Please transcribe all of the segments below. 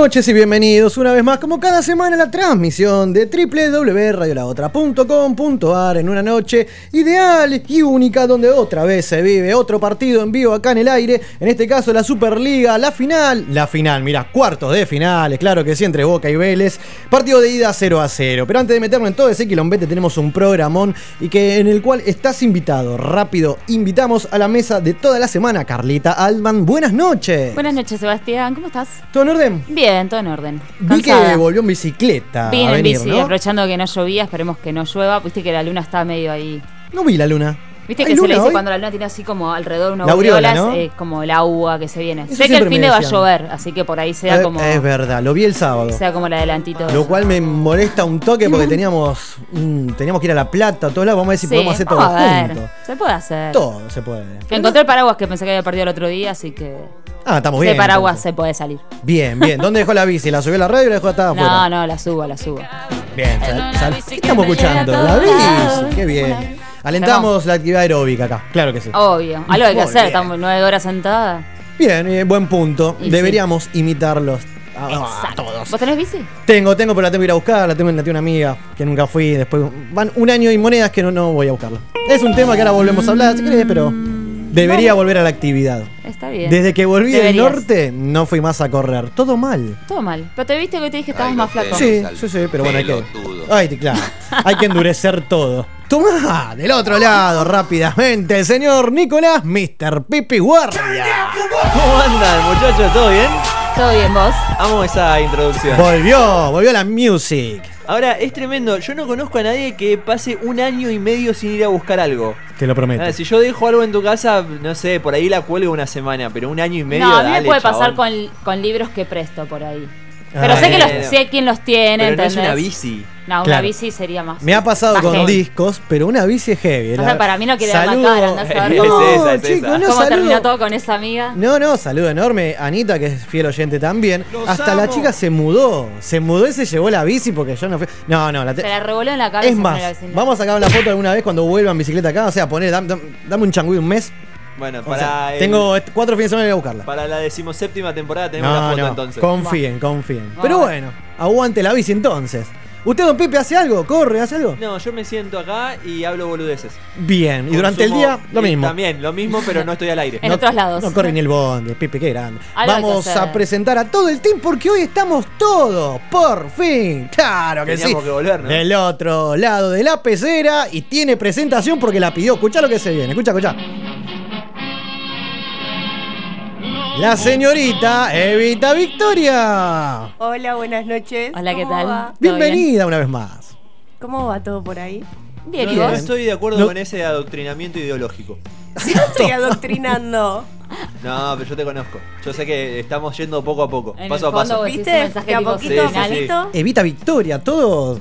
noches y bienvenidos una vez más, como cada semana, a la transmisión de www.radiolaotra.com.ar en una noche ideal y única donde otra vez se vive otro partido en vivo acá en el aire. En este caso, la Superliga, la final. La final, mira, cuartos de finales, claro que sí, entre Boca y Vélez. Partido de ida 0 a 0. Pero antes de meternos en todo ese quilombete, tenemos un programón y que en el cual estás invitado. Rápido, invitamos a la mesa de toda la semana, Carlita Altman. Buenas noches. Buenas noches, Sebastián. ¿Cómo estás? ¿Todo en orden? Bien, todo en orden. Vi que Cansada. volvió en bicicleta. Vine a en venir, bici, ¿no? aprovechando que no llovía, esperemos que no llueva. Viste que la luna está medio ahí. No vi la luna. Viste ¿Hay que se le dice hoy? cuando la luna tiene así como alrededor una La aureola, ¿no? es como el agua que se viene. Eso sé que el fin de va a llover, así que por ahí sea Eh, como, Es verdad, lo vi el sábado. sea como el adelantito. Lo cual me molesta un toque porque teníamos teníamos que ir a La Plata, a todos lados. Vamos a ver si Sí, podemos hacer todo juntos. Se puede hacer. Todo se puede. Encontré el paraguas que pensé que había perdido el otro día, así que Ah, estamos bien. paraguas entonces. se puede salir. Bien, bien. ¿Dónde dejó la bici? ¿La subió a la radio o la dejó atada afuera? No, no, la subo, la subo. Bien, sal- sal- ¿qué estamos escuchando? La bici. Qué bien. Alentamos la actividad aeróbica acá, claro que sí. Obvio, algo hay que Muy hacer, bien. estamos nueve horas sentadas. Bien, eh, buen punto. Y sí. Deberíamos imitarlos a, a Exacto. todos. ¿Vos tenés bici? Tengo, tengo, pero la tengo que ir a buscar. La tengo, la tengo una amiga que nunca fui. Después van un año y monedas que no, no voy a buscarla. Es un tema que ahora volvemos a hablar, si querés, pero debería volver a la actividad. Está bien. Desde que volví del Deberías. norte, no fui más a correr. Todo mal. Todo mal. Pero te viste que te dije que estabas más flaco. Sí, sí, sí, pero bueno, hay que. Ay, claro. Hay que endurecer todo. Tomá, del otro lado, rápidamente, el señor Nicolás, Mr. Pipi Guardia. ¿Cómo andan, muchachos? ¿Todo bien? Todo bien, vos. Amo esa introducción. Volvió, volvió la music. Ahora, es tremendo. Yo no conozco a nadie que pase un año y medio sin ir a buscar algo. Te lo prometo. Ah, si yo dejo algo en tu casa, no sé, por ahí la cuelgo una semana, pero un año y medio. no, a mí me puede pasar con, con libros que presto por ahí. Pero Ah, sé que los, sé quién los tiene, Pero no es una bici. No, una Claro. bici sería más. Me ha pasado más con heavy. discos, pero una bici es heavy. O sea, para mí no quiere dar la Saludo- cara, andás a ver Es cómo, esa, es esa. no, cómo saludo. terminó todo con esa amiga. No, no, saludo enorme. Anita, que es fiel oyente también. Hasta la chica se mudó. Se mudó y se llevó la bici porque yo no fui. No, no, la te- Se la revoló en la cabeza. Es más, vamos a sacar una foto alguna vez cuando vuelva en bicicleta acá. O sea, poner, dame, dame- dame un changüí un mes. Bueno, O para, sea, el- tengo cuatro fines de semana y voy a buscarla. para la decimoséptima temporada tenemos No, la foto no, entonces. confíen, confíen. Pero bueno, aguante la bici entonces. ¿Usted, don Pepe, hace algo? ¿Corre? ¿Hace algo? No, yo me siento acá y hablo boludeces. Bien. ¿Y durante el día? Lo mismo. También, lo mismo, pero no estoy al aire. En otros lados. No corre ni el bonde, Pepe, qué grande. Algo que Vamos a presentar a todo el team porque hoy estamos todos, por fin. Claro que Teníamos sí. que volver, ¿no? Del otro lado de la pecera y tiene presentación porque la pidió. Escucha lo que se viene, escucha, escucha. La señorita Evita Victoria. Hola, buenas noches. Hola, ¿qué ¿Cómo tal? Bienvenida una vez más. ¿Cómo va todo por ahí? Bien, No, ¿y no vos? estoy de acuerdo No. con ese adoctrinamiento ideológico. Estoy adoctrinando. No, pero yo te conozco. Yo sé que estamos yendo poco a poco, En paso a el fondo, paso. vos decís ¿Viste? un mensaje De a tipo poquito, Sí, a sí, sí. poquito. Evita Victoria, todo.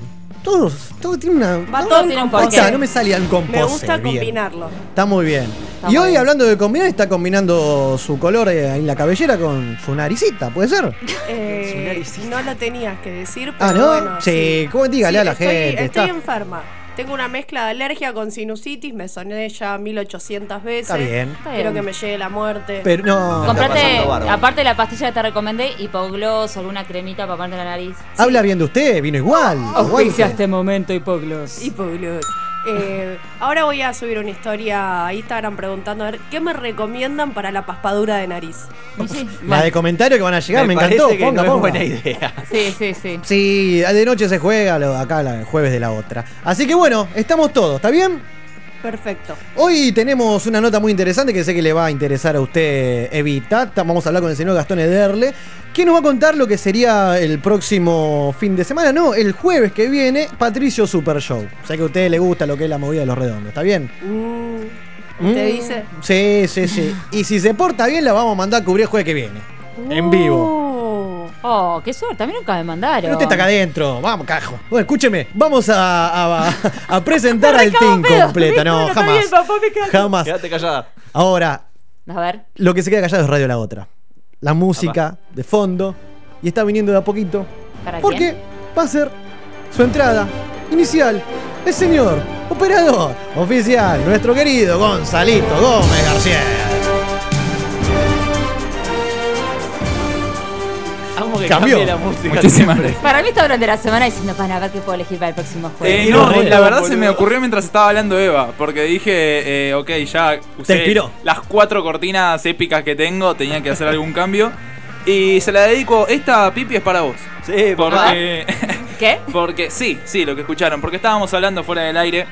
Todos, todo tiene una. Va no, todo tiene en un Ahí porqué. está, no me salían con Me gusta combinarlo. Está muy bien. Está y hoy, bien. hablando de combinar, está combinando su color eh, en la cabellera con su naricita, ¿puede ser? Eh, Su naricita. no lo tenías que decir, pero Ah, ¿no? bueno. Sí, ¿cómo? Dígale a la estoy, gente, Estoy está- enferma. Tengo una mezcla de alergia con sinusitis, me soné ya 1800 veces. Está bien. Quiero que me llegue la muerte. Pero no. Compra- Comprate, aparte de la pastilla que te recomendé, hipogloss, alguna cremita para ponerte la nariz. Habla bien de usted, vino igual. usted. este momento, hipogloss. Hipogloss. Eh, ahora voy a subir una historia a Instagram preguntando a ver qué me recomiendan para la paspadura de nariz. Sí, La de comentarios que van a llegar, me, encantó. que ponga, no es ponga. buena idea. sí, sí, sí. Sí, de noche se juega, lo- acá el jueves de la otra. Así que bueno, estamos todos, ¿está bien? Perfecto. Hoy tenemos una nota muy interesante que sé que le va a interesar a usted, Evita. Ta- Vamos a hablar con el señor Gastón Ederle, que nos va a contar lo que sería el próximo fin de semana, no, el jueves que viene, Patricio Super Show. Sé que a usted le gusta lo que es la movida de los redondos, ¿está bien? Mm, ¿Usted Mm, dice? Sí, sí, sí. Y si se porta bien, la vamos a mandar a cubrir el jueves que viene. En vivo. Uh, Oh, qué suerte, a mí nunca me mandaron. Pero usted está acá adentro. Vamos, cajo. Bueno, escúcheme. Vamos a, a- a presentar al team pedo. completa. No, está jamás. bien, papá, me cago. Jamás. Quédate callada. Ahora, A ver, lo que se queda callado es Radio La Otra. La música de fondo. Y está viniendo de a poquito. ¿para Porque quién? va a ser su entrada inicial. El señor operador oficial, nuestro querido Gonzalito Gómez García. Amo que Cambió. cambie la música. Muchísimas gracias. Para mí está durante la semana diciendo, para a ver qué puedo elegir para el próximo jueves. Eh, no, Boludo, la verdad se me ocurrió mientras estaba hablando Eva, porque dije, eh, ok, ya usé las cuatro cortinas épicas que tengo, tenía que hacer algún cambio. Y se la dedico, esta pipi es para vos. Sí. Porque, ¿Qué? porque sí, sí, lo que escucharon, porque estábamos hablando fuera del aire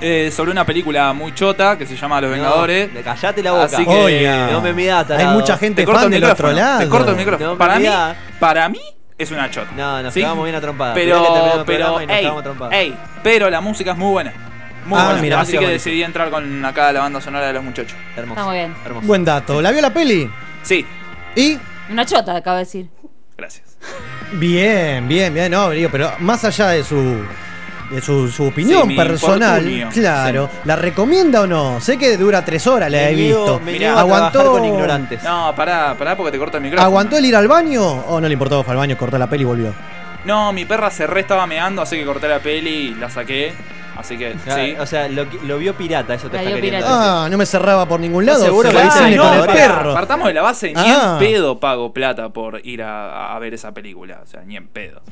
eh, sobre una película muy chota que se llama Los Vengadores. No, callate la boca. Así que- Oiga, no me mirá, hay mucha gente Te corto fan el del otro lado. te corto el micrófono. No para, mí, mirá. para mí es una chota. No, nos ¿sí? quedamos bien a Pero, el pero, ey, a pero la música es muy buena. Muy Ah, buena. mira, Así que decidí entrar con acá la banda sonora de los muchachos. Hermoso. Está muy bien. Hermoso. Buen dato. ¿La vio la peli? Sí, Y Una chota, acabo de decir. gracias. Bien, bien, bien, no, pero más allá de su de su, su opinión Sí, personal, infortunio, claro, ¿la recomienda o no? Sé que dura tres horas, la he Me niego- visto. Me Mirá, niego aguantó- con ignorantes. No, pará, pará porque te corto el micrófono. ¿Aguantó el ir al baño o no le importó? Fue al baño, cortó la peli y volvió. No, mi perra se re estaba meando, así que corté la peli y la saqué. Así que Ah, sí. O sea, lo, lo vio pirata, eso te La está queriendo. Ah, no me cerraba por ningún lado. seguro dice hice no, con el perro. Partamos de la base, ni Ah. en pedo pago plata por ir a, a ver esa película. O sea, ni en pedo.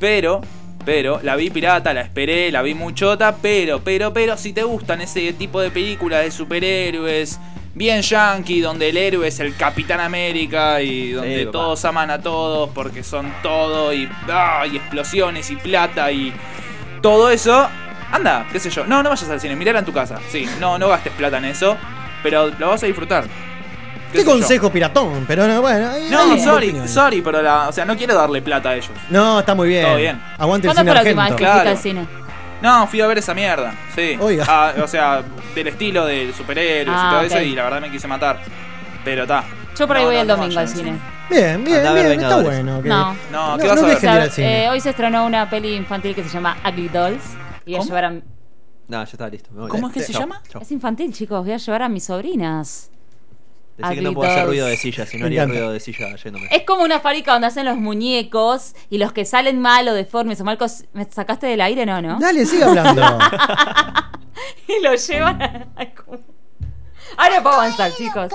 Pero, pero, la vi pirata, la esperé, la vi muy chota, pero, pero, pero, si te gustan ese tipo de películas de superhéroes, bien yankee, donde el héroe es el Capitán América y donde todos aman a todos porque son todo y, ah, y explosiones y plata y todo eso, anda, qué sé yo. No, no vayas al cine, mirala en tu casa. Sí, no, no gastes plata en eso, pero lo vas a disfrutar. Qué yo. consejo piratón, pero no, bueno. hay- No, sorry, sorry, pero la, o sea, no quiero darle plata a ellos. No, está muy bien. Todo bien. Aguante el ¿Cuándo cine fue la última vez argento. que Claro. al cine? No, fui a ver esa mierda, sí. Oiga. Ah, o sea, del estilo de superhéroes Ah, y todo ok. eso, y la verdad me quise matar. Pero está. Yo por ahí No, voy no, el no domingo al cine. Bien, bien, Andá bien. Está bueno. que- No. No, ¿qué no, vas no a ver? O sea, eh, hoy se estrenó una peli infantil que se llama Ugly Dolls. Y voy a ¿Cómo? llevar a... No, ya estaba listo. me voy. ¿Cómo es que se llama? Es infantil, chicos. Voy a llevar a mis sobrinas. Decí que no puedo hacer ruido de silla, si no haría ruido de silla yéndome. Es como una fábrica donde hacen los muñecos y los que salen mal o deformes o mal cos- ¿Me sacaste del aire? No, ¿no? Dale, sigue hablando. Y lo llevan a... Ahora puedo avanzar, chicos.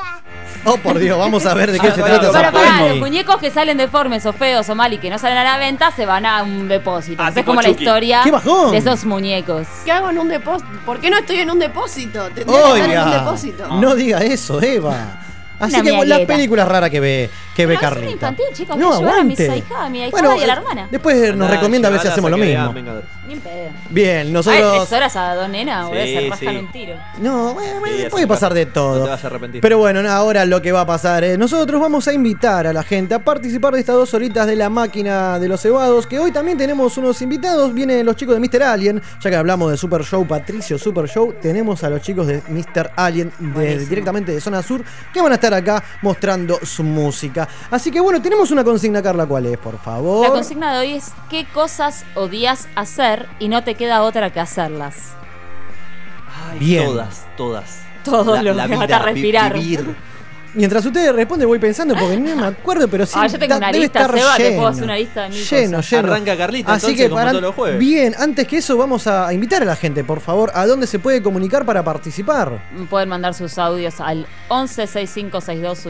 oh, por Dios, vamos a ver de qué Ah, se trata Para, para, los muñecos que salen deformes o feos o mal y que no salen a la venta se van a un depósito. Ah, es como la historia ¡Qué bajón! de esos muñecos. ¿Qué hago en un depósito? ¿Por qué no estoy en un depósito? Tendría que estar en un depósito. no diga eso, Eva. Así que las películas raras que ve, que ve Carlita. infantil, chicos, No, voy a llevar a mis aguante. ahija- a mi ahijada Bueno, y a la eh, hermana. Después nos recomienda a ver si hacemos lo mismo. Bien, Ay, nosotros. tres horas a dos nenas, se rascan sí. un tiro. No, bueno, Sí, es puede pasar de No todo. te vas a arrepentir. Pero bueno, ahora lo que va a pasar es, nosotros vamos a invitar a la gente a participar de estas dos horitas de la máquina de los cebados, que hoy también tenemos unos invitados, vienen los chicos de Mr. Alien, ya que hablamos de Super Show, Patricio Super Show, tenemos a los chicos de Mr. Alien de- directamente de Zona Sur, que van a estar acá mostrando su música. Así que bueno, tenemos una consigna, Carla, ¿cuál es, por favor? La consigna de hoy es qué cosas odias hacer y no te queda otra que hacerlas. Ay, Bien. Todas, todas. Todo lo que vida, respirar. Vivir. Mientras ustedes responden, voy pensando porque no me acuerdo, pero sí. Ah, yo tengo una debe lista, estar Seba, te puedo lleno. hacer una lista de mil Lleno, cosas. lleno. Arranca Carlita, Así entonces, que como para- todos los jueves. Bien, antes que eso, vamos a invitar a la gente, por favor, a dónde se puede comunicar para participar. Pueden mandar sus audios al 11 6562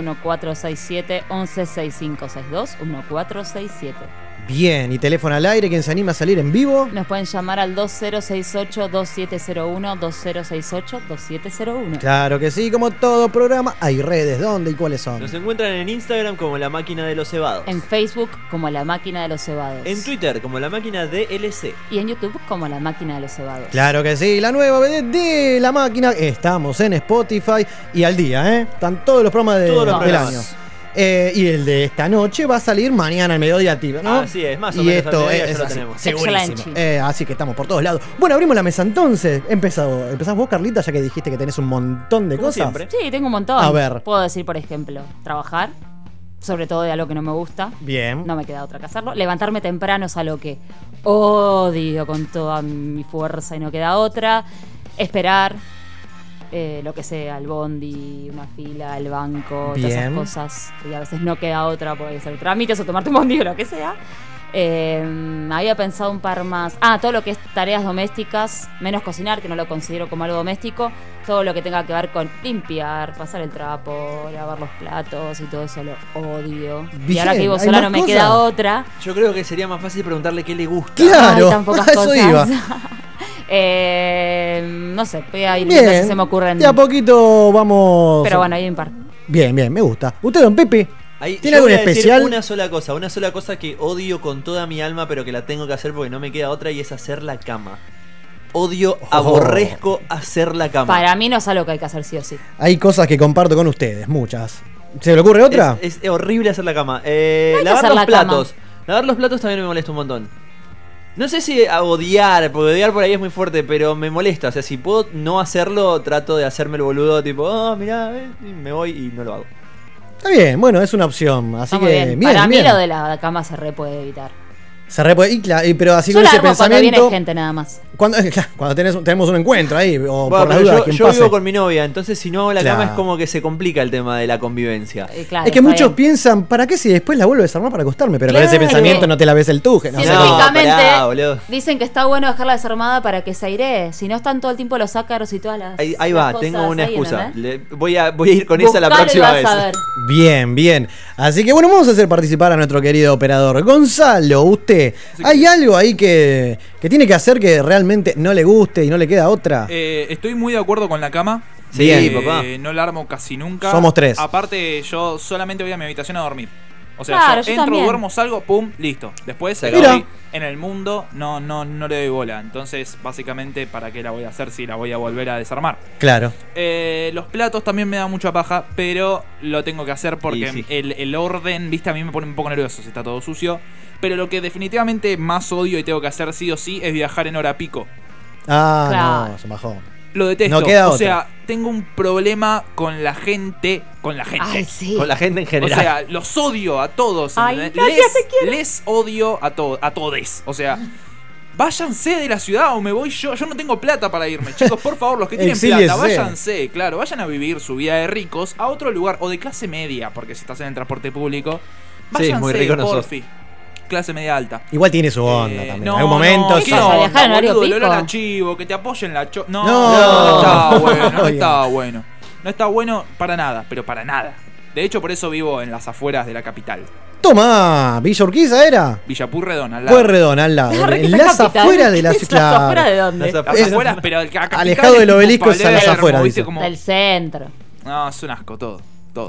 1467 11 6562 1467. Bien, y teléfono al aire, quien se anima a salir en vivo. Nos pueden llamar al 2068 2701 2068 2701. Claro que sí, como todo programa, hay redes, ¿dónde y cuáles son? Nos encuentran en Instagram como la máquina de los cebados. En Facebook como La Máquina de los Cebados. En Twitter como la máquina DLC. Y en YouTube como La Máquina de los Cebados. Claro que sí, la nueva vedette de la máquina. Estamos en Spotify y al día, ¿eh? Están todos los programas de- Todos los del programas. año. Eh, y el de esta noche va a salir mañana al mediodía, tío, ¿no? Así es, más o y menos al esto mediodía es, ya lo así, tenemos. segurísimo. Excelente. Eh, así que estamos por todos lados. Bueno, abrimos la mesa entonces. Empezado, empezás vos, Carlita, ya que dijiste que tenés un montón de Como cosas. siempre. Sí, tengo un montón. A ver. Puedo decir, por ejemplo, trabajar, sobre todo de algo que no me gusta. Bien. No me queda otra que hacerlo. Levantarme temprano es algo que odio con toda mi fuerza y no queda otra. Esperar, eh, lo que sea, el bondi, una fila, el banco, todas esas Bien. cosas. Y a veces no queda otra, puede ser trámites o tomarte un bondi o lo que sea. Eh, había pensado un par más. Ah, todo lo que es tareas domésticas, menos cocinar, que no lo considero como algo doméstico. Todo lo que tenga que ver con limpiar, pasar el trapo, lavar los platos y todo eso lo odio. y Bien, ahora que vivo ¿hay sola no me cosas? queda otra. Yo creo que sería más fácil preguntarle qué le gusta. Claro, Ay, tan pocas a eso cosas. iba. Eh, no sé, voy a ir Bien. si se me ocurren. De a poquito vamos. Pero bueno, hay un par. Bien, bien, me gusta. ¿Usted, don Pepe? Ahí, ¿Tiene algo especial? Una sola cosa, una sola cosa que odio con toda mi alma, pero que la tengo que hacer porque no me queda otra y es hacer la cama. Odio, Oh. aborrezco hacer la cama. Para mí no es algo que hay que hacer sí o sí. Hay cosas que comparto con ustedes, muchas. ¿Se le ocurre otra? Es, es horrible hacer la cama. Eh, No hay que lavar hacer los la cama. platos. Lavar los platos también me molesta un montón. No sé si a odiar, porque odiar por ahí es muy fuerte, pero me molesta. O sea, si puedo no hacerlo, trato de hacerme el boludo, tipo, oh, mirá, eh", y me voy y no lo hago. Está bien, bueno, es una opción. Así Está muy que, bien. bien, Para bien. mí lo de la cama se re puede evitar. Se re puede- y pero así Yo con la ese armo cuando pensamiento. viene gente nada más. Cuando, cuando tenés- tenemos un encuentro ahí, o Bueno, por la duda, yo, quien yo pase. vivo con mi novia, entonces si no hago la cama Claro. es como que se complica el tema de la convivencia. Eh, claro, es que muchos bien. piensan, ¿para qué si después la vuelvo a desarmar para acostarme? Pero con ese Claro. pensamiento no te la ves el tuje, ¿no? No, Científicamente pará, boludo. dicen que está bueno dejarla desarmada para que se airee. Si no están todo el tiempo los ácaros y todas las. Ahí, ahí las va, cosas tengo una excusa. voy, a, voy a ir con esa la próxima vez. Bien, bien. Así que bueno, vamos a hacer participar a nuestro querido operador. Gonzalo, usted, ¿hay algo ahí que, que tiene que hacer que realmente no le guste y no le queda otra? Eh, estoy muy de acuerdo con la cama. Sí, Bien. papá. No la armo casi nunca. Somos tres. Aparte, yo solamente voy a mi habitación a dormir. O sea, Claro, yo yo entro, también. duermo, salgo, pum, listo. Después Se acabó. en el mundo, no, no, no le doy bola. Entonces, básicamente, ¿para qué la voy a hacer si la voy a volver a desarmar? Claro. Eh, los platos también me da mucha paja, pero lo tengo que hacer porque Y sí. el, el orden, viste, a mí me pone un poco nervioso si está todo sucio. Pero lo que definitivamente más odio y tengo que hacer sí o sí es viajar en hora pico. Ah, Claro. no, se bajó. Lo detesto. No queda o otra. sea, tengo un problema con la gente. Con la gente. Ay, sí. Con la gente en O general. sea, los odio a todos. Ay, les, te les odio a, to a todes. O sea, váyanse de la ciudad o me voy yo. Yo no tengo plata para irme. Chicos, por favor, los que tienen plata, váyanse. Claro, vayan a vivir su vida de ricos a otro lugar. O de clase media, porque si estás en el transporte público. Váyanse, muy rico no sos. porfi. Clase media alta. Igual tiene su onda Eh, también. no, en algún momento. no. ¿qué onda, viajar en horario boludo? El olor a chivo, que te apoyen la cho... No, No. no, no estaba bueno, no estaba bueno. No está bueno para nada, pero para nada. De hecho, por eso vivo en las afueras de la capital. Toma, Villa Urquiza era. Villapurredón, al lado. Pueyrredón al lado. En está las capital. afueras de la ¿Las claro. afueras de dónde? Las Las afueras, pero capital alejado del obelisco es a las afueras, Del centro. No, es un asco todo.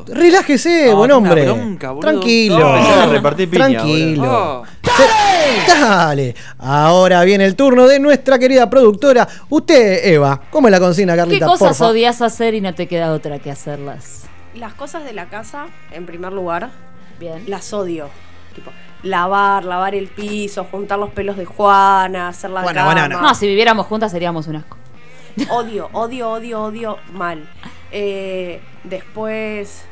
Todo. Relájese, No, buen una hombre. bronca. Tranquilo. No. Empezar a repartir piña, Tranquilo. Oh. Dale. Ahora viene el turno de nuestra querida productora. Usted, Eva, ¿cómo es la consigna, ¿Qué Carlita? cosas porfa? odias hacer y no te queda otra que hacerlas? Las cosas de la casa, en primer lugar, Bien. las odio. Tipo, lavar, lavar el piso, juntar los pelos de Juana, hacer la Juana, cama. banana. No, si viviéramos juntas seríamos un asco. Odio, odio, odio, odio mal. Eh, después,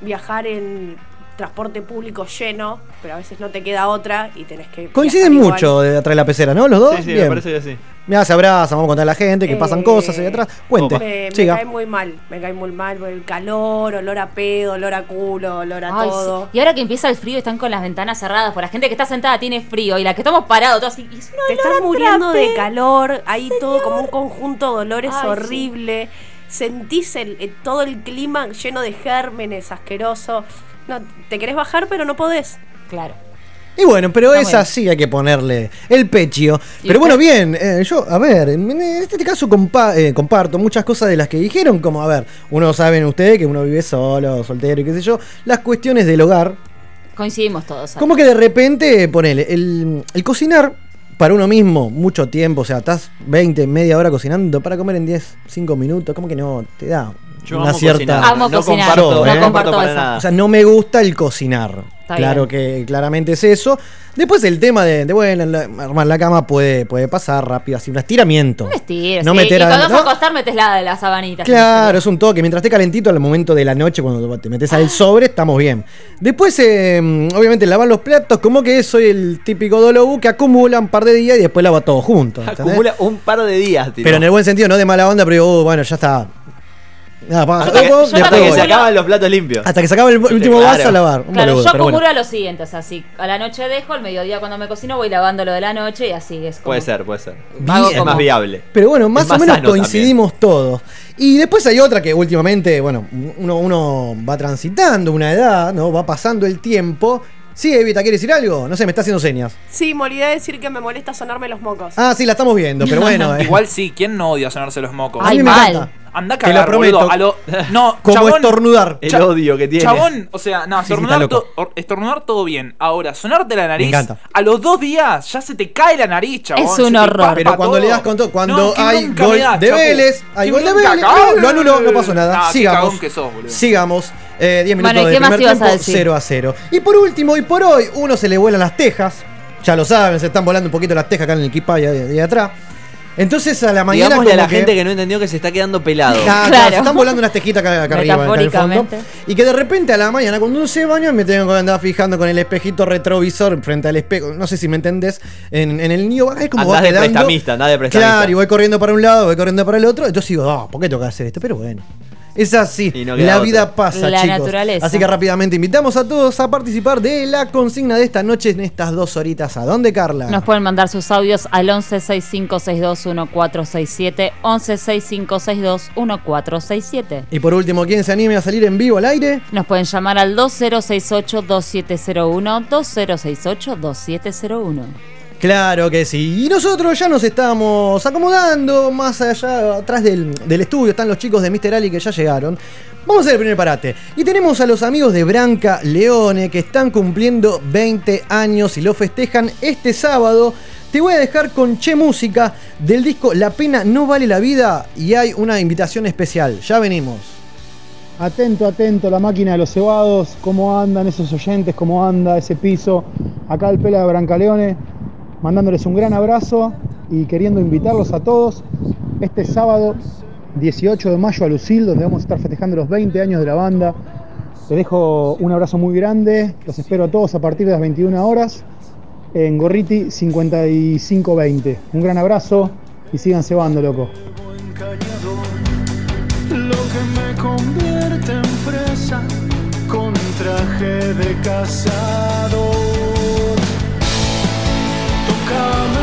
viajar en transporte público lleno, pero a veces no te queda otra y tenés que. Coinciden mucho de atrás de la pecera, ¿no? Los dos. Sí, sí, me parece que sí. Mirá, se abrazan, vamos a contar a la gente que pasan Eh, cosas ahí atrás. Cuente, Me, me siga. cae muy mal, me cae muy mal por el calor, olor a pedo, olor a culo, olor a Ay, todo. sí. Y ahora que empieza el frío, están con las ventanas cerradas. Por la gente que está sentada tiene frío. Y la que estamos parados, todos así. y es un Te estás muriendo de calor, ahí todo como un conjunto de olores Ay, sí. Sentís el, el- todo el clima lleno de gérmenes, asqueroso. No, te querés bajar, pero no podés. Claro. Y bueno, pero Está es bueno. así, hay que ponerle el pecho. ¿Y Pero bueno, bien, eh, yo, a ver, en este caso compa- eh, comparto muchas cosas de las que dijeron, como, a ver, uno saben ustedes que uno vive solo, soltero y qué sé yo, las cuestiones del hogar, Coincidimos todos. como que de repente, ponele, el, el cocinar para uno mismo mucho tiempo, o sea, estás 20, media hora cocinando para comer en 10, 5 minutos, como que no te da Yo una amo cierta... cocinar. Amo no cocinar. Comparto, No no comparto comparto para eso. nada. O sea, no me gusta el cocinar. Está claro que claramente es eso. Después el tema de, de, bueno, la- armar la cama puede, puede pasar rápido, así un estiramiento. No me estires. No sí. meter y a- cuando vas a acostar, metes la, la sabanita. Claro, es un toque. Mientras esté calentito al momento de la noche, cuando te metes al sobre, estamos bien. Después, eh, obviamente, lavar los platos, como que soy el típico dolobu que acumula un par de días y después lava todo junto. ¿entendés? Acumula un par de días, tío. Pero en el buen sentido, no de mala onda, pero digo, uh, bueno, ya está. Nada, pa- hasta que, hasta se acaban los platos limpios. Hasta que se acabe el último Claro. vaso a lavar. Un Claro, boludo, yo pero bueno. acumulo lo siguiente, o sea, si a la noche dejo, al mediodía cuando me cocino voy lavando lo de la noche y así es como... Puede ser, puede ser. Es como- más viable. Pero bueno, más, o menos coincidimos todos. Y después hay otra que últimamente, bueno, uno, uno va transitando una edad, ¿no? Va pasando el tiempo. Sí, Evita, ¿quieres decir algo? No sé, me está haciendo señas. Sí, me olvidé de decir que me molesta sonarme los mocos. Ah, sí, la estamos viendo, pero bueno. eh, Igual sí, ¿quién no odia sonarse los mocos? a Ay, mí me mal. encanta. Anda a Te lo cagar, prometo. boludo. A lo, no, Como chabón, estornudar. El odio que tiene. Chabón, o sea, no, Sí, sí, estornudar, to- or- estornudar todo bien. Ahora, sonarte la nariz, encanta. a los dos días ya se te cae la nariz, chabón. Es un horror. Pero cuando todo. le das con todo, cuando No, hay gol me da, de. Vélez, hay gol de Vélez, lo anuló, no pasó nada. Ah, qué Sigamos. cagón que sos, boludo. Sigamos. Eh, 10 minutos Bueno, ¿y de primer tiempo, decir? 0 a 0. Y por último, y por hoy, uno se le vuelan las tejas. Ya lo saben, se están volando un poquito las tejas acá en el equipo de, de atrás. Entonces a la mañana. Digámosle a la gente que no entendió que se está quedando pelado. Ah, claro, Claro. se están volando unas tejitas acá, acá arriba, acá en el fondo. Y que de repente a la mañana, cuando uno se baña, me tengo que andar fijando con el espejito retrovisor frente al espejo. No sé si me entendés. En, en el niño es como Andás va de quedando. prestamista, andás de prestamista. Claro, y voy corriendo para un lado, voy corriendo para el otro. Entonces digo, ah, ¿por qué tengo que hacer esto? Pero bueno. Es así, no la otra. vida pasa, La chicos. naturaleza. Así que rápidamente invitamos a todos a participar de la consigna de esta noche en estas dos horitas. ¿A dónde, Carla? Nos pueden mandar sus audios al 1165621467, 1165621467. Y por último, ¿quién se anime a salir en vivo al aire? Nos pueden llamar al 2068-2701, 2068-2701. Claro que sí. Y nosotros ya nos estamos acomodando más allá, atrás del, estudio. Están los chicos de Mr. Ali que ya llegaron. Vamos a hacer el primer parate. Y tenemos a los amigos de Branca Leone que están cumpliendo 20 años y lo festejan este sábado. Te voy a dejar con Che Música del disco La pena no vale la vida y hay una invitación especial. Ya venimos. Atento, atento, la máquina de los cebados, cómo andan esos oyentes, cómo anda ese piso. Acá el Pela de Brancaleone, mandándoles un gran abrazo y queriendo invitarlos a todos este sábado 18 de mayo a Lucil, donde vamos a estar festejando los 20 años de la banda. Les dejo un abrazo muy grande, los espero a todos a partir de las 21 horas en Gorriti 5520. Un gran abrazo y sigan cebando, loco. Lo que me convierte en traje de cazador. come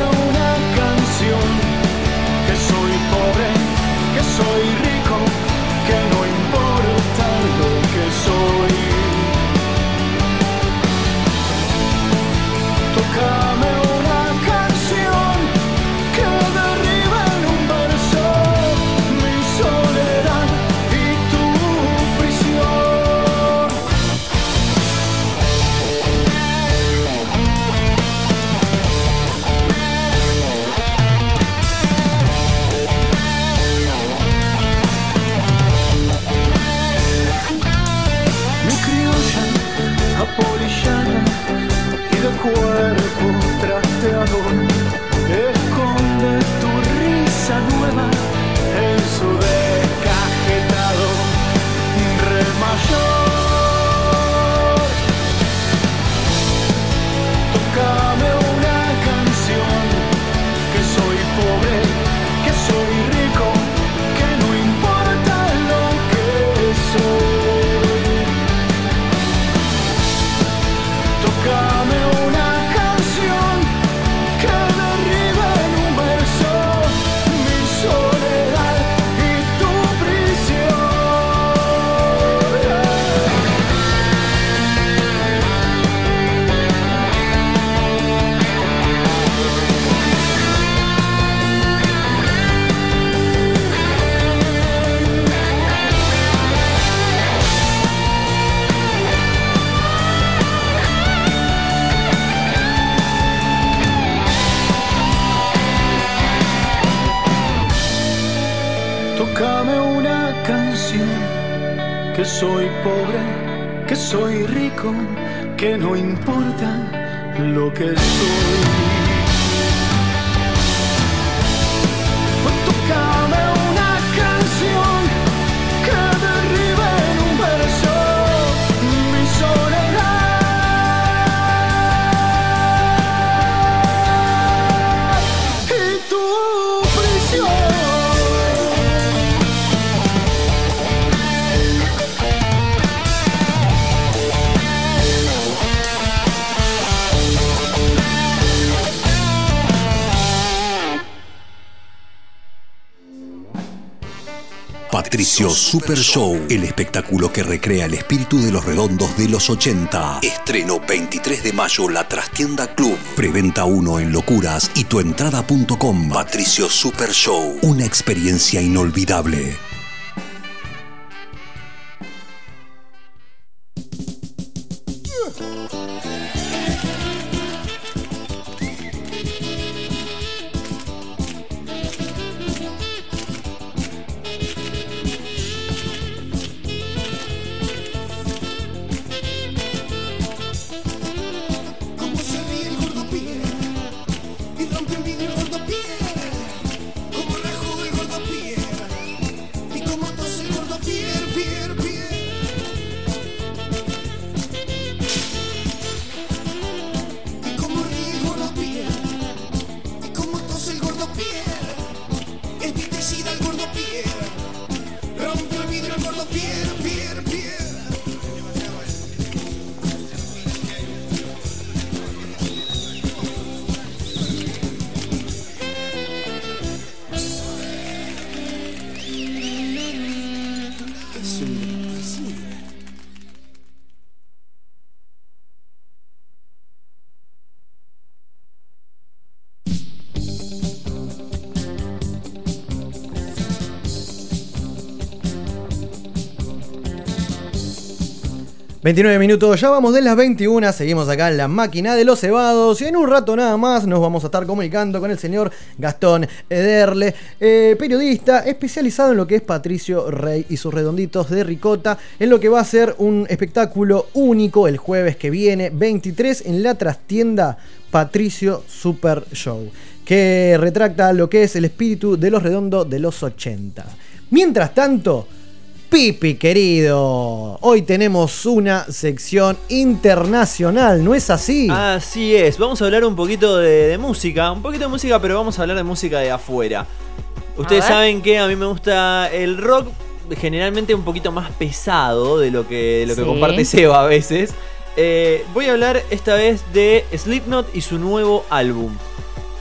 que soy pobre, que soy rico, que no importa lo que soy. Patricio Super Show, el espectáculo que recrea el espíritu de los redondos de los 80. Estreno 23 de mayo La Trastienda Club. Preventa 1 en Locuras y tuentrada.com. Patricio Super Show, una experiencia inolvidable. 29 minutos, ya vamos de las 21, seguimos acá en la máquina de los cebados y en un rato nada más nos vamos a estar comunicando con el señor Gastón Ederle, eh, periodista especializado en lo que es Patricio Rey y sus redonditos de ricota, en lo que va a ser un espectáculo único el jueves que viene, 23, en la trastienda Patricio Super Show, que retracta lo que es el espíritu de los redondos de los 80. Mientras tanto, Pipi querido, hoy tenemos una sección internacional, ¿no es así? Así es, vamos a hablar un poquito de, de música, un poquito de música, pero vamos a hablar de música de afuera. Ustedes saben que a mí me gusta el rock generalmente un poquito más pesado de lo que, de lo que Sí. comparte Seba a veces. Eh, voy a hablar esta vez de Slipknot y su nuevo álbum.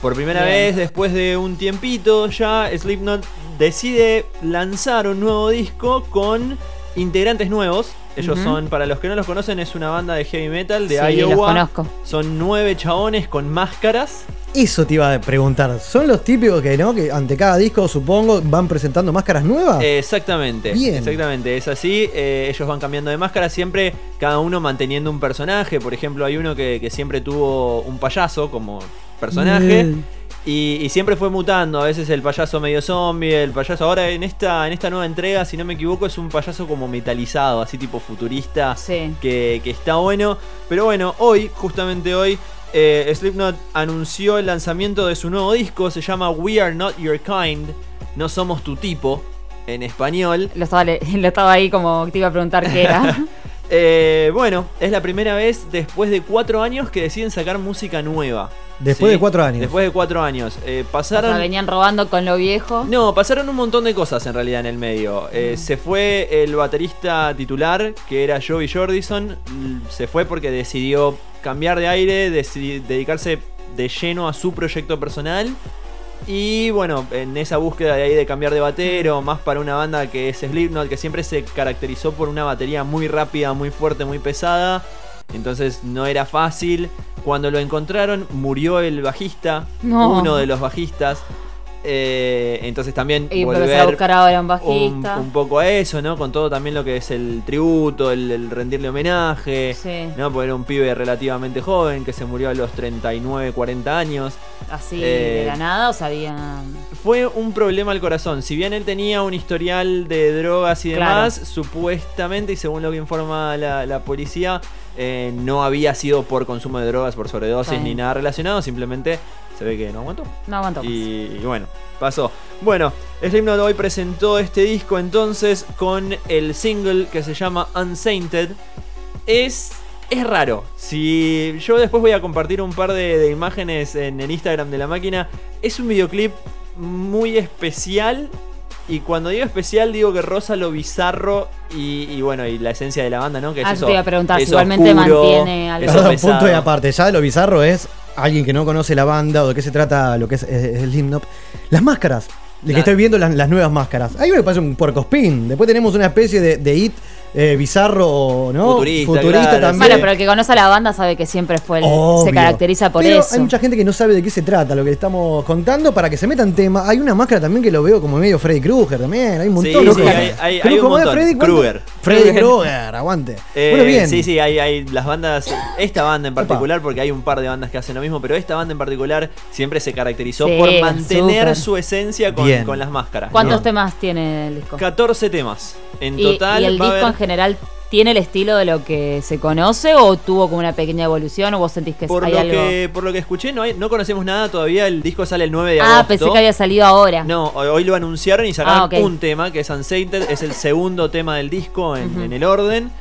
Por primera Bien. vez, después de un tiempito ya, Slipknot decide lanzar un nuevo disco con integrantes nuevos. Ellos son, para los que no los conocen, es una banda de heavy metal de Sí, los Iowa. conozco. Son nueve chabones con máscaras. Eso te iba a preguntar, ¿son los típicos que no? Que ante cada disco, supongo, van presentando máscaras nuevas? Exactamente. Bien. Exactamente, es así. Eh, ellos van cambiando de máscara siempre, cada uno manteniendo un personaje. Por ejemplo, hay uno que, que siempre tuvo un payaso como personaje. Bien. Y, y siempre fue mutando, a veces el payaso medio zombie, el payaso ahora en esta, en esta nueva entrega, si no me equivoco, es un payaso como metalizado, así tipo futurista, Sí. que, que está bueno. Pero bueno, hoy, justamente hoy, eh, Slipknot anunció el lanzamiento de su nuevo disco, se llama We Are Not Your Kind, No Somos Tu Tipo, en español. Lo estaba, lo estaba ahí como te iba a preguntar qué era. Eh, bueno, es la primera vez después de cuatro años que deciden sacar música nueva. Después de cuatro años. Después de cuatro años. Eh, O pasaron... sea, venían robando con lo viejo. No, pasaron un montón de cosas en realidad en el medio. Eh, se fue el baterista titular, que era Joey Jordison. L- Se fue porque decidió cambiar de aire, dedicarse de lleno a su proyecto personal. Y bueno, en esa búsqueda de ahí de cambiar de batero, más para una banda que es Slipknot, que siempre se caracterizó por una batería muy rápida, muy fuerte, muy pesada. Entonces no era fácil. Cuando lo encontraron, murió el bajista, No. uno de los bajistas. Eh, entonces también Y volver a buscar ahora un bajista. un poco a eso, ¿no? Con todo también lo que es el tributo, el, el rendirle homenaje, Sí. ¿no? Porque era un pibe relativamente joven que se murió a los 39, 40 años. Así Eh, de la nada o sabían. Fue un problema al corazón. Si bien él tenía un historial de drogas y Claro. demás, supuestamente, y según lo que informa la, la policía, eh, no había sido por consumo de drogas, por sobredosis ni nada relacionado, simplemente se ve que no aguantó. No aguantó. Y, y bueno, pasó. Bueno, Slipknot hoy presentó este disco entonces con el single que se llama Unsainted. Es, es raro. Si yo después voy a compartir un par de, de imágenes en el Instagram de la máquina, es un videoclip muy especial. Y cuando digo especial, digo que rosa lo bizarro y, y bueno, y la esencia de la banda, ¿no? Que es Ah, eso, yo te iba a preguntar si eso igualmente oscuro, mantiene algo. eso Perdón, punto y aparte. Ya lo bizarro es alguien que no conoce la banda o de qué se trata lo que es eh, Slipknot. Las máscaras. De que estoy viendo las, las nuevas máscaras. Ahí me parece un puercospin. Después tenemos una especie de, de hit eh, bizarro, ¿no? Futurista, claro, también. Bueno, pero el que conoce a la banda sabe que siempre fue el, Obvio. se caracteriza por Pero eso. Hay mucha gente que no sabe de qué se trata lo que estamos contando para que se meta en tema. Hay una máscara también que lo veo como medio Freddy Krueger también. Hay un Sí, montón. sí, de hay- hay- Creo hay un como es montón. Freddy. Krueger. Freddy Krueger. Aguante. Eh, bueno, bien. Sí, sí, hay, hay las bandas, esta banda en particular, porque hay un par de bandas que hacen lo mismo, pero esta banda en particular siempre se caracterizó Sí, por mantener su esencia con, las máscaras. ¿Cuántos ¿no? temas tiene el disco? 14 temas. En total ¿Y, el va a disco haber- general tiene el estilo de lo que se conoce o tuvo como una pequeña evolución o vos sentís que por hay lo algo? que por lo que escuché no hay- no conocemos nada todavía, el disco sale el 9 de Ah, agosto. pensé que había salido ahora. No, hoy lo anunciaron y sacaron Ah, un tema que es Unsainted, es el segundo tema del disco en el orden.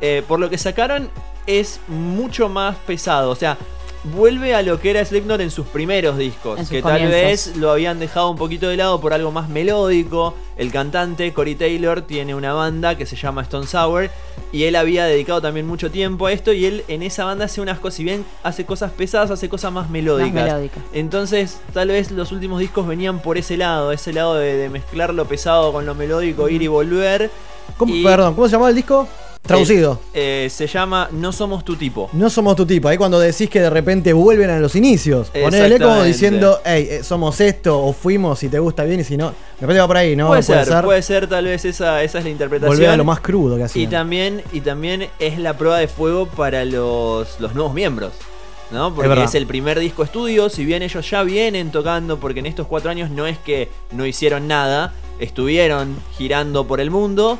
Eh, por lo que sacaron es mucho más pesado, o sea, vuelve a lo que era Slipknot en sus primeros discos, En sus que tal vez lo habían dejado un poquito de lado por algo más melódico. El cantante Corey Taylor tiene una banda que se llama Stone Sour y él había dedicado también mucho tiempo a esto y él en esa banda hace unas cosas, si bien hace cosas pesadas, hace cosas más melódicas. Más. Entonces, tal vez los últimos discos venían por ese lado, ese lado de, de mezclar lo pesado con lo melódico, ir y volver. ¿Cómo- y- Perdón, ¿cómo se llamaba el disco? Traducido. Eh, se llama No Somos tu tipo. No somos tu tipo. Ahí cuando decís que de repente vuelven a los inicios. Ponele como diciendo, hey, eh, somos esto, o fuimos, si te gusta bien, y si no. Me parece que va por ahí, ¿no? puede, ser, puede ser, tal vez esa, esa es la interpretación. Volver a lo más crudo que y hacían. también, y también es la prueba de fuego para los, los nuevos miembros. ¿no? Porque es, el primer disco estudio, si bien ellos ya vienen tocando, porque en estos cuatro años no es que no hicieron nada, estuvieron girando por el mundo,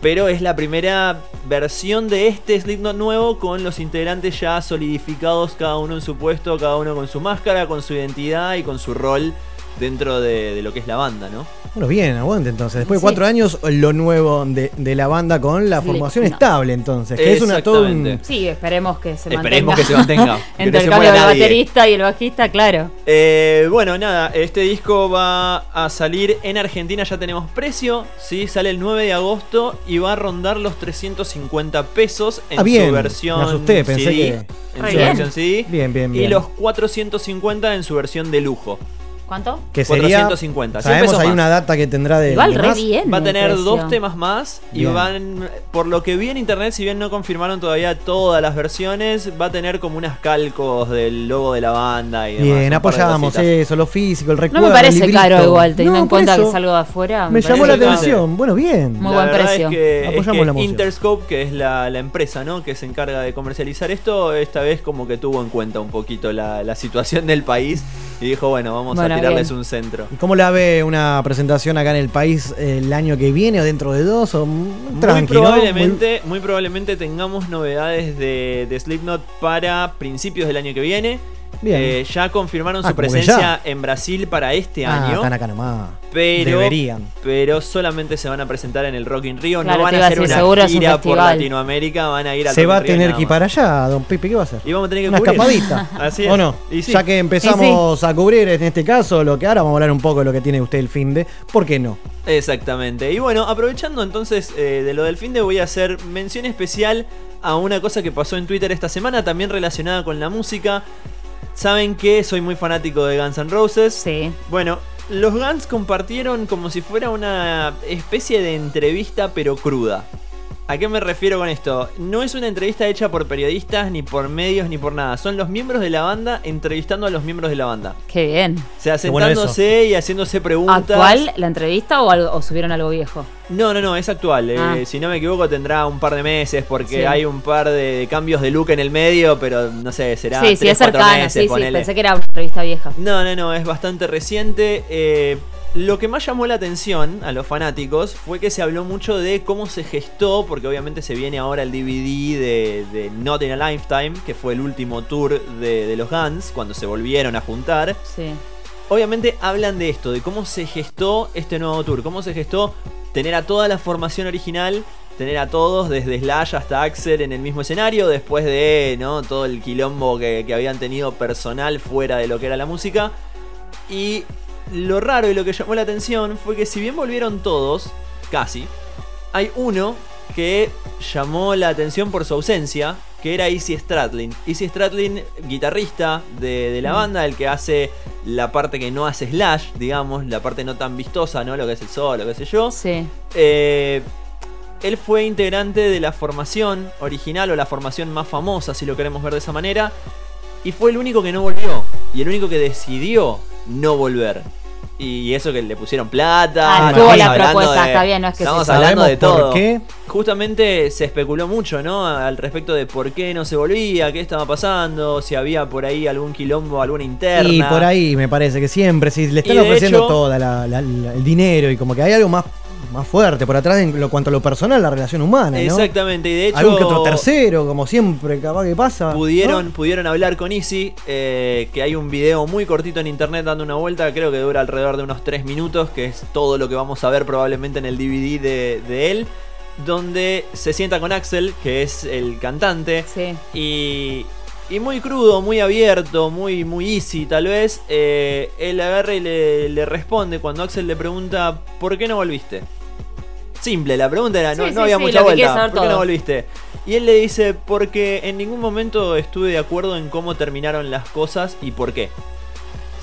pero es la primera versión de este Slipknot nuevo con los integrantes ya solidificados, cada uno en su puesto, cada uno con su máscara, con su identidad y con su rol dentro de, de lo que es la banda, ¿no? Bueno, bien, aguante entonces. Después de Sí. cuatro años, lo nuevo de, de la banda con la formación estable, entonces. Que es una todo un. Sí, esperemos que se Esperemos mantenga. que se mantenga, Entre el cambio del baterista y el bajista, claro. Eh, bueno, nada, este disco va a salir en Argentina, ya tenemos precio, ¿sí? Sale el 9 de agosto y va a rondar los 350 pesos en Ah, bien, su versión me asusté, pensé CD. que- En su bien. versión CD. Bien, bien, Y bien. los 450 en su versión de lujo. ¿Cuánto? Que sería. 450, 100 Sabemos, hay más. una data que tendrá de. Igual de re más. bien. Va a tener dos temas más y Bien. van, por lo que vi en internet, si bien no confirmaron todavía todas las versiones, va a tener como unas calcos del logo de la banda y demás. Bien, de apoyamos cositas. eso, lo físico, el No recuerdo. me parece el caro igual, teniendo No, en cuenta que eso es algo de afuera. Me llamó la atención. Bueno, bien. Muy la buen precio. Es que, es Apoyamos que la moción. Interscope, que es la, la empresa ¿no? que se encarga de comercializar esto, esta vez como que tuvo en cuenta un poquito la, la situación del país y dijo, bueno, vamos Bueno, a tirarles bien. un centro. ¿Y ¿Cómo la ve una presentación acá en el país el año que viene o dentro de dos? O mm, Muy probablemente, muy probablemente tengamos novedades de, de Slipknot para principios del año que viene. Bien. Eh, ya confirmaron Ah, su presencia en Brasil para este Ah, año. están acá nomás. Pero, Deberían. pero solamente se van a presentar en el Rock in Rio. Claro, no van a hacer una seguro es un gira por. Latinoamérica, van a ir al Se Rock va a tener que ir para allá, don Pipe, ¿qué va a hacer? Y vamos a tener que Una cubrir. escapadita. Así es. ¿O no? Y sí. Ya que empezamos a cubrir en este caso lo que ahora vamos a hablar un poco de lo que tiene usted el fin de, ¿por qué no? Exactamente. Y bueno, aprovechando entonces eh, de lo del fin de voy a hacer mención especial a una cosa que pasó en Twitter esta semana, también relacionada con la música. Saben que soy muy fanático de Guns N' Roses. Sí. Bueno, los Guns compartieron como si fuera una especie de entrevista pero cruda. ¿A qué me refiero con esto? No es una entrevista hecha por periodistas, ni por medios, ni por nada. Son los miembros de la banda entrevistando a los miembros de la banda. Qué bien. O sea, bueno sentándose y haciéndose preguntas. ¿Actual la entrevista o, algo- o subieron algo viejo? No, no, no, es actual. Eh, Ah. si no me equivoco, tendrá un par de meses porque Sí. hay un par de cambios de look en el medio, pero no sé, será. sí, sí, es cuatro cercana. meses, sí, sí, pensé que era una entrevista vieja. No, no, no, es bastante reciente. Eh, lo que más llamó la atención a los fanáticos fue que se habló mucho de cómo se gestó, porque obviamente se viene ahora el DVD de, de Not in a Lifetime, que fue el último tour de, de los Guns, cuando se volvieron a juntar. Sí. Obviamente hablan de esto, de cómo se gestó este nuevo tour, cómo se gestó tener a toda la formación original, tener a todos, desde Slash hasta Axel en el mismo escenario, después de ¿no? todo el quilombo que, que habían tenido personal fuera de lo que era la música. Y lo raro y lo que llamó la atención fue que si bien volvieron todos, casi, hay uno que llamó la atención por su ausencia, que era Easy Stradlin. Easy Stradlin, guitarrista de, de la Mm. banda, el que hace la parte que no hace Slash, digamos, la parte no tan vistosa, ¿no? Lo que es el solo, qué sé yo. Sí. Eh, él fue integrante de la formación original o la formación más famosa, si lo queremos ver de esa manera. Y fue el único que no volvió. Y el único que decidió no volver. Y eso que le pusieron plata. Ah, estamos estuvo la hablando propuesta, de- está bien, no es que Estamos sí. hablando de ¿Sabemos por todo. qué? Justamente se especuló mucho, ¿no? Al respecto de por qué no se volvía, qué estaba pasando, si había por ahí algún quilombo, alguna interna. Y por ahí me parece que siempre, si le están ofreciendo hecho- toda la- la- la- el dinero y como que hay algo más, más fuerte por atrás en lo cuanto a lo personal, la relación humana, ¿no? Exactamente, y de hecho. Algún que otro tercero, como siempre, capaz que pasa. Pudieron, ¿no? pudieron hablar con Easy, eh, que hay un video muy cortito en internet dando una vuelta, creo que dura alrededor de unos 3 minutos, que es todo lo que vamos a ver probablemente en el DVD de, de él, donde se sienta con Axel, que es el cantante, Sí. y, y muy crudo, muy abierto, muy, muy easy tal vez, eh, él agarra y le, le responde cuando Axel le pregunta, ¿por qué no volviste? Simple, la pregunta era, no, Sí, no sí, había sí, mucha vuelta, ¿por qué no volviste? Y él le dice, porque en ningún momento estuve de acuerdo en cómo terminaron las cosas y por qué.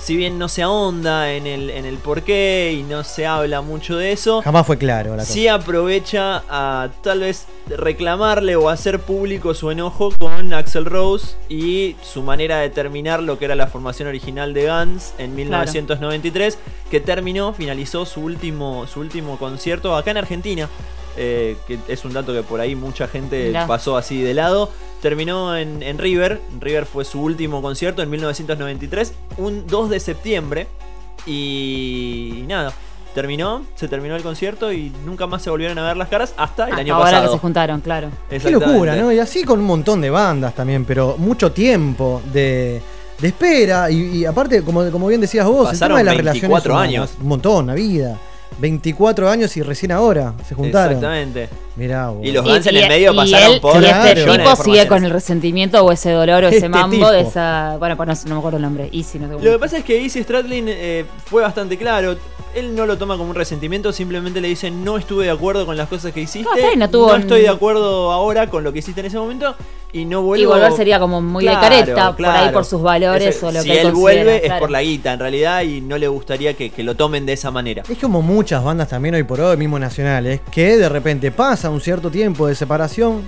Si bien no se ahonda en el, en el por qué y no se habla mucho de eso, Jamás fue claro la cosa. sí aprovecha a tal vez reclamarle o hacer público su enojo con Axel Rose y su manera de terminar lo que era la formación original de Guns en 1993, que terminó, finalizó su último, su último concierto acá en Argentina. Eh, que es un dato que por ahí mucha gente Mirá. pasó así de lado. Terminó en, en River. River fue su último concierto en 1993, un 2 de septiembre. Y nada, terminó, se terminó el concierto y nunca más se volvieron a ver las caras hasta el Ah, año ahora pasado. que se juntaron, claro. Qué locura, ¿no? Y así con un montón de bandas también, pero mucho tiempo de, de espera. Y, y aparte, como, como bien decías vos, Pasaron el tema de las 24 relaciones humanas, años. Un montón, una vida. 24 años y recién ahora se juntaron. Exactamente. Mirá, vos. Y los Guns en el medio y pasaron él- por y este tipo sigue con el resentimiento o ese dolor o ese Este mambo de esa. Bueno, pues no, no me acuerdo el nombre. Easy, no sé Lo que pasa es que Easy Stradlin eh, fue bastante claro. Él no lo toma como un resentimiento, simplemente le dice no estuve de acuerdo con las cosas que hiciste. No, no tuvo un- estoy de acuerdo ahora con lo que hiciste en ese momento y no vuelvo. Y volver sería como muy de careta, por ahí por sus valores o lo si que él él vuelve es claro. por la guita en realidad y no le gustaría que, que lo tomen de esa manera. Es como muchas bandas también hoy por hoy, mismo nacionales, que de repente pasa un cierto tiempo de separación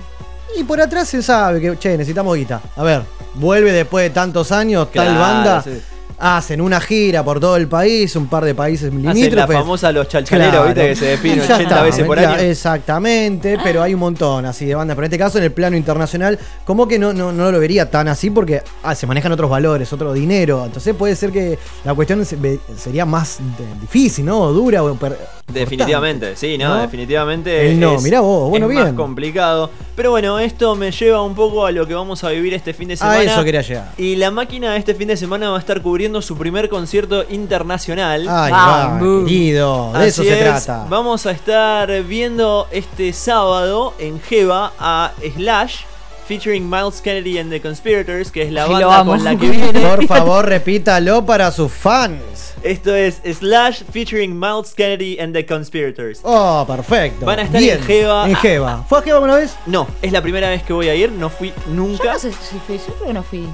y por atrás se sabe que, che, necesitamos guita. A ver, vuelve después de tantos años tal Claro, banda, sí. Hacen una gira por todo el país, un par de países Hacen la limítrofes. famosa los chalchaleros, Claro. viste, que se despiden Y ya 80 está, veces por año. Exactamente, pero hay un montón así de bandas. Pero en este caso, en el plano internacional, como que no, no, no lo vería tan así porque ah, se manejan otros valores, otro dinero. Entonces puede ser que la cuestión sería más difícil, ¿no? Dura o Definitivamente, sí, no, ¿no? definitivamente. El no, es- mirá vos, bueno, es bien. más complicado. Pero bueno, esto me lleva un poco a lo que vamos a vivir este fin de semana. A eso quería llegar. Y la máquina este fin de semana va a estar cubriendo su primer concierto internacional. Ay, Vamos. va, querido, de eso se es, trata. Vamos a estar viendo este sábado en Jeva a Slash featuring Miles Kennedy and the Conspirators, que es la banda con la que viene. Por favor, repítalo para sus fans. Esto es Slash featuring Miles Kennedy and the Conspirators. Oh, perfecto. Van a estar Bien, en Jeva. En Jeva. ¿Fue a Jeva una vez? No, es la primera vez que voy a ir, no fui Yo nunca. no sé si fui, yo creo que no fui.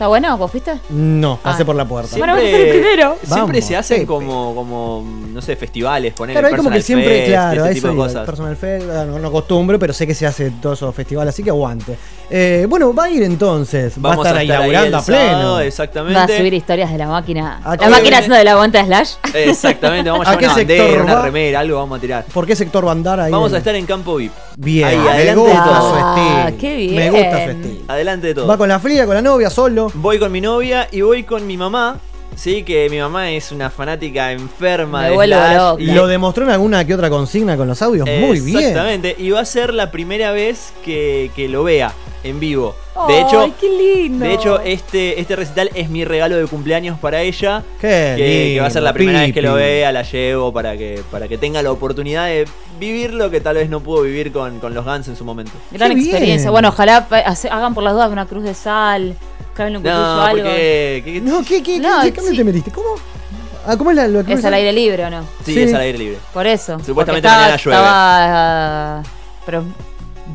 ¿Está bueno? ¿Vos fuiste? No, pasé Ah. por la puerta. Bueno, vas a ser el primero. Siempre Vamos, se hacen Pepe. como, como, no sé, festivales, poner Claro, hay como que Personal siempre, Fest, claro, ese tipo de cosas. Personal Fest, ah, no, no acostumbro, pero sé que se hace todos esos festivales, así que aguante. Eh, bueno, va a ir entonces, Vamos va a estar, ahí inaugurando a sábado, pleno. exactamente. Va a subir historias de la máquina. ¿A La máquina haciendo de la aguanta Slash. Exactamente, vamos a ¿A llevar qué una sector bandera, una remera, algo vamos a tirar. ¿Por qué sector va a andar ahí? Vamos en- a estar en campo VIP. Bien, Ahí, me adelante de gusta todo. su Ah, estilo. qué bien. Me gusta su estilo. Adelante de todo. Va con la fría, con la novia, solo. Voy con mi novia y voy con mi mamá. Sí, que mi mamá es una fanática enferma Me de Slash. loca. y- Lo demostró en alguna que otra consigna con los audios. Muy bien. Exactamente. Y va a ser la primera vez que, que lo vea en vivo. De Ay, hecho, qué lindo. de hecho este, este recital es mi regalo de cumpleaños para ella. Qué Que, que va a ser la lindo, primera vez que lo vea, la llevo para que, para que tenga la oportunidad de vivir lo que tal vez no pudo vivir con, con los Guns en su momento. Gran Qué bien. experiencia. Bueno, ojalá hagan por las dudas una cruz de sal. Claven un cuchillo No, algo. porque. que- No, ¿qué, qué, No, qué, qué cambio sí. te metiste? ¿Cómo? Ah, ¿Cómo es la, lo que Es al aire libre o no. sí, sí. es al aire libre. Por eso. Supuestamente estaba- mañana llueve. Estaba, pero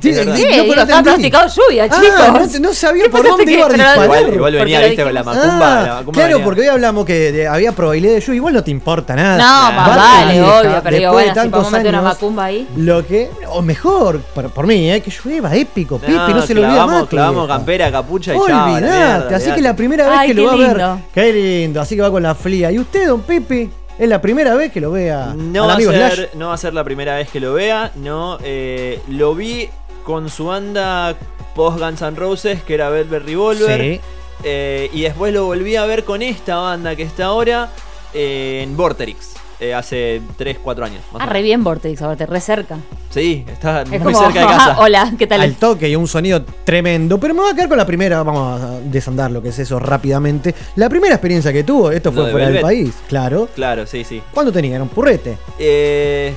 Sí, Es verdad. sí, Sí, no, pero estaba pronosticado lluvia, Ah, chicos. no, te- no sabía ¿Qué por dónde iba a disparar. Igual, igual venía, viste, con la macumba. Ah, la macumba claro, venía. porque hoy hablamos que de- había probabilidad de lluvia. Igual no te importa nada. No, más vale, vieja, obvio. Pero digo, bueno, si podemos meter una macumba ahí. Lo que, o mejor, por, por mí, eh, que llueva, épico, Pipi, no, se lo olvida más. Clavamos campera, capucha y Olvidate, así que la primera vez que lo va a ver. Qué lindo, así que va con la fría. ¿Y usted, don Pipi? ¿Es la primera vez que lo vea No al va, a amigo Slash? ser, no va a ser la primera vez que lo vea, no. eh, lo vi con su banda post Guns N' Roses, que era Velvet Revolver. Sí. eh, y después lo volví a ver con esta banda que está ahora eh, en Vorterix, eh, hace 3, 4 años. más Ah, re bien Vortex, ahora re cerca. Sí, está Es muy como, cerca de casa. hola, ¿qué tal? Al toque y un sonido tremendo. Pero me voy a quedar con la primera. Vamos a desandar lo que es eso rápidamente. La primera experiencia que tuvo, esto fue de fuera del país, claro. Claro, sí, sí. ¿Cuándo tenía? Era un purrete. Eh,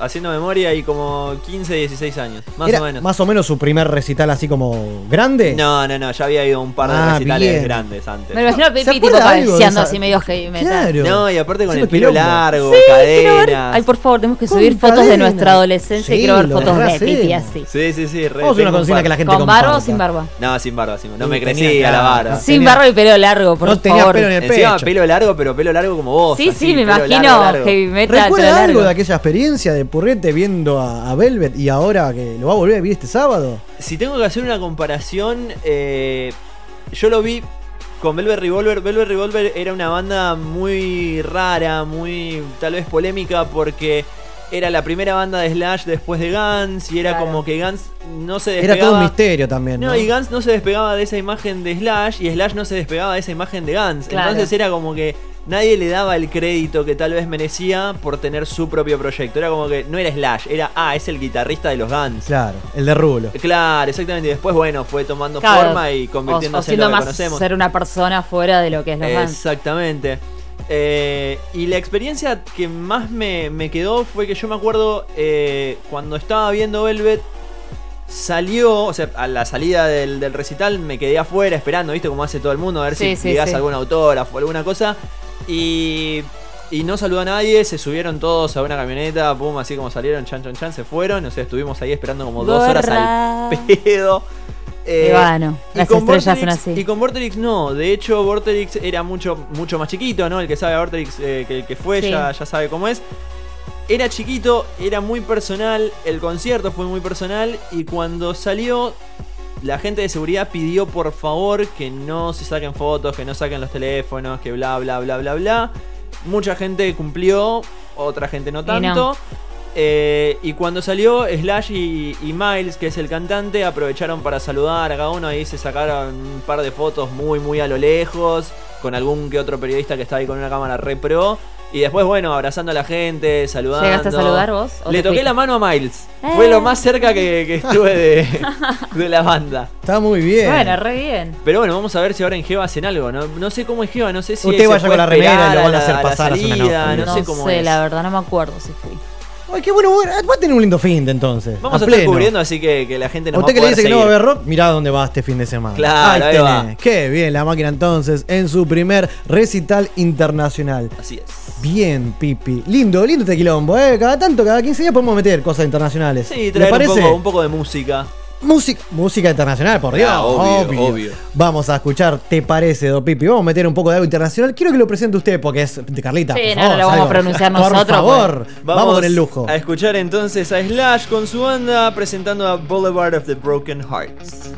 haciendo memoria y como 15, 16 años, más Era o menos. Más o menos su primer recital así como grande. No, no, no, ya había ido a un par de Ah, recitales bien. grandes antes. Me lo imagino a ¿Se Pipi tipo esa- así medio heavy metal. Claro. No, y aparte con el pelo quilombo. largo, Sí, cadenas. Ay, por favor, tenemos que subir fotos de nuestra adolescencia y quiero ver fotos de. Pipi así. Sí, sí, sí. re- Vamos a una consigna que la gente ¿Con barba o sin barba? No, sin barba, sin No Sí, me tenía crecía la barba. Sin barba y pelo largo, por no tenía pelo en el pecho. pelo largo, pero pelo largo como vos. Sí, sí, me imagino heavy metal, ¿Recuerda algo largo. de aquella experiencia de Purrete viendo a, a Velvet y ahora que lo va a volver a vivir este sábado? Si tengo que hacer una comparación, eh, yo lo vi con Velvet Revolver. Velvet Revolver era una banda muy rara, muy tal vez polémica porque era la primera banda de Slash después de Guns y era Claro. como que Guns no se despegaba. Era todo un misterio también. No, ¿no? y Guns no se despegaba de esa imagen de Slash y Slash no se despegaba de esa imagen de Guns. Claro. Entonces era como que nadie le daba el crédito que tal vez merecía por tener su propio proyecto. Era como que no era Slash, era, ah, es el guitarrista de los Guns. Claro, el de Rulo. Claro, exactamente. Y después, bueno, fue tomando Claro, forma y O, o convirtiéndose en lo que más conocemos. ser una persona fuera de lo que es los Guns. Exactamente. Eh, y la experiencia que más me, me quedó fue que yo me acuerdo eh, cuando estaba viendo Velvet, salió, o sea, a la salida del, del recital me quedé afuera esperando, ¿viste? Como hace todo el mundo, a ver Sí, si sí, llegás sí. algún autógrafo o alguna cosa. Y, y no saludó a nadie, se subieron todos a una camioneta, pum, así como salieron, chan, chan, chan, se fueron. O sea, estuvimos ahí esperando como dos horas al pedo. Eh, Y bueno, las con estrellas son Vorterix- así. Y con Vorterix no, de hecho Vorterix era mucho, mucho más chiquito, ¿no? El que sabe a Vorterix, eh, que el que fue, Sí. ya, ya sabe cómo es. Era chiquito, era muy personal, el concierto fue muy personal y cuando salió la gente de seguridad pidió por favor que no se saquen fotos, que no saquen los teléfonos, que bla bla bla bla bla. Mucha gente cumplió, otra gente no Y tanto. no. Eh, y cuando salió Slash y, y Miles, que es el cantante, aprovecharon para saludar a cada uno. Ahí se sacaron un par de fotos muy, muy a lo lejos. Con algún que otro periodista que estaba ahí con una cámara re pro. Y después, bueno, abrazando a la gente, saludando. ¿Llegaste a saludar vos? ¿O Le toqué la mano a Miles. Eh. Fue lo más cerca que, que estuve de, de la banda. Está muy bien. Bueno, re bien. Pero bueno, vamos a ver si ahora en Geva hacen algo. No, no sé cómo es Geva, no sé si. Usted vaya con la remera y lo van a la- hacer la pasar a una salida, nota. No, No sé cómo sé, es. la verdad, no me acuerdo si fui. Ay, qué bueno, bueno, va a tener un lindo fin de entonces. Vamos a, pleno. estar cubriendo, así que, que la gente nos Usted va que a le poder dice que no va a seguir. haber rock, mirá dónde va este fin de semana. Claro, ahí va. tenés. Qué bien, la máquina entonces en su primer recital internacional. Así es. Bien, Pipi. Lindo, lindo este quilombo, ¿eh? Cada tanto, cada 15 días podemos meter cosas internacionales. Sí, ¿Le traer un parece? poco, un poco de música. Música, música internacional, por Dios. Ah, obvio, obvio. Vamos a escuchar ¿Te parece, Do Pipi? Vamos a meter un poco de algo internacional. Quiero que lo presente usted porque es de Carlita. Sí, por no, favor, lo vamos a pronunciar Por nosotros, pues. favor, vamos, con el lujo. A escuchar entonces a Slash con su banda presentando a Boulevard of the Broken Hearts.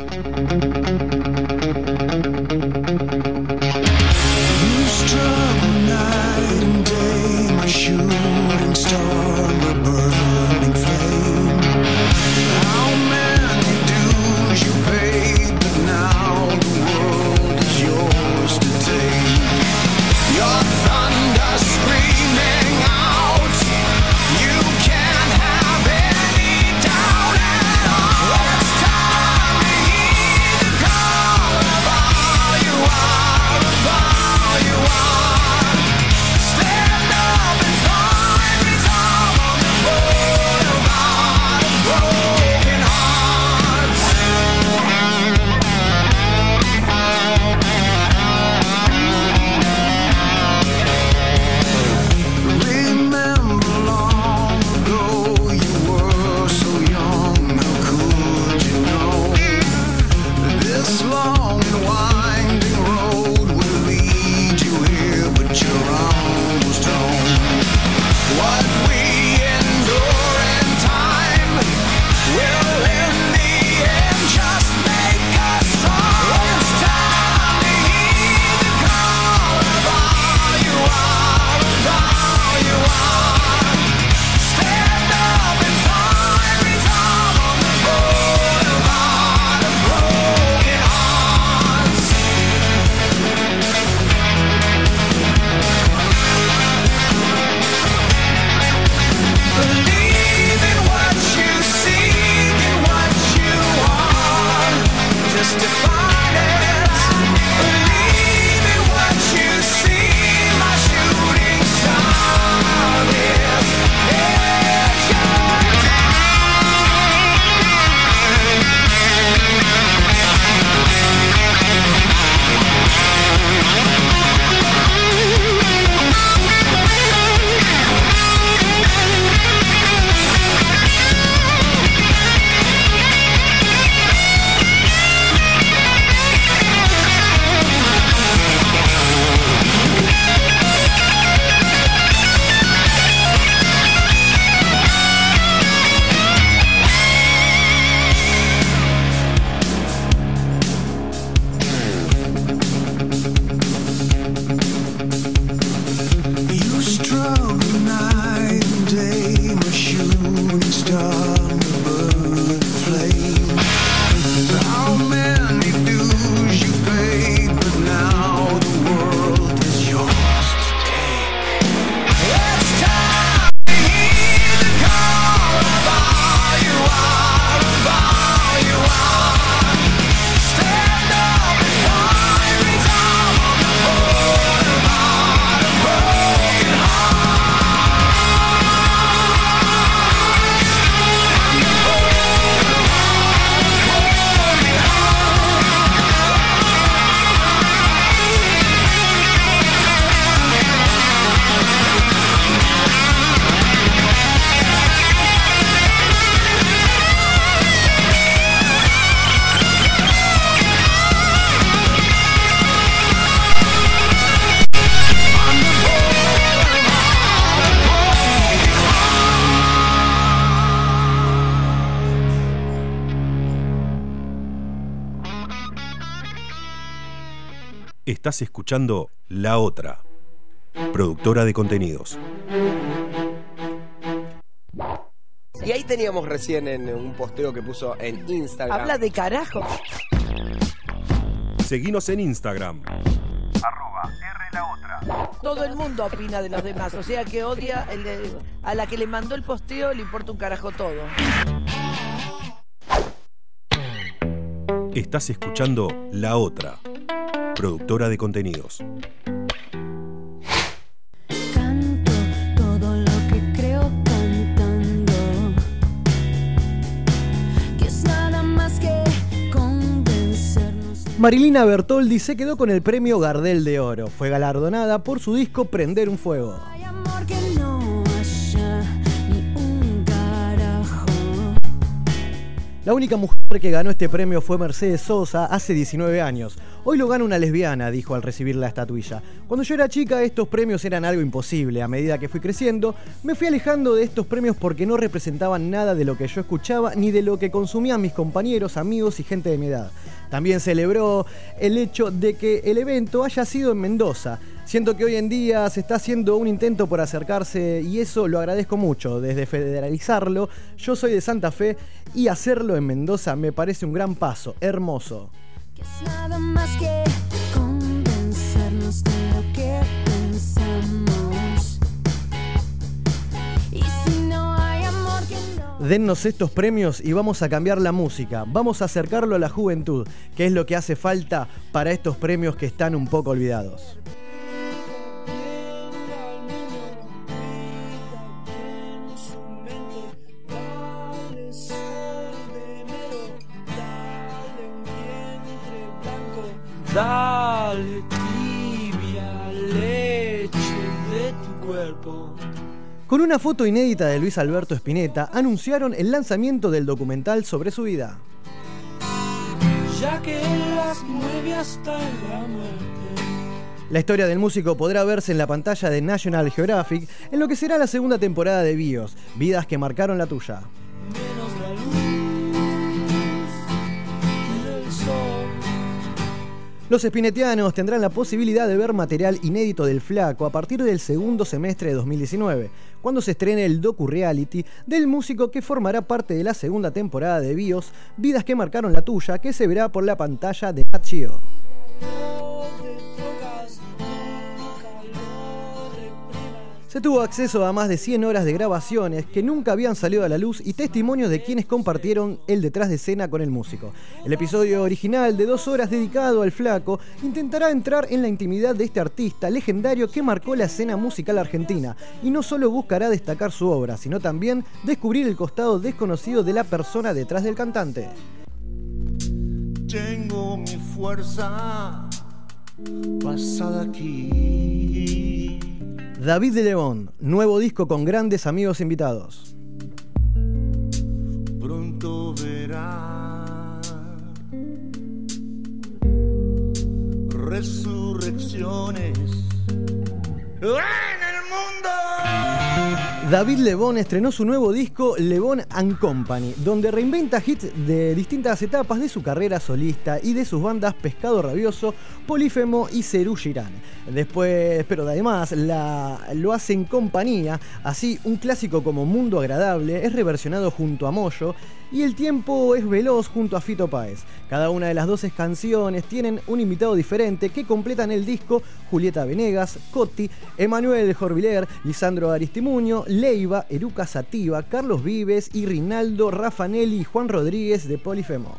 Escuchando La Otra, productora de contenidos. Y ahí teníamos recién en un posteo que puso en Instagram. Habla de carajo. Seguinos en Instagram. Todo el mundo opina de los demás, o sea que odia el de- a la que le mandó el posteo le importa un carajo todo. Estás escuchando La Otra, productora de contenidos. todo lo que creo cantando. Que es nada más que convencernos. Marilina Bertoldi se quedó con el premio Gardel de Oro. Fue galardonada por su disco Prender un Fuego. Hay amor que no La única mujer que ganó este premio fue Mercedes Sosa hace 19 años. Hoy lo gana una lesbiana, dijo al recibir la estatuilla. Cuando yo era chica estos premios eran algo imposible. A medida que fui creciendo, me fui alejando de estos premios porque no representaban nada de lo que yo escuchaba ni de lo que consumían mis compañeros, amigos y gente de mi edad. También celebró el hecho de que el evento haya sido en Mendoza. Siento que hoy en día se está haciendo un intento por acercarse y eso lo agradezco mucho. Desde federalizarlo, yo soy de Santa Fe y hacerlo en Mendoza me parece un gran paso, hermoso. Nada más que convencernos de lo que pensamos. Y si no hay amor que no. Dennos estos premios y vamos a cambiar la música. Vamos a acercarlo a la juventud, que es lo que hace falta para estos premios que están un poco olvidados. Dale tibia leche de tu cuerpo. Con una foto inédita de Luis Alberto Spinetta, anunciaron el lanzamiento del documental sobre su vida. Ya que las mueve hasta la muerte. La historia del músico podrá verse en la pantalla de National Geographic en lo que será la segunda temporada de Bios, Vidas que marcaron la tuya. Menos la luz Los espinetianos tendrán la posibilidad de ver material inédito del Flaco a partir del segundo semestre de 2019, cuando se estrene el docu-reality del músico que formará parte de la segunda temporada de Bios, Vidas que marcaron la tuya, que se verá por la pantalla de Nachio. Se tuvo acceso a más de 100 horas de grabaciones que nunca habían salido a la luz y testimonios de quienes compartieron el detrás de escena con el músico. El episodio original de dos horas dedicado al flaco intentará entrar en la intimidad de este artista legendario que marcó la escena musical argentina y no solo buscará destacar su obra, sino también descubrir el costado desconocido de la persona detrás del cantante. Tengo mi fuerza aquí. David de León, nuevo disco con grandes amigos invitados. Pronto verá resurrecciones David Lebón estrenó su nuevo disco Lebón and Company, donde reinventa hits de distintas etapas de su carrera solista y de sus bandas Pescado Rabioso, Polífemo y Cerú Girán. Después, pero además lo hace en compañía, así un clásico como Mundo Agradable es reversionado junto a Moyo y El Tiempo es Veloz junto a Fito Páez. Cada una de las 12 canciones tienen un invitado diferente que completan el disco Julieta Venegas, Cotti, Emanuel Jorviler, Lisandro Aristimuño, Leiva, Eruca Sativa, Carlos Vives y Rinaldo Raffanelli y Juan Rodríguez de Polifemo.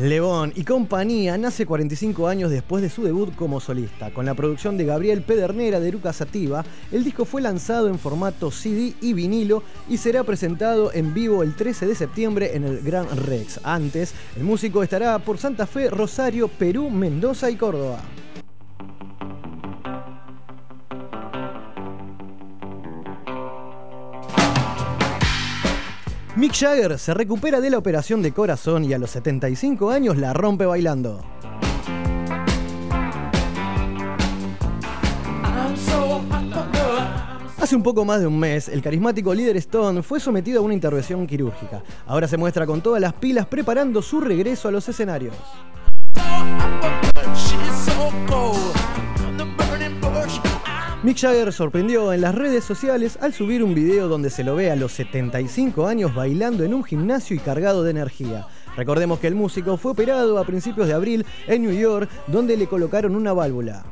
Lebón y compañía nace 45 años después de su debut como solista. Con la producción de Gabriel Pedernera de Eruca Sativa, el disco fue lanzado en formato CD y vinilo y será presentado en vivo el 13 de septiembre en el Gran Rex. Antes, el músico estará por Santa Fe, Rosario, Perú, Mendoza y Córdoba. Mick Jagger se recupera de la operación de corazón y a los 75 años la rompe bailando. Hace un poco más de un mes, el carismático líder Stone fue sometido a una intervención quirúrgica. Ahora se muestra con todas las pilas preparando su regreso a los escenarios. Mick Jagger sorprendió en las redes sociales al subir un video donde se lo ve a los 75 años bailando en un gimnasio y cargado de energía. Recordemos que el músico fue operado a principios de abril en New York, donde le colocaron una válvula.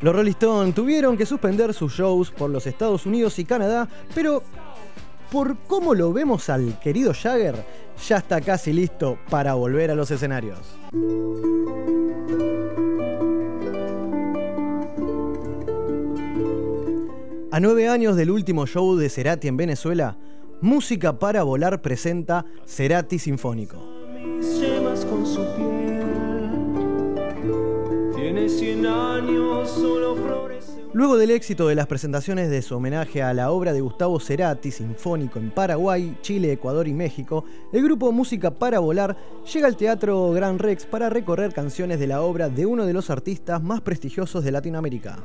Los Rolling Stones tuvieron que suspender sus shows por los Estados Unidos y Canadá, pero por cómo lo vemos al querido Jagger, ya está casi listo para volver a los escenarios. A nueve años del último show de Cerati en Venezuela, Música para Volar presenta Cerati Sinfónico. Mis yemas con su piel. Tiene 100 años, solo florece. Luego del éxito de las presentaciones de su homenaje a la obra de Gustavo Cerati, sinfónico en Paraguay, Chile, Ecuador y México, el grupo Música para Volar llega al Teatro Gran Rex para recorrer canciones de la obra de uno de los artistas más prestigiosos de Latinoamérica.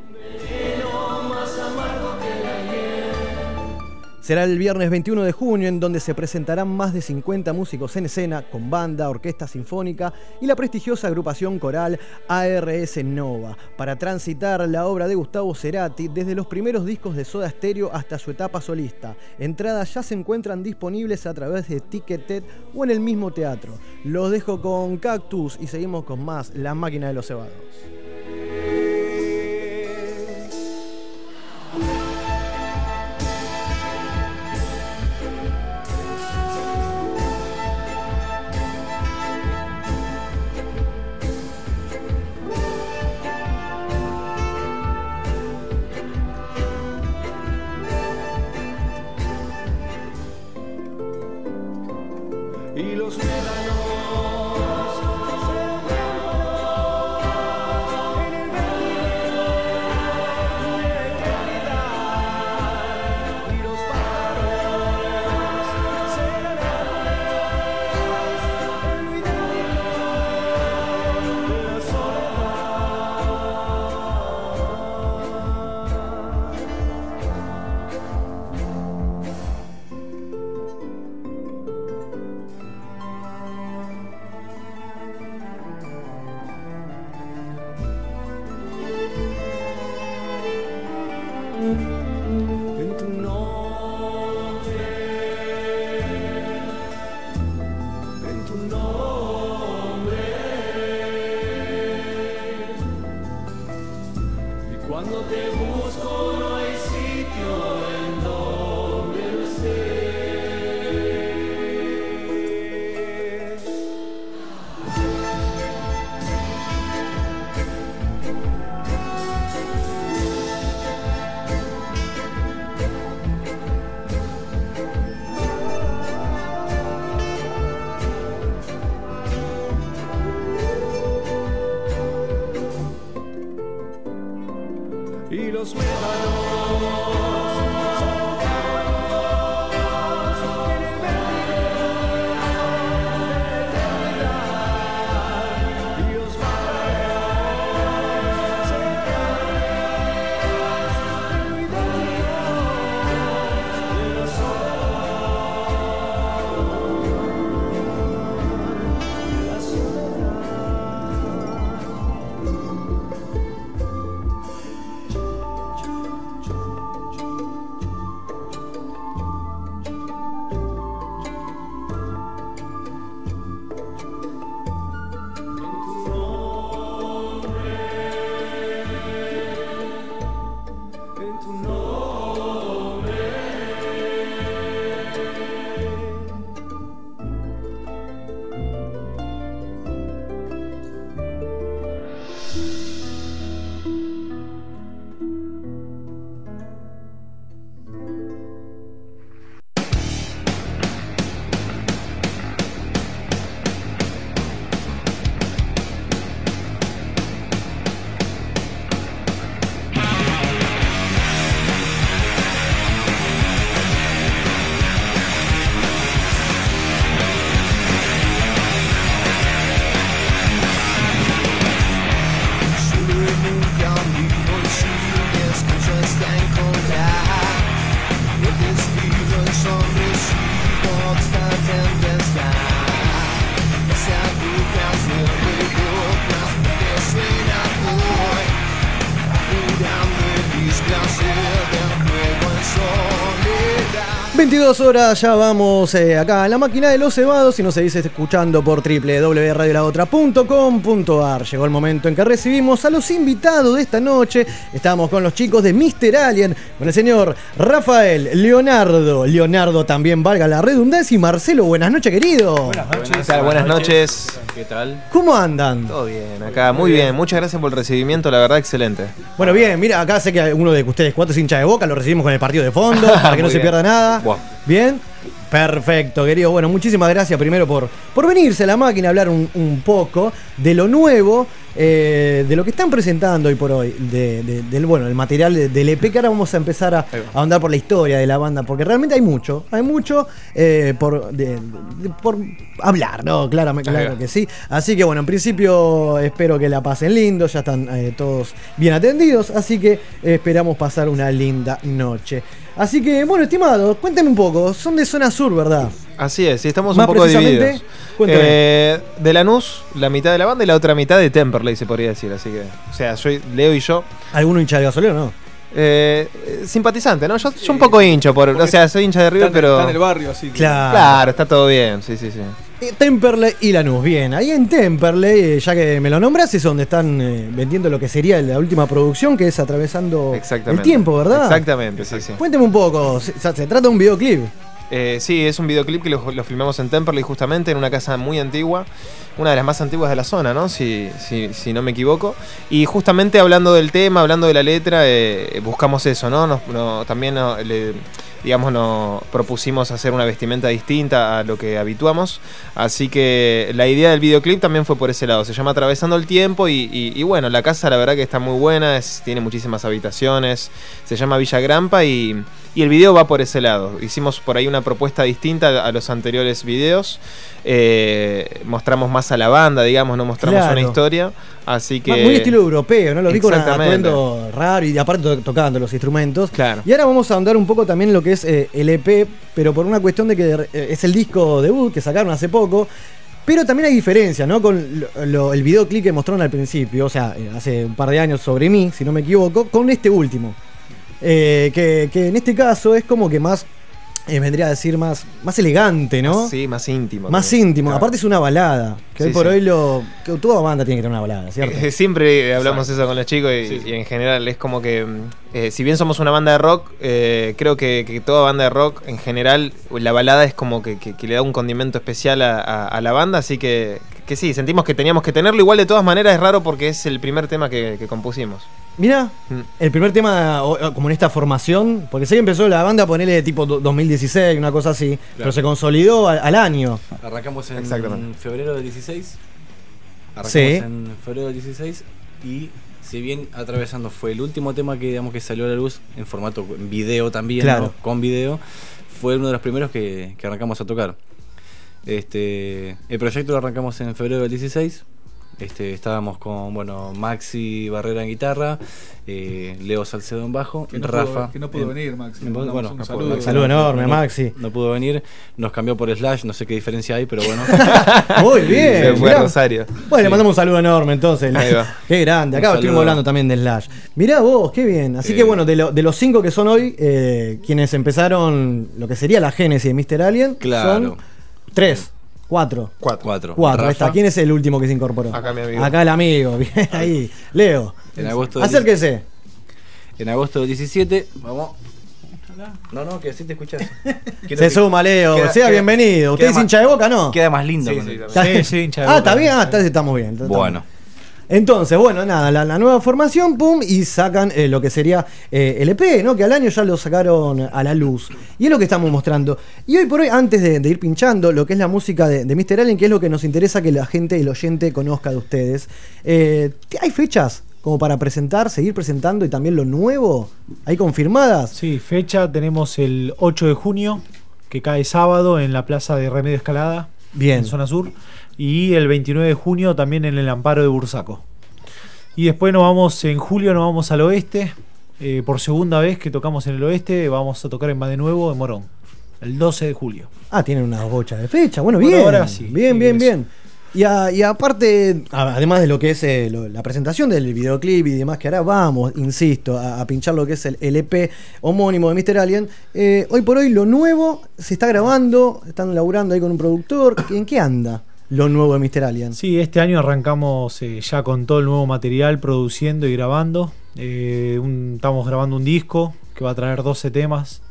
Será el viernes 21 de junio en donde se presentarán más de 50 músicos en escena con banda, orquesta sinfónica y la prestigiosa agrupación coral ARS Nova para transitar la obra de Gustavo Cerati desde los primeros discos de Soda Stereo hasta su etapa solista. Entradas ya se encuentran disponibles a través de Ticketed o en el mismo teatro. Los dejo con Cactus y seguimos con más La Máquina de los Cebados. 22 horas, ya vamos eh, acá en la máquina de los cebados y nos seguís escuchando por www.radiolaotra.com.ar. Llegó el momento en que recibimos a los invitados de esta noche. Estamos con los chicos de Mr. Alien, con el señor Rafael, Leonardo, Leonardo también valga la redundancia y Marcelo, buenas noches querido. Buenas ¿Qué tal? Buenas noches. ¿Qué tal? ¿Cómo andan? Todo bien, acá. Muy bien. Muchas gracias por el recibimiento, la verdad, excelente. Bueno, bien, mira, acá sé que uno de ustedes cuatro es hincha de boca, lo recibimos con el partido de fondo, para que no se pierda nada. Buah. Bien. Perfecto, querido. Bueno, muchísimas gracias primero por, por venirse a la máquina a hablar un, un poco de lo nuevo, eh, de lo que están presentando hoy por hoy, de- de- del bueno, el material de- del EP que ahora vamos a empezar a, a ahondar por la historia de la banda, porque realmente hay mucho, hay mucho eh, por, por hablar, ¿no? Claro va. que sí. Así que bueno, en principio espero que la pasen lindo, ya están eh, todos bien atendidos, así que esperamos pasar una linda noche. Así que, bueno, estimado, cuéntenme un poco, son de zona sur, ¿verdad? Así es, y estamos Más un poco divididos. cuéntame. Eh, de Lanús, la mitad de la banda y la otra mitad de Temperley, se podría decir. Así que, o sea, yo, Leo y yo. ¿Alguno hincha de gasolero no? Eh, eh, simpatizante, ¿no? Yo, yo un poco hincho, por, o sea, soy hincha de River, pero. está en el barrio, así que- Claro. Claro, está todo bien, sí, sí, sí. Eh, Temperley y Lanús, bien. Ahí en Temperley, eh, ya que me lo nombras, es donde están eh, vendiendo lo que sería la última producción, que es Atravesando el Tiempo, ¿verdad? Exactamente, sí, sí. Cuénteme un poco, se, o sea, se trata de un videoclip. Eh, sí, es un videoclip que lo, filmamos en Temperley justamente en una casa muy antigua, una de las más antiguas de la zona, ¿no? Si, si, si no me equivoco. Y justamente hablando del tema, hablando de la letra, eh, buscamos eso, ¿no? Nos- no- también le- digamos, nos propusimos hacer una vestimenta distinta a lo que habituamos. Así que la idea del videoclip también fue por ese lado. Se llama Atravesando el Tiempo y, y- y bueno, la casa la verdad que está muy buena, es- tiene muchísimas habitaciones, se llama Villa Grampa y, y el video va por ese lado. Hicimos por ahí una propuesta distinta a- los anteriores videos. Eh, mostramos más a la banda, digamos, no mostramos Claro. una historia. Así que... Muy estilo europeo, ¿no? Lo vi con atuendo raro y aparte to- tocando los instrumentos. Claro. Y ahora vamos a ahondar un poco también en lo que es eh, el EP, pero por una cuestión de que eh, es el disco debut que sacaron hace poco. Pero también hay diferencia, ¿no? Con lo- lo- el videoclip que mostraron al principio, o sea, eh, hace un par de años sobre mí, si no me equivoco, con este último. Eh, que, que en este caso es como que más, eh, vendría a decir, más, más elegante, ¿no? Sí, más íntimo. Más también. íntimo. Claro. Aparte es una balada. Que Sí, hoy por sí. hoy lo. Que toda banda tiene que tener una balada, ¿cierto? Eh, Siempre hablamos eso con los chicos y, y en general es como que, eh, si bien somos una banda de rock, eh, creo que, que toda banda de rock en general, la balada es como que, que- que le da un condimento especial a, a- a la banda, así que, que sí, sentimos que teníamos que tenerlo. Igual de todas maneras es raro porque es el primer tema que, que compusimos. Mira, Mm. el primer tema, o- o como en esta formación, porque sé que empezó la banda a ponerle tipo do- 2016, una cosa así, pero se consolidó al, al año. Arrancamos en febrero del 16. Arrancamos Sí. en febrero del 16 y si bien Atravesando fue el último tema que digamos que salió a la luz en formato en video también, Claro. ¿no? con video, fue uno de los primeros que, que arrancamos a tocar. Este, el proyecto lo arrancamos en febrero del 16. Este, estábamos con bueno Maxi Barrera en guitarra, eh, Leo Salcedo en bajo, Que no Rafa. pudo- que no pudo en- venir, Maxi. en- bueno, un no saludo. pudo- Saludo enorme, Maxi. No pudo venir, nos cambió por Slash, no sé qué diferencia hay, pero bueno. Muy bien. Se fue a Rosario. Bueno, le mandamos un saludo enorme entonces. Ahí va. Qué grande. Acá estuvimos hablando también de Slash. Mirá vos, qué bien. Así Eh. que bueno, de, lo- de los cinco que son hoy, eh, quienes empezaron lo que sería la génesis de Mr. Alien, Claro. son tres. Cuatro. Cuatro. Cuatro. Cuatro, ahí está. ¿Quién es el último que se incorporó? Acá mi amigo. Acá el amigo, bien ahí. Leo. En agosto del Acérquese. En agosto del 17, vamos. No, no, que así te escuchas. Se suma, Leo. queda- sea queda- bienvenido. ¿Usted queda es más- hincha de boca, no? Queda más lindo. Sí, sí. Sí, sí, hincha de Ah, Boca. está bien. Ah, está- estamos bien. estamos Bueno. bien. Entonces, bueno, nada, la, la nueva formación, pum, y sacan eh, lo que sería eh, el EP, ¿no? Que al año ya lo sacaron a la luz. Y es lo que estamos mostrando. Y hoy por hoy, antes de, de ir pinchando lo que es la música de, de Mr. Allen, que es lo que nos interesa que la gente, el oyente, conozca de ustedes, eh, ¿hay fechas como para presentar, seguir presentando y también lo nuevo? ¿Hay confirmadas? Sí, fecha tenemos el 8 de junio, que cae sábado en la plaza de Remedio Escalada, Bien. en zona sur, y el 29 de junio también en el Amparo de Bursaco. Y después nos vamos, en julio nos vamos al oeste, eh, por segunda vez que tocamos en el oeste, vamos a tocar en de nuevo en Morón, el 12 de julio. Ah, tienen unas bochas de fecha. Bueno, bien. ahora sí, bien, bien, eso. bien. Y, a- y aparte, además de lo que es eh, lo- la presentación del videoclip y demás que ahora vamos, insisto, a, a pinchar lo que es el, el EP homónimo de Mr. Alien. eh, hoy por hoy lo nuevo se está grabando, están laburando ahí con un productor. ¿En qué anda lo nuevo de Mr. Alien? Sí, este año arrancamos eh, ya con todo el nuevo material, produciendo y grabando. Eh, un- estamos grabando un disco que va a traer 12 temas.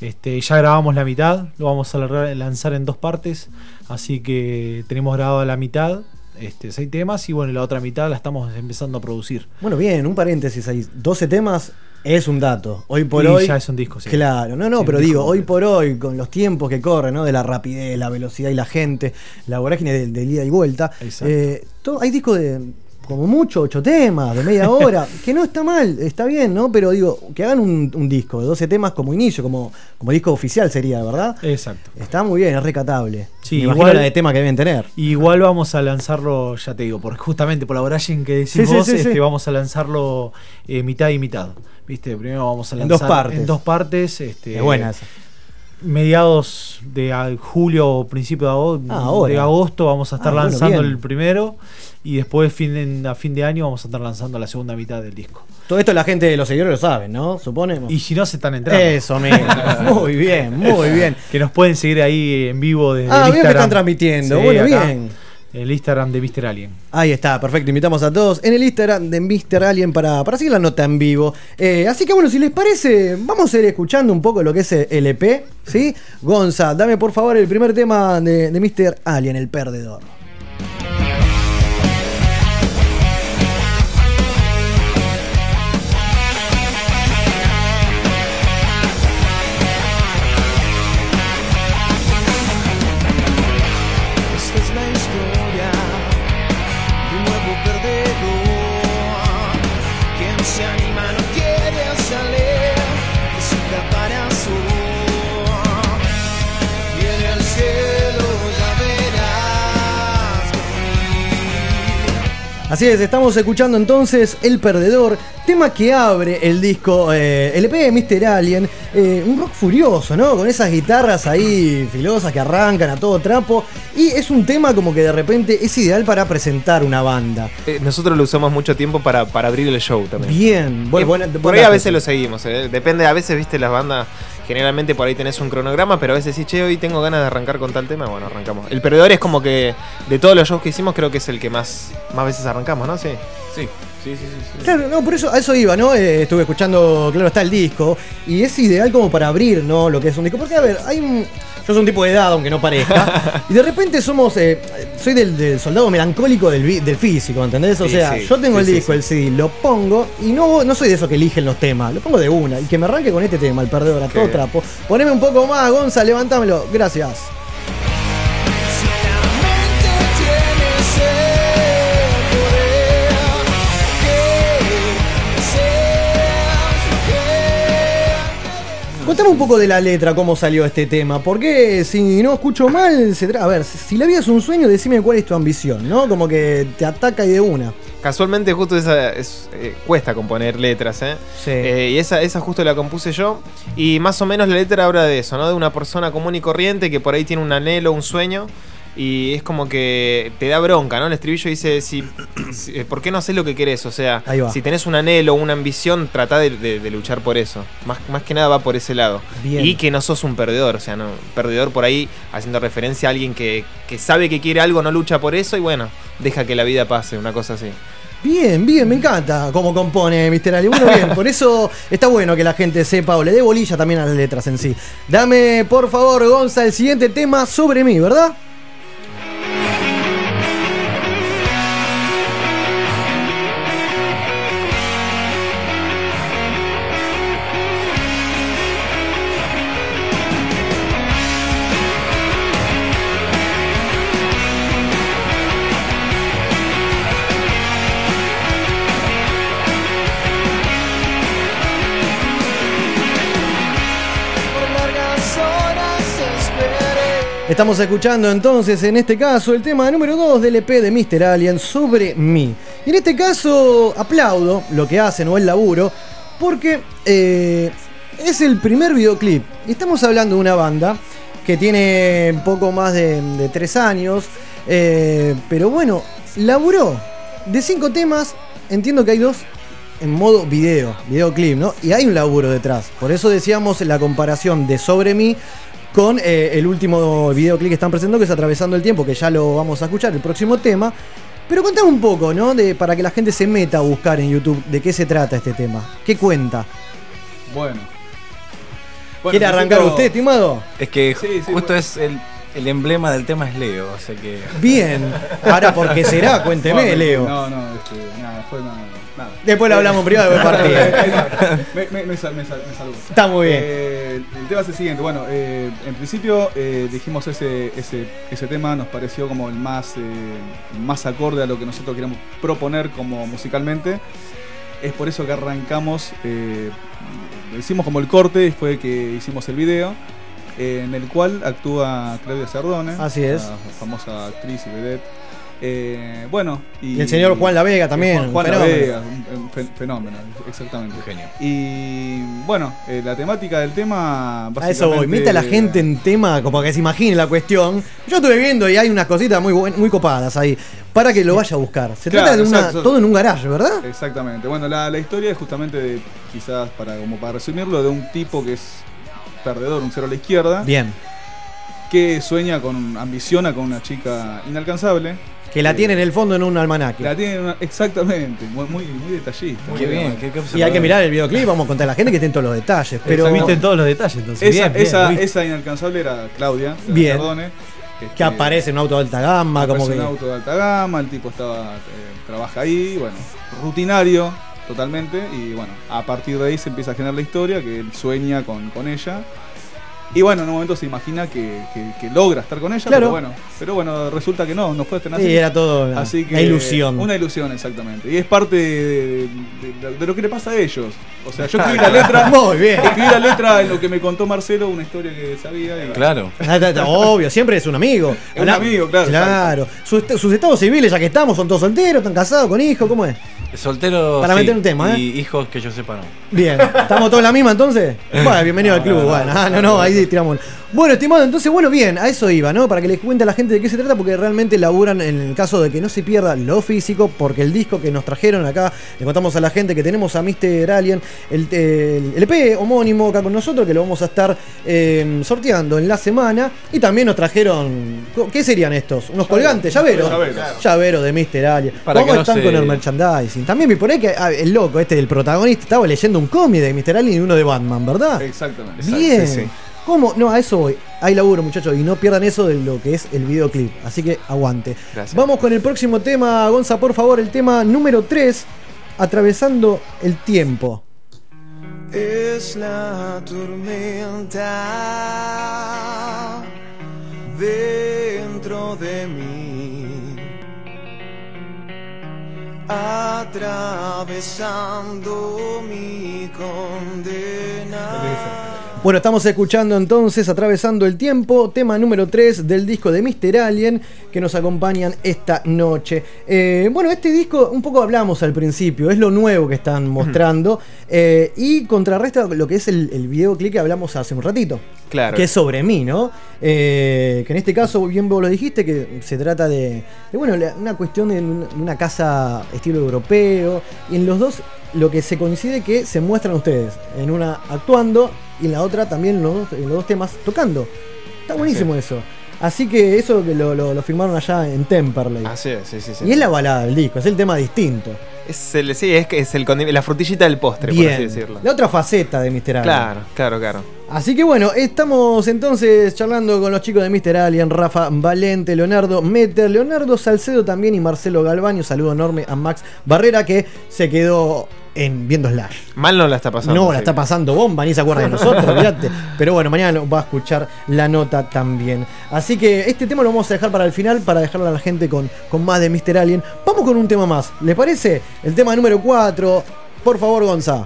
Este, ya grabamos la mitad, lo vamos a lanzar en dos partes. Así que tenemos grabado la mitad, este, seis temas, y bueno, la otra mitad la estamos empezando a producir. Bueno, bien, un paréntesis ahí. 12 temas Es un dato. Hoy por Y hoy. ya es un disco, sí. Claro, no, no, Sí, pero digo, hoy por hoy, con los tiempos que corren, ¿no? De la rapidez, la velocidad y la gente, la vorágine del de ida y vuelta. eh, todo- hay discos de como mucho, ocho temas, de media hora, que no está mal, está bien, ¿no? Pero digo, que hagan un, un disco de 12 temas como inicio, como, como disco oficial sería, ¿verdad? Exacto. Está muy bien, es recatable. Sí, Me igual- la de tema que deben tener. Igual vamos a lanzarlo, ya te digo, porque justamente por la vorágine que decís Sí, vos, sí, este, vamos a lanzarlo eh, mitad y mitad. ¿Viste? Primero vamos a En lanzar dos partes. En dos partes. Este, Es buena esa. Mediados de julio o principio de agosto, Ah, de agosto vamos a estar Ah, lanzando el primero y después fin de- a fin de año vamos a estar lanzando la segunda mitad del disco. Todo esto la gente de los seguidores lo saben, ¿no? Suponemos. Y si no se están entrando. Eso. Muy bien, muy bien. Que nos pueden seguir ahí en vivo desde Ah, el bien que están transmitiendo. Sí, Bueno, acá, bien. El Instagram de Mr. Alien. Ahí está, perfecto. Invitamos a todos en el Instagram de Mr. Alien para, para seguir la nota en vivo. Eh, así que bueno, si les parece, vamos a ir escuchando un poco lo que es el EP, ¿sí? Gonza, dame por favor el primer tema de, de Mr. Alien, el perdedor. Así es, estamos escuchando entonces El Perdedor, tema que abre el disco, eh, el EP de Mr. Alien, eh, un rock furioso, ¿no? Con esas guitarras ahí filosas que arrancan a todo trapo, y es un tema como que de repente es ideal para presentar una banda. Eh, nosotros lo usamos mucho tiempo para, para abrir el show también. Bien, bueno, Eh, buena- por ahí a veces lo seguimos, depende, a veces viste las bandas, generalmente por ahí tenés un cronograma, pero a veces sí, che, hoy tengo ganas de arrancar con tal tema, bueno, arrancamos. El perdedor es como que de todos los shows que hicimos creo que es el que más, más veces arrancamos, ¿no? Sí. Sí, sí, sí, sí. Claro, no, por eso a eso iba, ¿no? Eh, estuve escuchando, claro, está el disco, y es ideal como para abrir, ¿no? Lo que es un disco. Porque, a ver, hay un. Soy un tipo de edad, aunque no parezca. y de repente somos. eh, soy del, del soldado melancólico del, del físico, ¿entendés? O Sí, sea, sí, yo tengo sí, el disco, el CD, lo pongo y no, no soy de esos que eligen los temas, lo pongo de una. Y que me arranque con este tema, el perdedor, a todo trapo. Poneme un poco más, Gonza, levantámelo. Gracias. Contame un poco de la letra, cómo salió este tema. Porque si no escucho mal, se a ver, si la vida es un sueño, decime cuál es tu ambición, ¿no? Como que te ataca y de una. Casualmente justo esa es, eh, cuesta componer letras, ¿eh? Eh, y esa, esa justo la compuse yo. Y más o menos la letra habla de eso, ¿no? De una persona común y corriente que por ahí tiene un anhelo, un sueño. Y es como que te da bronca, ¿no? El estribillo dice, si, si- eh, ¿por qué no haces lo que querés? O sea, si tenés un anhelo, una ambición, trata de, de- de luchar por eso. Más, más que nada va por ese lado. Bien. Y que no sos un perdedor, o sea, no, perdedor por ahí haciendo referencia a alguien que, que sabe que quiere algo, no lucha por eso y bueno, deja que la vida pase, una cosa así. Bien, bien, me encanta cómo compone Mr. Ali. Bueno, bien, por eso está bueno que la gente sepa o le dé bolilla también a las letras en sí. Dame, por favor, Gonza, el siguiente tema sobre mí, ¿verdad? Estamos escuchando entonces, en este caso, el tema número 2 del EP de Mr. Alien sobre mí. Y en este caso, aplaudo lo que hacen o el laburo, porque eh, es el primer videoclip. Estamos hablando de una banda que tiene poco más de, de tres años, eh, pero bueno, laburó de cinco temas, entiendo que hay dos en modo video, videoclip, ¿no? Y hay un laburo detrás. Por eso decíamos la comparación de Sobre mí con eh, el último videoclip que están presentando, que es Atravesando el Tiempo, que ya lo vamos a escuchar, el próximo tema. Pero contame un poco, ¿no? De, para que la gente se meta a buscar en YouTube de qué se trata este tema. ¿Qué cuenta? Bueno. ¿Quiere arrancar usted, estimado? Es que justo es el, el emblema del tema es Leo, o sea que. Bien. Ahora, ¿por qué será? Cuénteme, Bueno, Leo. No, no, este, nada, fue una, nada. Después lo hablamos privado del partido. me, me, me, sal- me sal- me saludo. Está muy bien. Eh, el tema es el siguiente. Bueno, eh, en principio eh, dijimos ese, ese, ese tema, nos pareció como el más, más acorde a lo que nosotros queríamos proponer como musicalmente. Es por eso que arrancamos, hicimos como el corte y fue que hicimos el video. en el cual actúa Claudia Cardone, Así es. la famosa actriz y vedette. Eh, bueno, y, Y el señor Juan La Vega también, Juan, La fenómeno. Vega, un, un fe- fenómeno, exactamente. Y bueno, eh, la temática del tema. A eso voy, mete a la gente en tema como que se imagine la cuestión. Yo estuve viendo y hay unas cositas muy, buen- muy copadas ahí. Para que lo vaya a buscar. Se Claro, trata de una, exacto. todo en un garaje, ¿verdad? Exactamente. Bueno, la, la historia es justamente de, quizás para, como para resumirlo, de un tipo que es perdedor, un cero a la izquierda. Bien. Que sueña con, ambiciona con una chica inalcanzable. Que la tiene en el fondo en un almanaque. La tiene en una- exactamente, muy, muy, muy detallista. Muy bien, qué- qué Y hay que mirar el videoclip, vamos a contar a la gente que estén todos los detalles. Pero. Viste todos los detalles, entonces. Esa, bien, bien, esa, ¿viste? esa inalcanzable era Claudia. la Bien. Cardone, que aparece en un auto de alta gama, como que. un auto de alta gama, el tipo estaba eh, trabaja ahí, bueno, rutinario totalmente y bueno, a partir de ahí se empieza a generar la historia que él sueña con, con ella. Y bueno, en un momento se imagina que, que- que logra estar con ella, Claro. pero bueno, pero bueno, resulta que no, no fue tan Sí, así. era todo una- así que, una ilusión. Una ilusión, exactamente. Y es parte de, de- de lo que le pasa a ellos. O sea, yo escribí la letra. Muy bien. Escribí la letra en lo que me contó Marcelo, una historia que sabía. y- Claro. Ah, Obvio, siempre es un amigo. Es un amigo, claro, Claro. Sus, sus estados civiles, ya que estamos, son todos solteros, están casados, con hijos, ¿cómo es? Soltero. Para sí, meter un tema, ¿eh? Y hijos que yo sepa no. Bien, ¿estamos todos en la misma entonces? Bueno, bienvenido al club. Bueno, ah, no, no, ahí Bueno, estimado, entonces, bueno, bien, a eso iba, ¿no? Para que les cuente a la gente de qué se trata, porque realmente laburan en el caso de que no se pierda lo físico, porque el disco que nos trajeron acá, le contamos a la gente que tenemos a Mr. Alien, el, el LP homónimo acá con nosotros, que lo vamos a estar eh, sorteando en la semana. Y también nos trajeron, ¿qué serían estos? Unos colgantes, llaveros. Llaveros. Llaveros de Mr. Alien. Para ¿Cómo no están se- con el merchandising? También por ahí que ah, el loco, este del protagonista, estaba leyendo un cómic de Mr. Alien y uno de Batman, ¿verdad? Exactamente. Bien. Sí, sí. ¿Cómo? No, a eso voy. Hay laburo, muchachos, y no pierdan eso de lo que es el videoclip. Así que aguante. Gracias. Vamos con el próximo tema, Gonza, por favor, el tema número 3, atravesando el tiempo. Es la tormenta dentro de mí, atravesando mi condena. Bueno, estamos escuchando entonces Atravesando el Tiempo, tema número 3 del disco de Mr. Alien que nos acompañan esta noche. Eh, bueno, este disco, un poco hablamos al principio, es lo nuevo que están mostrando eh, y contrarresta lo que es el, el videoclip que hablamos hace un ratito. Claro. Que es sobre mí, ¿no? Eh, que en este caso, bien vos lo dijiste, que se trata de, de, bueno, una cuestión de un- una casa estilo europeo y en los dos lo que se coincide que se muestran ustedes, en una actuando y en la otra también los, dos- en los dos temas tocando. Está buenísimo eso. Así que eso lo, lo, lo firmaron allá en Temperley. Así es, sí, sí, sí. Y es la balada del disco, es el tema distinto. Es el, sí, es que es el la frutillita del postre, por así decirlo. La otra faceta de Mr. Alien. Claro, claro, claro. Así que bueno, estamos entonces charlando con los chicos de Mr. Alien, Rafa Valente, Leonardo Meter, Leonardo Salcedo también y Marcelo Galvani. Un saludo enorme a Max Barrera que se quedó en viendo Slash. Mal no la está pasando. No, la sí. está pasando bomba, ni se acuerda de nosotros, olvídate. Pero bueno, mañana va a escuchar la nota también. Así que este tema lo vamos a dejar para el final, para dejarlo a la gente con, con más de Mr. Alien. Vamos con un tema más, ¿les parece? El tema número 4. Por favor, Gonza.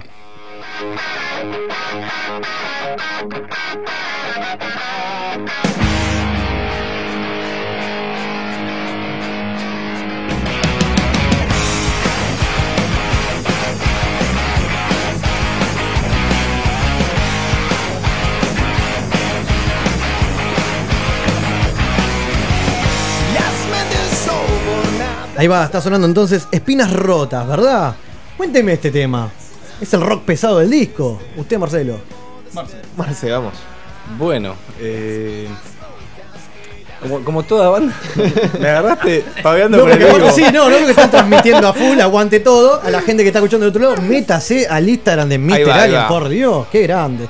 Ahí va, está sonando entonces Espinas Rotas, ¿verdad? Cuénteme este tema. Es el rock pesado del disco. Usted, Marcelo. Marce, vamos. Bueno, eh, como, como toda banda, me agarraste paveando No, por el vivo. sí, no, no que están transmitiendo a full, aguante todo. A la gente que está escuchando del otro lado, métase al Instagram de Mr. Va, Alien, por Dios, qué grande.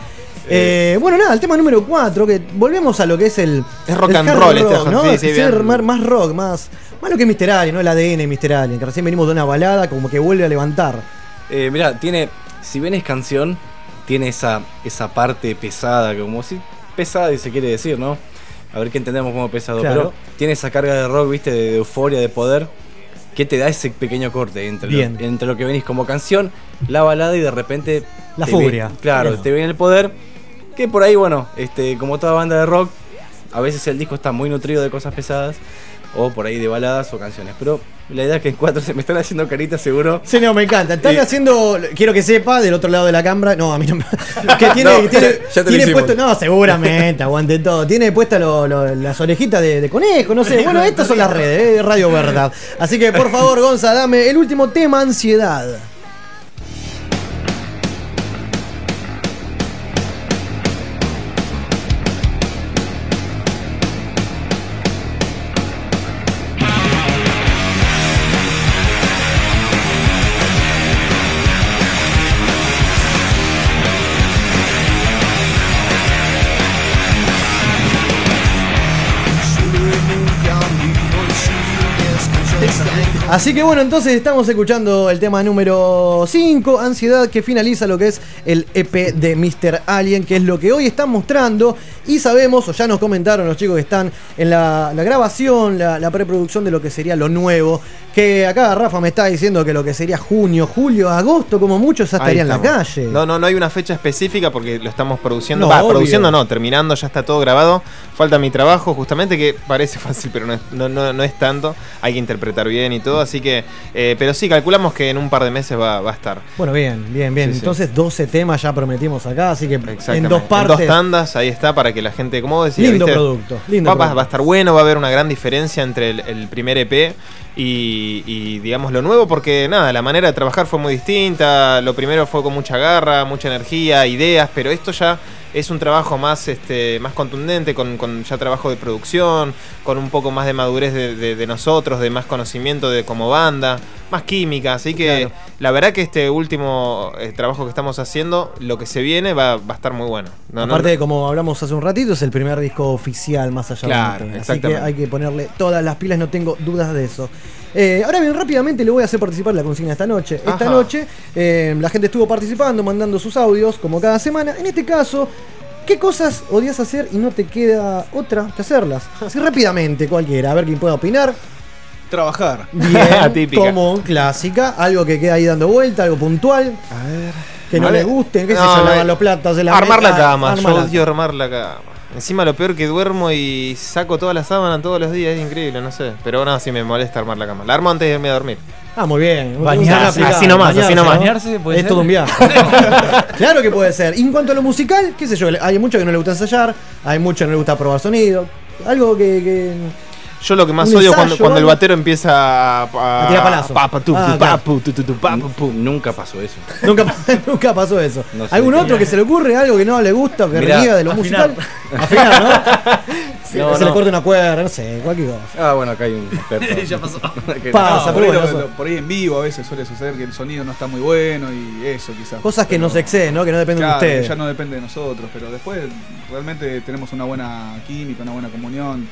Eh, bueno, nada, el tema número 4, que volvemos a lo que es el. Es rock el and roll este, rock, ¿no? sí, sí, Ser bien. más, más rock, más, más lo que Mr. Alien, ¿no? El ADN de Mr. Alien, que recién venimos de una balada, como que vuelve a levantar. Eh, mirá, tiene. Si bien es canción, tiene esa, esa parte pesada, como si. Pesada y se quiere decir, ¿no? A ver qué entendemos como pesado. Claro. Pero tiene esa carga de rock, viste, de, de euforia, de poder. Que te da ese pequeño corte entre. Lo, entre lo que venís como canción, la balada y de repente. La furia. claro, Bien. te viene el poder. Que por ahí, bueno, este, como toda banda de rock, a veces el disco está muy nutrido de cosas pesadas. O por ahí de baladas o canciones. Pero la idea es que en cuatro se me están haciendo caritas seguro. Sí, no, me encanta. Están haciendo, quiero que sepa, del otro lado de la cámara. No, a mí no me. Que tiene, No, tiene, ya- tiene puesto. No, seguramente, aguante todo. Tiene puestas las orejitas de, de conejo, no sé. Bueno, estas son las redes, eh, Radio Verdad. Así que por favor, Gonza, dame el último tema, ansiedad. Así que bueno, entonces estamos escuchando el tema número 5, Ansiedad, que finaliza lo que es el EP de Mr. Alien, que es lo que hoy están mostrando. Y sabemos, o ya nos comentaron los chicos que están en la, la grabación, la, la preproducción de lo que sería lo nuevo. Que acá Rafa me está diciendo que lo que sería junio, julio, agosto, como mucho, ya estaría en la calle. No, no, no hay una fecha específica porque lo estamos produciendo. No, Va, produciendo no, terminando, ya está todo grabado. Falta mi trabajo, justamente, que parece fácil, pero no es, no, no- no es tanto. Hay que interpretar bien y todo, así que. eh, pero sí, calculamos que en un par de meses va, va a estar. Bueno, bien, bien, bien. Sí, sí. Entonces 12 temas ya prometimos acá, así que en dos partes. tandas, ahí está, para que la gente, como vos decías, Lindo ¿viste? producto, lindo va, va- producto. va a estar bueno, va a haber una gran diferencia entre el, el primer EP y, y, digamos lo nuevo, porque nada, la manera de trabajar fue muy distinta. Lo primero fue con mucha garra, mucha energía, ideas, pero esto ya es un trabajo más, este, más contundente, con, con ya trabajo de producción, con un poco más de madurez de, de- de nosotros, de más conocimiento de como banda, más química. Así que la verdad que este último eh, trabajo que estamos haciendo, lo que se viene va, va a estar muy bueno. No, no, Aparte, no. de como hablamos hace un ratito, es el primer disco oficial más allá Claro, de Así que hay que ponerle todas las pilas, no tengo dudas de eso. Eh, ahora bien, rápidamente le voy a hacer participar la consigna esta noche. Esta Ajá. noche eh, la gente estuvo participando, mandando sus audios, como cada semana. En este caso, ¿qué cosas odias hacer y no te queda otra que hacerlas? Así rápidamente, cualquiera, a ver quién puede opinar. Trabajar. Bien, Típica. común, clásica, algo que queda ahí dando vuelta, algo puntual. A ver. Que no A le ver. guste, qué sé No, yo, me- lavar los platos, de la Armar la cama, armar yo la odio armar la cama. Encima lo peor que duermo y saco toda la sábana todos los días, es increíble, no sé. Pero no, sí me molesta armar la cama. La armo antes de irme a dormir. Ah, muy bien. Bañarse. Así nomás, así bañarse, nomás. ¿no? Bañarse, puede es ser. todo un viaje. claro que puede ser. Y en cuanto a lo musical, qué sé yo, hay mucho que no le gusta ensayar, hay mucho que no le gusta probar sonido. Algo que. que- Yo lo que más odio cuando, cuando el batero empieza a, A tirar palazos. pa, pa, tu, Ah, tu, claro. tu, tu, pu. Nunca pasó eso. nunca, nunca pasó eso. No sé ¿Algún otro que se le ocurre? Algo que no le gusta o que Mirá, reniega de lo afinar. musical? Afinar, ¿no? Sí, No, que se le no. corte una cuerda, no sé, cualquier cosa. Ah, bueno, acá hay un experto. ya pasó. Pasa, por, pero ahí bueno, lo- eso- lo- por ahí en vivo a veces suele suceder que el sonido no está muy bueno y eso quizás. Cosas que nos exceden, ¿no? Que no dependen Claro, de ustedes. ya no depende de nosotros, pero después realmente tenemos una buena química, una buena comunión.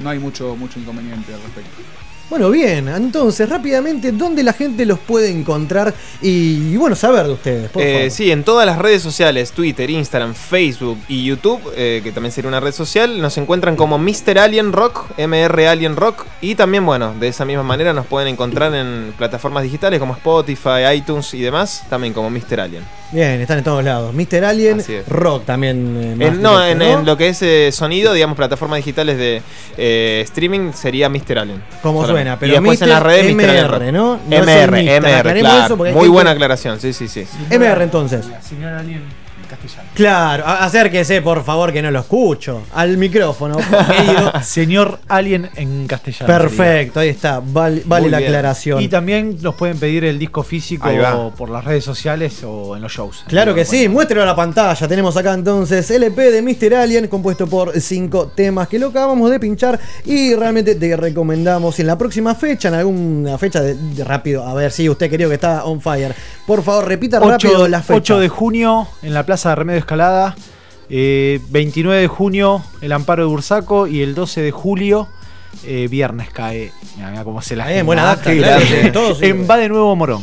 No hay mucho, mucho inconveniente al respecto. Bueno, bien, entonces rápidamente, ¿dónde la gente los puede encontrar? Y, y bueno, saber de ustedes, por Eh, favor. sí, en todas las redes sociales, Twitter, Instagram, Facebook y YouTube, eh, que también sería una red social, nos encuentran como Mr. Alien Rock, MR Alien Rock, y también, bueno, de esa misma manera nos pueden encontrar en plataformas digitales como Spotify, iTunes y demás, también como Mr. Alien. Bien, están en todos lados. Mr. Alien. Rock también. eh, En, no, directo, en, ¿no? en lo que es eh, sonido, digamos, plataformas digitales de eh, streaming sería Mr. Como Solamente. Suena, pero y después en las redes Mr. MR. ¿no? MR, Mr. Claro. Muy buena aclaración, sí, sí, sí. MR entonces. Señor Alien en castellano. Claro, acérquese por favor que no lo escucho. Al micrófono, querido. Señor Alien en castellano. Perfecto, ahí está. Vale, vale Muy la bien. aclaración. Y también nos pueden pedir el disco físico por las redes sociales o en los shows. Claro que sí, muéstrelo a la pantalla. Tenemos acá entonces LP de Mr. Alien, compuesto por cinco temas que lo acabamos de pinchar. Y realmente te recomendamos en la próxima fecha, en alguna fecha de, de rápido, a ver si usted querido que está on fire. Por favor, repita rápido 8, la fecha. 8 de junio en la Plaza de Remedio Escalada. eh, 29 de junio el Amparo de Bursaco. Y el 12 de julio, eh, viernes cae. Mira, mira cómo se la buena data, claro. En Va de Nuevo Morón.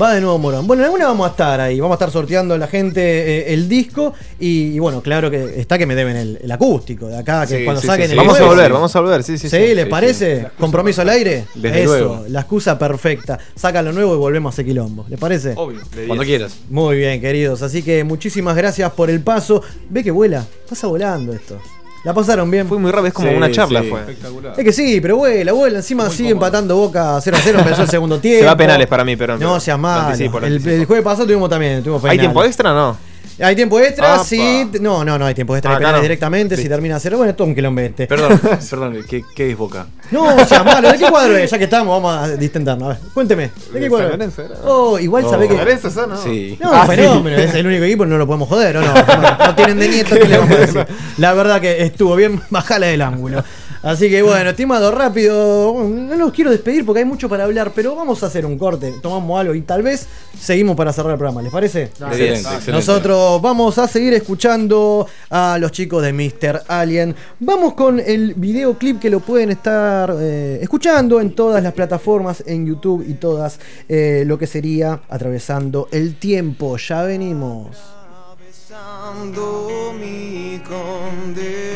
Va de nuevo Morón. Bueno, en alguna vamos a estar ahí. Vamos a estar sorteando a la gente eh, el disco. Y, y bueno, claro que está que me deben el, el acústico de acá. Que Sí, cuando sí, saquen sí, el. Vamos a volver, vamos a volver, sí, sí, sí. ¿les Sí, parece? ¿Compromiso al aire? Desde Eso, luego. la excusa perfecta. Sacan lo nuevo y volvemos a ese quilombo. ¿Les parece? Obvio. Cuando quieras. Muy bien, queridos. Así que muchísimas gracias por el paso. Ve que vuela. Pasa volando esto. ¿La pasaron bien? Fue muy rápido, es como Sí, una charla sí. fue. Espectacular. Es que sí, pero vuela, vuela. Encima sigue empatando Boca 0 a 0. Empezó el segundo tiempo. Se va a penales para mí, pero. No seas lo malo. anticipo, lo El, anticipo. el jueves pasado tuvimos también. Tuvimos ¿Hay tiempo extra o no? Hay tiempo extra, Apa. sí. No, no, no hay tiempo extra. Hay Acá penales no. directamente. Si termina a 0, bueno, es todo un quilombete. Perdón, perdón, ¿qué, qué es Boca? No, seas malo. ¿De qué cuadro es? Ya que estamos, vamos a distendernos. A ver, cuénteme. ¿De qué cuadro San es? Lorenzo, Oh, igual Oh. sabés que. San Lorenzo, ¿eso no? Sí. No, Ah, fenómeno, es el único equipo, no lo podemos joder, ¿o no? No, no tienen de nieto, ¿qué le vamos a decir? La verdad que estuvo bien bajala del ángulo. Así que bueno, estimado, rápido, no los quiero despedir porque hay mucho para hablar, pero vamos a hacer un corte, tomamos algo y tal vez seguimos para cerrar el programa, ¿les parece? Excelente, excelente. Nosotros vamos a seguir escuchando a los chicos de Mr. Alien. Vamos con el videoclip que lo pueden estar eh, escuchando en todas las plataformas, en YouTube y todas eh, lo que sería atravesando el tiempo. Ya venimos. Mi condena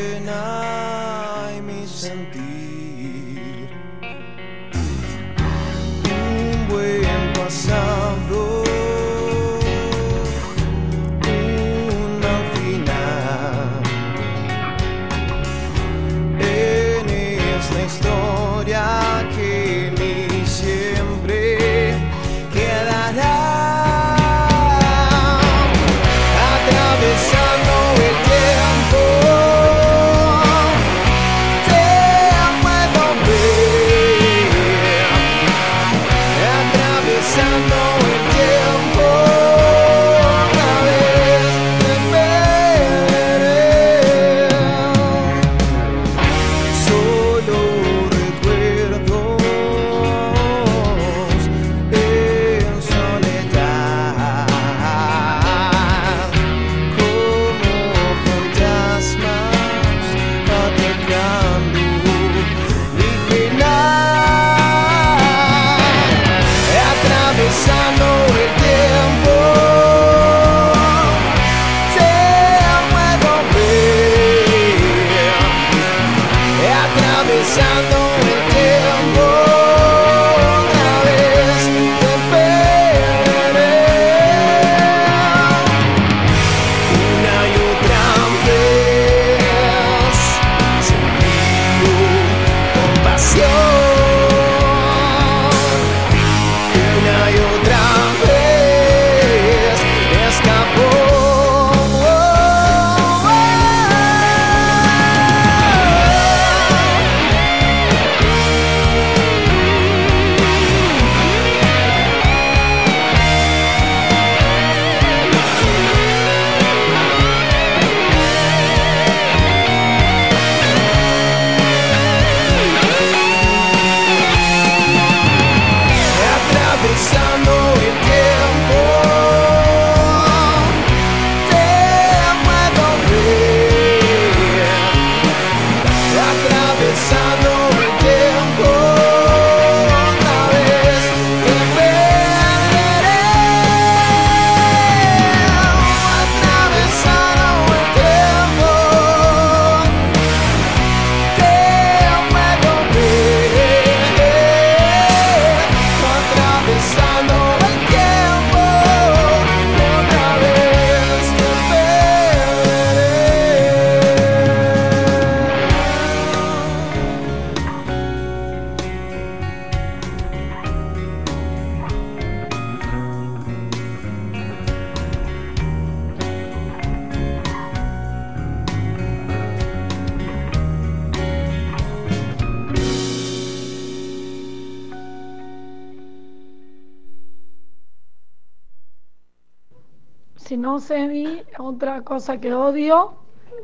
cosa que odio,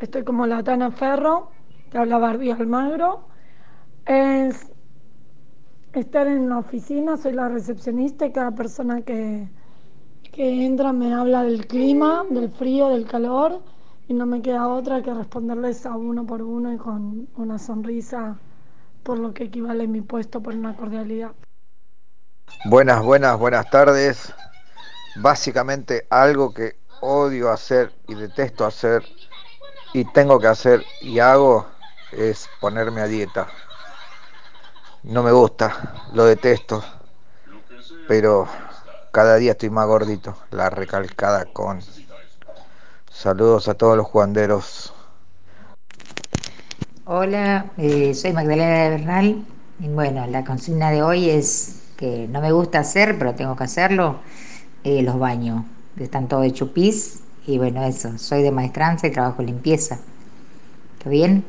estoy como la Tana Ferro, que habla Barbie Almagro, es estar en la oficina, soy la recepcionista y cada persona que, que entra me habla del clima, del frío, del calor y no me queda otra que responderles a uno por uno y con una sonrisa por lo que equivale mi puesto por una cordialidad. Buenas, buenas, buenas tardes. Básicamente algo que odio hacer y detesto hacer y tengo que hacer y hago es ponerme a dieta. No me gusta, lo detesto, pero cada día estoy más gordito. La recalcada con. Saludos a todos los juganderos. Hola, eh, soy Magdalena de Bernal. Y bueno, la consigna de hoy es que no me gusta hacer, pero tengo que hacerlo, eh, los baños. Están todos de chupís. Y bueno, eso, soy de maestranza y trabajo limpieza. ¿Está bien?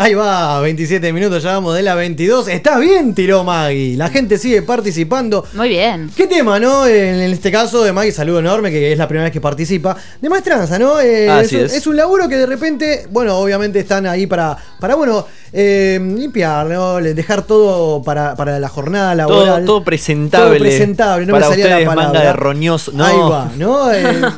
Ahí va, 27 minutos, ya vamos de la 22. Está bien, tiró Maggie. La gente sigue participando. Muy bien. ¿Qué tema, no? En este caso de Maggie, saludo enorme, que es la primera vez que participa. De maestranza, ¿no? Eh, Así es, un- es. es un laburo que de repente, bueno, obviamente están ahí para, para bueno, eh, limpiar, ¿no? Dejar todo para, para la jornada Todo, laboral. todo presentable. Todo presentable, no me para salía la palabra. manga de roñoso. No. Ahí va, ¿no?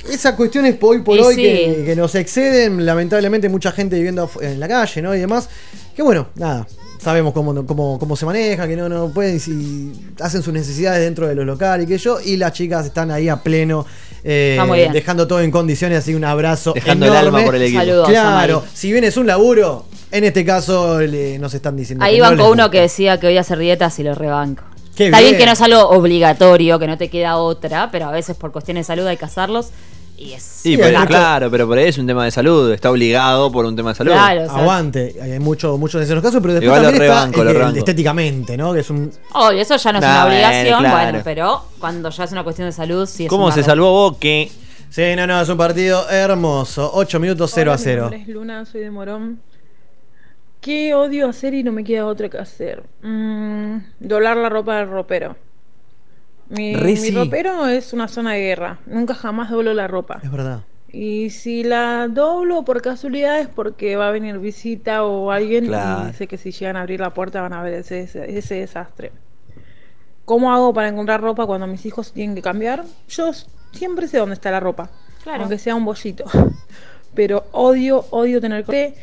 Eh, esas cuestiones hoy por Y hoy sí. que, que nos exceden, lamentablemente mucha gente viviendo en la calle, ¿no? Y demás. Que bueno, nada, sabemos cómo, cómo, cómo se maneja, que no, no pueden, si hacen sus necesidades dentro de los locales y que yo, y las chicas están ahí a pleno. eh, bien. dejando todo en condiciones, así un abrazo. Dejando el enorme. alma por el equipo. Saludos Claro, si bien es un laburo, en este caso le- nos están diciendo. Ahí que no van les con uno gusta. que decía que voy a hacer dietas y lo rebanco. Qué Está bien. bien. que no es algo obligatorio, que no te queda otra, pero a veces por cuestiones de salud hay que hacerlos. Y es. Sí, pero, claro, pero por ahí es un tema de salud. Está obligado por un tema de salud. Claro, o sea- Aguante, hay muchos muchos de esos casos, pero después Igual lo también está rebanco, el lo que- el rebanco. estéticamente, ¿no? Que es un. Obvio, eso ya no es Nah, una bueno, obligación, claro. bueno, pero cuando ya es una cuestión de salud, sí es ¿Cómo un se barro. salvó Boque? Sí, no, no, es un partido hermoso. 8 minutos 0 Hola, a 0. Mi nombre es Luna, soy de Morón. ¿Qué odio hacer y no me queda otra que hacer? Mm, doblar la ropa del ropero. Mi, mi sí. ropero es una zona de guerra. Nunca jamás doblo la ropa. Es verdad. Y si la doblo por casualidad es porque va a venir visita o alguien Claro. y sé que si llegan a abrir la puerta van a ver ese, ese, ese desastre. ¿Cómo hago para encontrar ropa cuando mis hijos tienen que cambiar? Yo siempre sé dónde está la ropa, Claro. aunque sea un bollito. Pero odio, odio tener que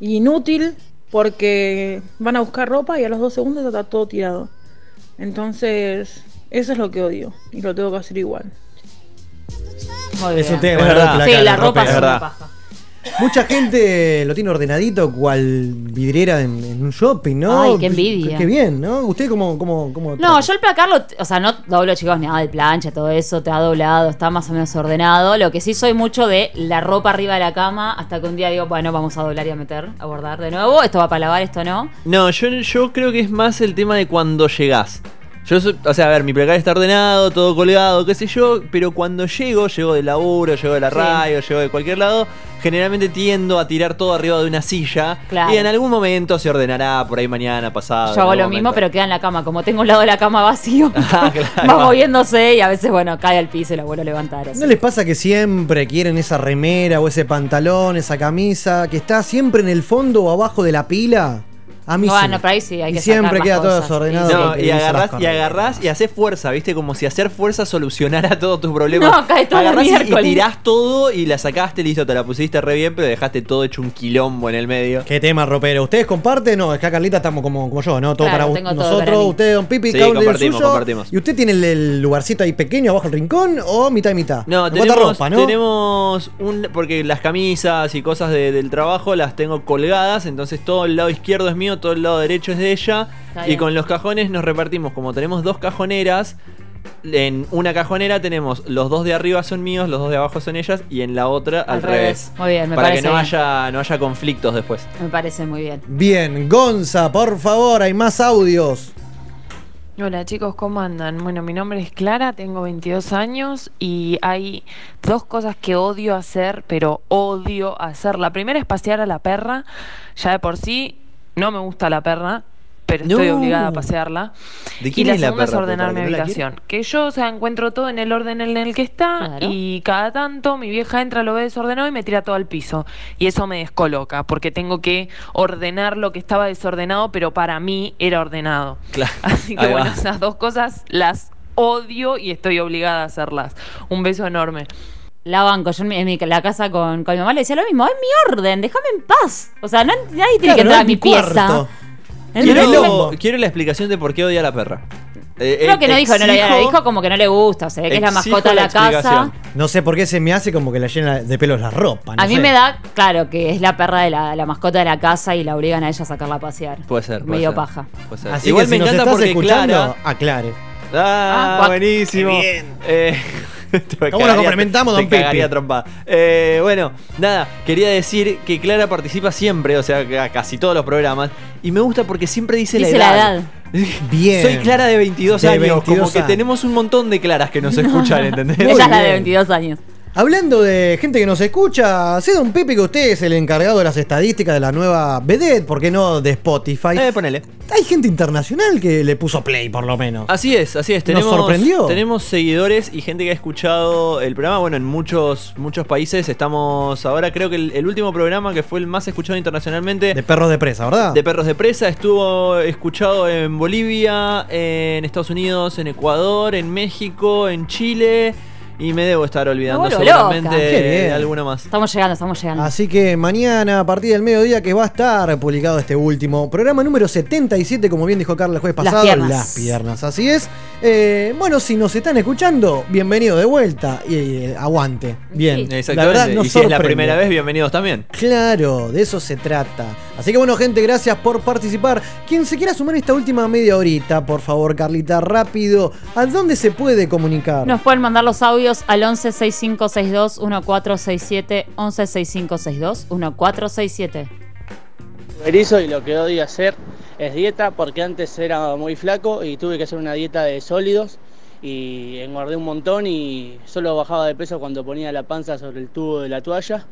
inútil porque van a buscar ropa y a los dos segundos está todo tirado. Entonces, eso es lo que odio y lo tengo que hacer igual. Muy Es un tema, Es verdad. La Sí, cara, la ropa ropero. es una paja. Mucha gente lo tiene ordenadito, cual vidriera en, en un shopping, ¿no? Ay, qué envidia. Qué bien, ¿no? ¿Usted cómo.? cómo, cómo No, yo el placar, lo, o sea, no doblo chicos ni nada de plancha, todo eso, te ha doblado, está más o menos ordenado. Lo que sí soy mucho de la ropa arriba de la cama, hasta que un día digo, bueno, vamos a doblar y a meter, a bordar de nuevo. Esto va para lavar, esto no. No, yo, yo creo que es más el tema de cuando llegás. Yo, soy- o sea, a ver, mi placar está ordenado, todo colgado, qué sé yo, pero cuando llego, llego del laburo, llego de la Sí. radio, llego de cualquier lado, generalmente tiendo a tirar todo arriba de una silla. Claro. Y en algún momento se ordenará, por ahí mañana, pasado. Yo hago lo mismo, pero queda en la cama. Como tengo un lado de la cama vacío, Ah, claro. va moviéndose y a veces, bueno, cae al piso y lo vuelvo a levantar. así. ¿No les pasa que siempre quieren esa remera o ese pantalón, esa camisa, que está siempre en el fondo o abajo de la pila? A mí Bueno, sí. por ahí sí, hay y que siempre sacar queda todo desordenado. No, y agarrás, y agarrás y haces fuerza, ¿viste? Como si hacer fuerza solucionara todos tus problemas. No, cae todo el agarrás y- y, miércoles. tirás todo y la sacaste, listo, te la pusiste re bien, pero dejaste todo hecho un quilombo en el medio. ¿Qué tema, ropero? ¿Ustedes comparten? No, es que acá Carlita estamos como, como yo, ¿no? Todo Claro, para todo nosotros, para usted, Don Pipi, Sí, cada uno el compartimos, suyo. compartimos. ¿Y usted tiene el, el lugarcito ahí pequeño abajo del rincón o mitad y mitad? No, Me tenemos, bota ropa, ¿no? tenemos un. Porque las camisas y cosas de- del trabajo las tengo colgadas, entonces todo el lado izquierdo es mío, todo el lado derecho es de ella. Está Y bien. con los cajones nos repartimos, como tenemos dos cajoneras. En una cajonera tenemos los dos de arriba son míos, los dos de abajo son ellas, y en la otra al, Al revés. Muy bien, me Para parece que no bien. haya, no haya conflictos después. Me parece muy bien. Bien, Gonza, por favor, hay más audios. Hola chicos, ¿cómo andan? Bueno, mi nombre es Clara, tengo 22 años y hay dos cosas que odio hacer, pero odio hacer. La primera es pasear a la perra. Ya de por sí no me gusta la perra, pero estoy No. obligada a pasearla. ¿De Y quién la es la segunda perra? es ordenar ¿Para mi la habitación. Que yo, o sea, encuentro todo en el orden en el que está Claro. y cada tanto mi vieja entra, lo ve desordenado y me tira todo al piso. Y eso me descoloca porque tengo que ordenar lo que estaba desordenado, pero para mí era ordenado. Claro. Así que Ahí bueno, va. esas dos cosas las odio y estoy obligada a hacerlas. Un beso enorme. La banco, yo en, mi, en mi- la casa con, con mi mamá le decía lo mismo, es mi orden, déjame en paz. O sea, no- nadie tiene Claro, que no entrar a mi pieza. Quiero, quiero la explicación de por qué odia a la perra. Eh, Creo eh, que no dijo, no exijo- dijo como que no le gusta, o sea, que es la exijo mascota de la, casa. explicación. No sé por qué se me hace como que la llena de pelos la ropa. no A mí sé. me da, claro, que es la perra de la, la mascota de la casa y la obligan a ella a sacarla a pasear. Puede ser. puede Medio ser, paja. puede ser. Así Igual que me si nos encanta estás porque escuchando, Clara. aclare. Ah, Ah, guac. buenísimo. Qué bien. Eh, ¿Cómo lo complementamos, don Pepe? trompada. Eh, bueno, nada, quería decir que Clara participa siempre, o sea, a casi todos los programas. Y me gusta porque siempre dice, Dice la la edad. edad. Bien. Soy Clara de 22 De años. 22 como que años. tenemos un montón de Claras que nos escuchan, ¿entendés? Ella es la de bien. 22 años. Hablando de gente que nos escucha, sé don Pepe que usted es el encargado de las estadísticas de la nueva Vedette, ¿por qué no de Spotify? Eh, ponele. Hay gente internacional que le puso play, por lo menos. Así es, así es. ¿Nos Tenemos, sorprendió? Tenemos seguidores y gente que ha escuchado el programa. Bueno, en muchos, muchos países estamos ahora, creo que el, el último programa que fue el más escuchado internacionalmente De perros de presa, ¿verdad? de Perros de Presa estuvo escuchado en Bolivia, en Estados Unidos, en Ecuador, en México, en Chile. Y me debo estar olvidando seguramente loca. Qué bien. de alguna más. Estamos llegando, estamos llegando. Así que mañana, a partir del mediodía, que va a estar publicado este último programa número 77, como bien dijo Carla el jueves Las pasado, piernas. las piernas. Así es. Eh, bueno, si nos están escuchando, bienvenido de vuelta y eh, aguante. Bien. Exactamente. La verdad, nos y si es la sorprende. primera vez, bienvenidos también. Claro, de eso se trata. Así que bueno, gente, gracias por participar. Quien se quiera sumar esta última media horita, por favor, Carlita, rápido, ¿a dónde se puede comunicar? Nos pueden mandar los audios al 11 6562 1467 11 6562 1467. Erizo y lo que odio hacer es dieta porque antes era muy flaco y tuve que hacer una dieta de sólidos y engordé un montón y solo bajaba de peso cuando ponía la panza sobre el tubo de la toalla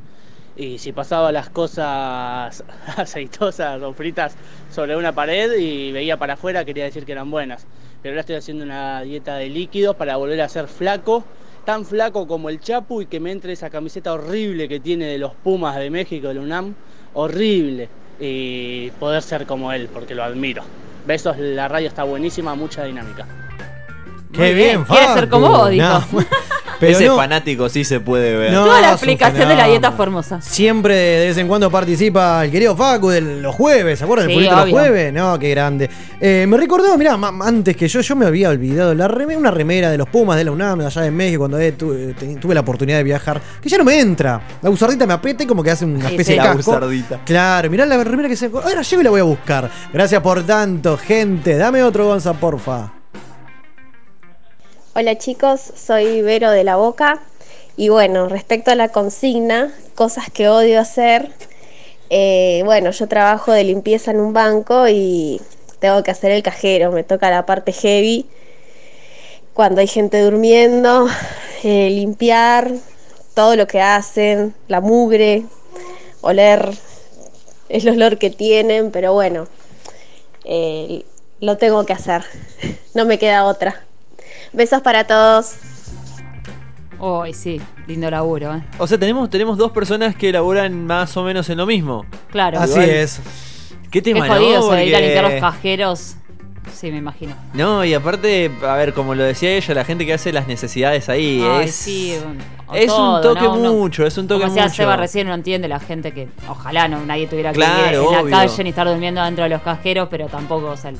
y si pasaba las cosas aceitosas o fritas sobre una pared y veía para afuera quería decir que eran buenas. Pero ahora estoy haciendo una dieta de líquidos para volver a ser flaco, tan flaco como el Chapu y que me entre esa camiseta horrible que tiene de los Pumas de México, del UNAM, horrible. Y poder ser como él, porque lo admiro. Besos, la radio está buenísima, mucha dinámica. Qué bien, Quiere ser como vos, dijo. No. Pero Ese no- fanático sí se puede ver. No, Toda la explicación de la dieta fue hermosa. Siempre de vez en cuando participa el querido Facu de los jueves, ¿se acuerdan? Sí, el los jueves, no, qué grande. Eh, me recordó, mirá, antes que yo, yo me había olvidado, la reme- una remera de los Pumas de la UNAM, allá de México, cuando eh, tuve, te- tuve la oportunidad de viajar, que ya no me entra. La buzardita me aprieta y como que hace una especie sí. de La casco. buzardita. Claro, mirá la remera que se... Ahora llego y la voy a buscar. Gracias por tanto, gente. Dame otro Gonza, porfa. Hola chicos, soy Vero de la Boca. Y bueno, respecto a la consigna, cosas que odio hacer, eh, bueno, yo trabajo de limpieza en un banco y tengo que hacer el cajero, me toca la parte heavy, cuando hay gente durmiendo, eh, limpiar todo lo que hacen, la mugre, oler el olor que tienen, pero bueno, eh, lo tengo que hacer, no me queda otra. Besos para todos. Uy, sí, lindo laburo, ¿eh? O sea, tenemos, tenemos dos personas que laburan más o menos en lo mismo. Claro. Así Igual- es. Qué Qué tema, jodido ¿no? ir a Porque- limpiar los cajeros. Sí, me imagino. No, y aparte, a ver, como lo decía ella, la gente que hace las necesidades ahí Ay, es. sí, es todo, un toque mucho, es un toque Como mucho. Seba recién, no entiende la gente que ojalá no nadie tuviera que ir en la calle ni estar durmiendo dentro de los cajeros, pero tampoco, o sea,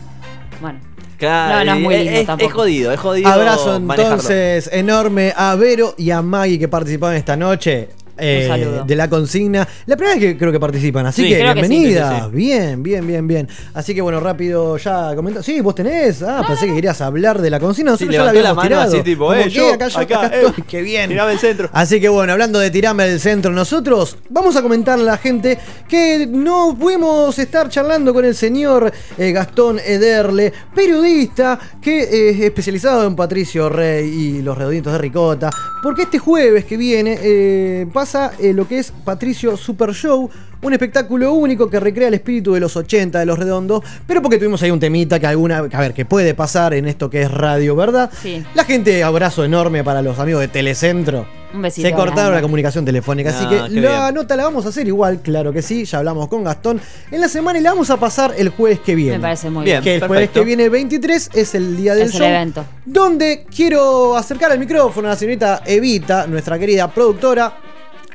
bueno. Claro, No, no es muy y lindo es, tampoco. es jodido, es jodido. Abrazo manejarlo. entonces enorme a Vero y a Maggie que participaron esta noche. Eh, de la consigna. La primera vez que creo que participan, así Sí, que creo que sí, bienvenida. sí. Bien, bien, bien, bien. Así que bueno, rápido ya comenta. Sí, vos tenés. Ah, pensé que querías hablar de la consigna. Sí, Nosotros ya la levantó la habíamos mano tirado. así, tipo, eh, que yo, acá, yo, acá, acá eh, estoy. Qué bien. tirame el centro. Así que bueno, hablando de tirarme el centro nosotros, vamos a comentarle a la gente que no pudimos estar charlando con el señor eh, Gastón Ederle, periodista que eh, es especializado en Patricio Rey y los redonditos de Ricota, porque este jueves que viene eh, pasa eh, lo que es Patricio Super Show. Un espectáculo único que recrea el espíritu de los 80 de los redondos, pero porque tuvimos ahí un temita que alguna, a ver, que puede pasar en esto que es radio, ¿verdad? Sí. La gente, abrazo enorme para los amigos de Telecentro. Un besito. Se cortaron grande. la comunicación telefónica, así No, que la bien. nota la vamos a hacer igual, claro que sí, ya hablamos con Gastón en la semana y la vamos a pasar el jueves que viene. Me parece muy Bien. bien. que el jueves que viene el 23 es el día del Es el evento. Donde quiero acercar el micrófono a la señorita Evita, nuestra querida productora.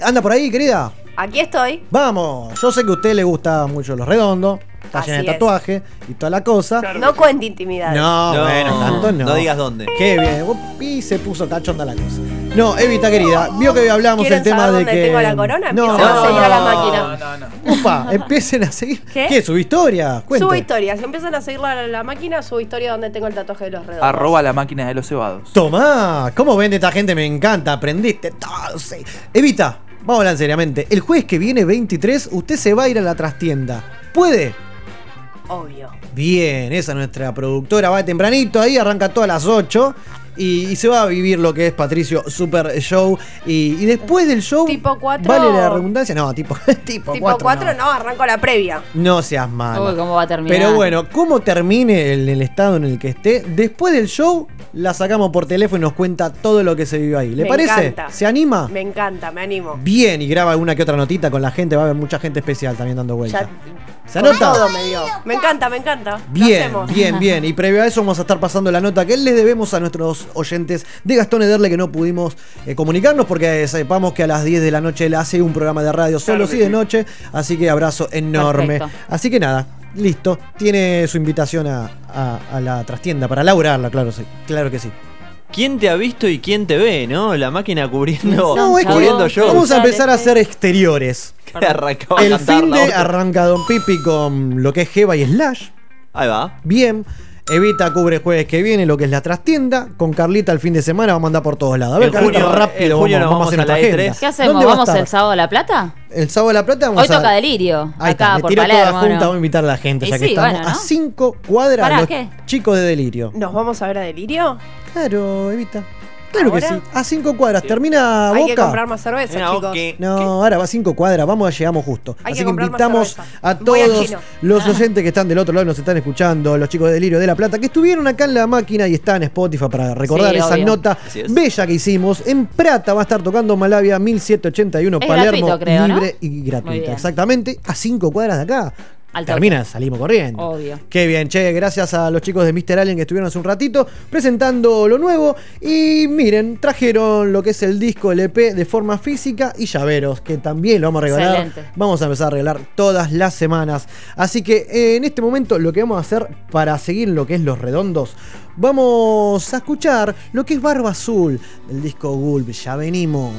¿Anda por ahí, querida? Aquí estoy. Vamos, yo sé que a usted le gusta mucho los redondos. está llena de Así es. tatuaje y toda la cosa. No cuente intimidad. No, No, bueno, tanto no. no digas dónde. Qué bien. Y se puso cachonda la cosa. No, Evita querida, vio que hablamos ¿Quieren el tema saber de dónde que. tengo la corona? No, Empiecen a seguir a la máquina. Upa, empiecen a seguir. ¿Qué? ¿Qué? ¿Su historia? Cuente. Subo historias. Si empiezan a seguir la, la máquina, subo historia donde tengo el tatuaje de los redondos. Arroba la máquina de los cebados. Tomá, ¿cómo vende esta gente? Me encanta, aprendiste todo. sí. Evita, vamos a hablar seriamente. El jueves que viene, 23, usted se va a ir a la trastienda. ¿Puede? Obvio. Bien, esa es nuestra productora. Va tempranito ahí, arranca todas las 8. Y, y se va a vivir lo que es Patricio Super Show. Y, y después del show. Tipo 4. ¿Vale la redundancia? No, tipo, tipo, Tipo 4. 4, no. arranco la previa. No seas malo. Uy, ¿cómo va a terminar? Pero bueno, ¿cómo termine el, el estado en el que esté? Después del show, la sacamos por teléfono y nos cuenta todo lo que se vivió ahí. ¿Le Me parece? encanta. ¿Se anima? Me encanta, me animo. Bien, y graba alguna que otra notita con la gente. Va a haber mucha gente especial también dando vueltas. Ya- ¿Se anota? Todo me dio. Me encanta, me encanta. Bien, bien, bien. Y previo a eso vamos a estar pasando la nota que les debemos a nuestros oyentes de Gastón Ederle que no pudimos eh, comunicarnos porque sepamos que a las 10 de la noche él hace un programa de radio solo Claro sí de noche. Así que abrazo enorme. Perfecto. Así que nada, listo. Tiene su invitación a, a- a la trastienda para laburarla, claro, sí, claro que sí. ¿Quién te ha visto y quién te ve, no? La máquina cubriendo, No, es que cubriendo vamos a empezar a hacer exteriores. El fin la de arranca Don Pipi con lo que es Jeva y Slash. Ahí va. Bien. Evita cubre jueves que viene lo que es la trastienda. Con Carlita el fin de semana vamos a andar por todos lados. A ver, Carlita, junio- rápido, junio nos vamos, a hacer vamos a nuestra la agenda. E3. ¿Qué hacemos? ¿Dónde va a ¿Vamos el sábado a La Plata? El sábado de la plata vamos Hoy a... toca Delirio. Ahí acá está, tiré toda junta, ¿no? vamos a invitar a la gente, Y ya que estamos bueno, a cinco cuadras ¿Para los qué? chicos de Delirio. ¿Nos vamos a ver a Delirio? Claro, Evita. Claro que sí. A cinco cuadras. Termina Hay Boca. que comprar más cerveza, Mira, chicos. No, ahora va a cinco cuadras, vamos, llegamos justo. Hay Así que que invitamos a todos los Ah. oyentes que están del otro lado y nos están escuchando, los chicos de Delirio de la Plata, que estuvieron acá en la máquina y están en Spotify para recordar Sí, esa obvio. nota es. bella que hicimos. En Prata va a estar tocando Malavia 1781, Es Palermo, gratuito, creo, ¿no? libre y gratuita. Exactamente, a cinco cuadras de acá. Al. Termina, salimos corriendo. Obvio. Qué bien, che, gracias a los chicos de Mr. Alien que estuvieron hace un ratito presentando lo nuevo. Y miren, trajeron lo que es el disco, el EP de forma física y llaveros, que también lo vamos a regalar. Excelente. Vamos a empezar a regalar todas las semanas. Así que eh, en este momento lo que vamos a hacer para seguir lo que es los redondos, vamos a escuchar lo que es Barba Azul, del disco Gulp. Ya venimos.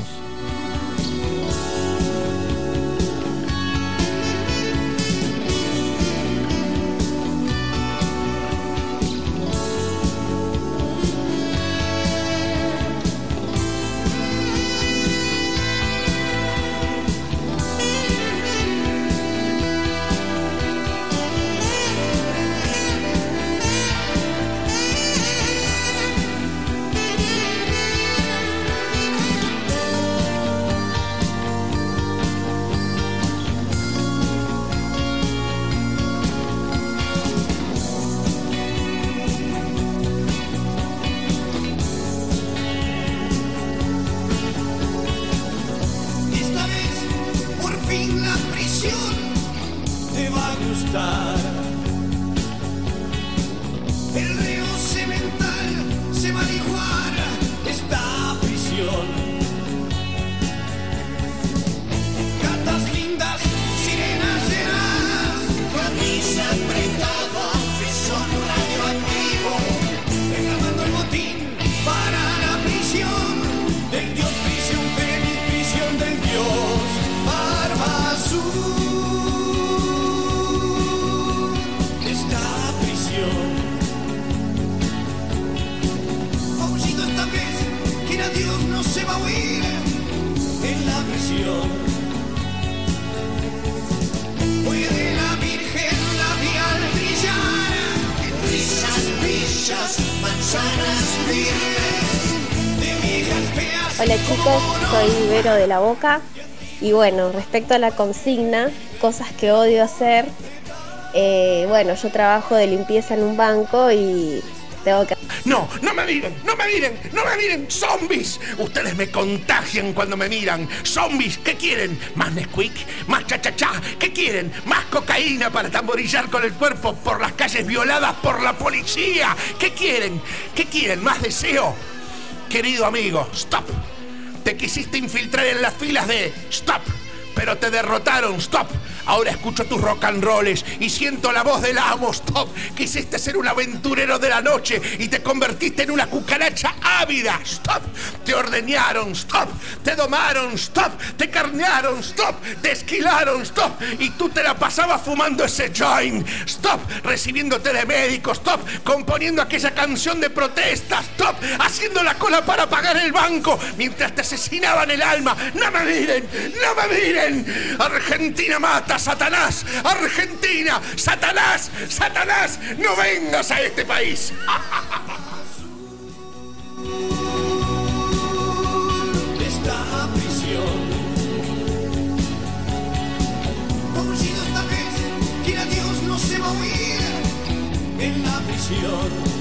Hola chicos, soy Vero de la Boca. Y bueno, respecto a la consigna, cosas que odio hacer, eh, bueno, yo trabajo de limpieza en un banco y tengo que No, no me miren, no me miren, no me miren, zombies. Ustedes me contagian cuando me miran. Zombies, ¿qué quieren? ¿Más Nesquik? ¿Más cha-cha-cha? ¿Qué quieren? ¿Más cocaína para tamborillar con el cuerpo por las calles violadas por la policía? ¿Qué quieren? ¿Qué quieren? ¿Más deseo? Querido amigo, stop. Te quisiste infiltrar en las filas de Stop. Pero te derrotaron, stop. Ahora escucho tus rock and rolls y siento la voz del amo, stop. Quisiste ser un aventurero de la noche y te convertiste en una cucaracha ávida, stop. Te ordeñaron, stop. Te domaron, stop. Te carnearon, stop. Te esquilaron, stop. Y tú te la pasabas fumando ese joint, stop. Recibiéndote de médico, stop. Componiendo aquella canción de protesta, stop. Haciendo la cola para pagar el banco mientras te asesinaban el alma. No me miren, no me miren. Argentina mata, Satanás. Argentina, Satanás, Satanás. No vengas a este país. esta prisión. Conocido esta vez que a Dios no se va a oír en la prisión.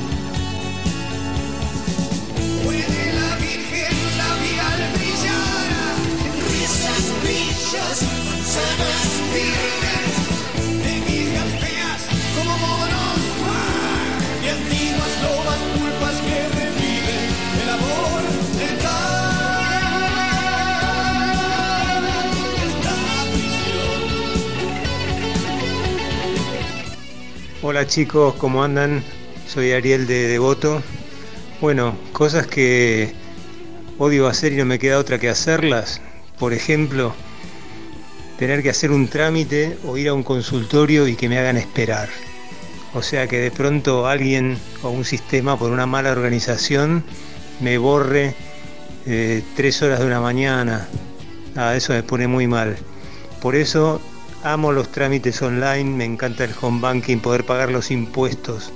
Hola chicos, ¿cómo andan? Soy Ariel de Devoto. Bueno, cosas que odio hacer y no me queda otra que hacerlas. Por ejemplo, tener que hacer un trámite o ir a un consultorio y que me hagan esperar. O sea que de pronto alguien o un sistema por una mala organización me borre eh, tres horas de una mañana. Ah, eso me pone muy mal. Por eso amo los trámites online, me encanta el home banking, poder pagar los impuestos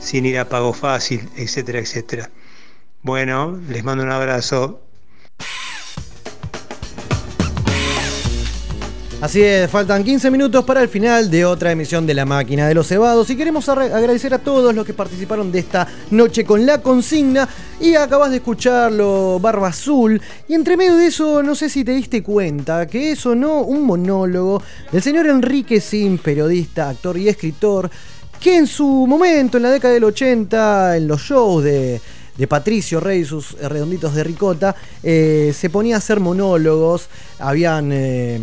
sin ir a pago fácil, etcétera, etcétera. Bueno, les mando un abrazo. Así es, faltan 15 minutos para el final de otra emisión de La Máquina de los Cebados y queremos agradecer a todos los que participaron de esta noche con la consigna y acabas de escucharlo, Barba Azul, y entre medio de eso no sé si te diste cuenta que eso no un monólogo del señor Enrique Sim, periodista, actor y escritor, que en su momento, en la década del 80, en los shows de, de Patricio Rey y sus eh, redonditos de ricota, eh, se ponía a hacer monólogos, habían eh,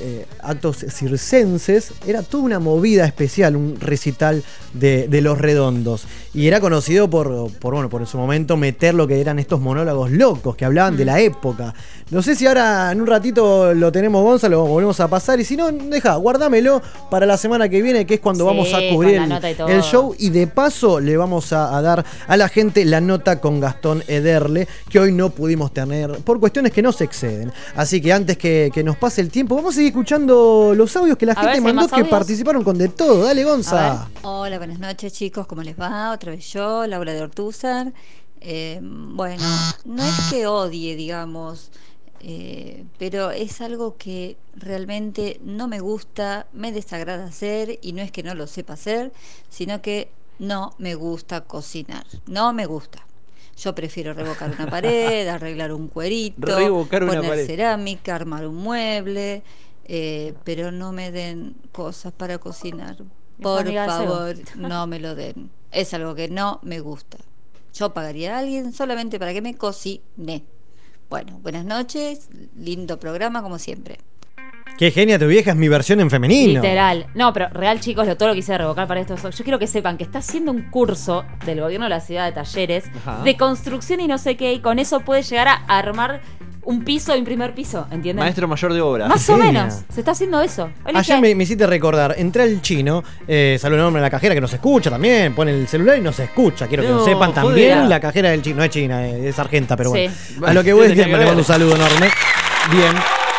eh, actos circenses, era toda una movida especial, un recital de, de los redondos. Y era conocido por, por, bueno, por en su momento meter lo que eran estos monólogos locos que hablaban de la época. No sé si ahora en un ratito lo tenemos, Gonzalo, lo volvemos a pasar. Y si no, deja, guárdamelo para la semana que viene, que es cuando Sí, vamos a cubrir el, el show. Y de paso le vamos a, a dar a la gente la nota con Gastón Ederle, que hoy no pudimos tener por cuestiones que no se exceden. Así que antes que, que nos pase el tiempo, vamos a seguir escuchando los audios que la A gente mandó que audios. participaron con de todo. Dale, Gonza. Hola, buenas noches chicos, ¿cómo les va? Otra vez yo, Laura de Ortúzar. Eh, bueno, no es que odie, digamos, eh, pero es algo que realmente no me gusta, me desagrada hacer y no es que no lo sepa hacer, sino que no me gusta cocinar, no me gusta. Yo prefiero revocar una pared, arreglar un cuerito, Revocar una poner pared. cerámica, armar un mueble, eh, pero no me den cosas para cocinar. Por favor, no me lo den. Es algo que no me gusta. Yo pagaría a alguien solamente para que me cocine. Bueno, buenas noches, lindo programa como siempre. Qué genia tu vieja, es mi versión en femenino. Literal. No, pero real, chicos, lo todo lo quise revocar para esto. Yo quiero que sepan que está haciendo un curso del gobierno de la ciudad de Talleres Ajá. de construcción y no sé qué, y con eso puede llegar a armar un piso y un primer piso, ¿entienden? Maestro mayor de obra. Más o menos. Se está haciendo eso. Hoy Ayer dije- me, me hiciste recordar, entré al chino, eh, salió el nombre de la cajera que nos escucha también, pone el celular y nos escucha. Quiero que lo sepan joder. también, la cajera del chino, no es china, eh, es argenta, pero bueno. Sí. A lo que voy Tenía que le mando un saludo enorme. Bien.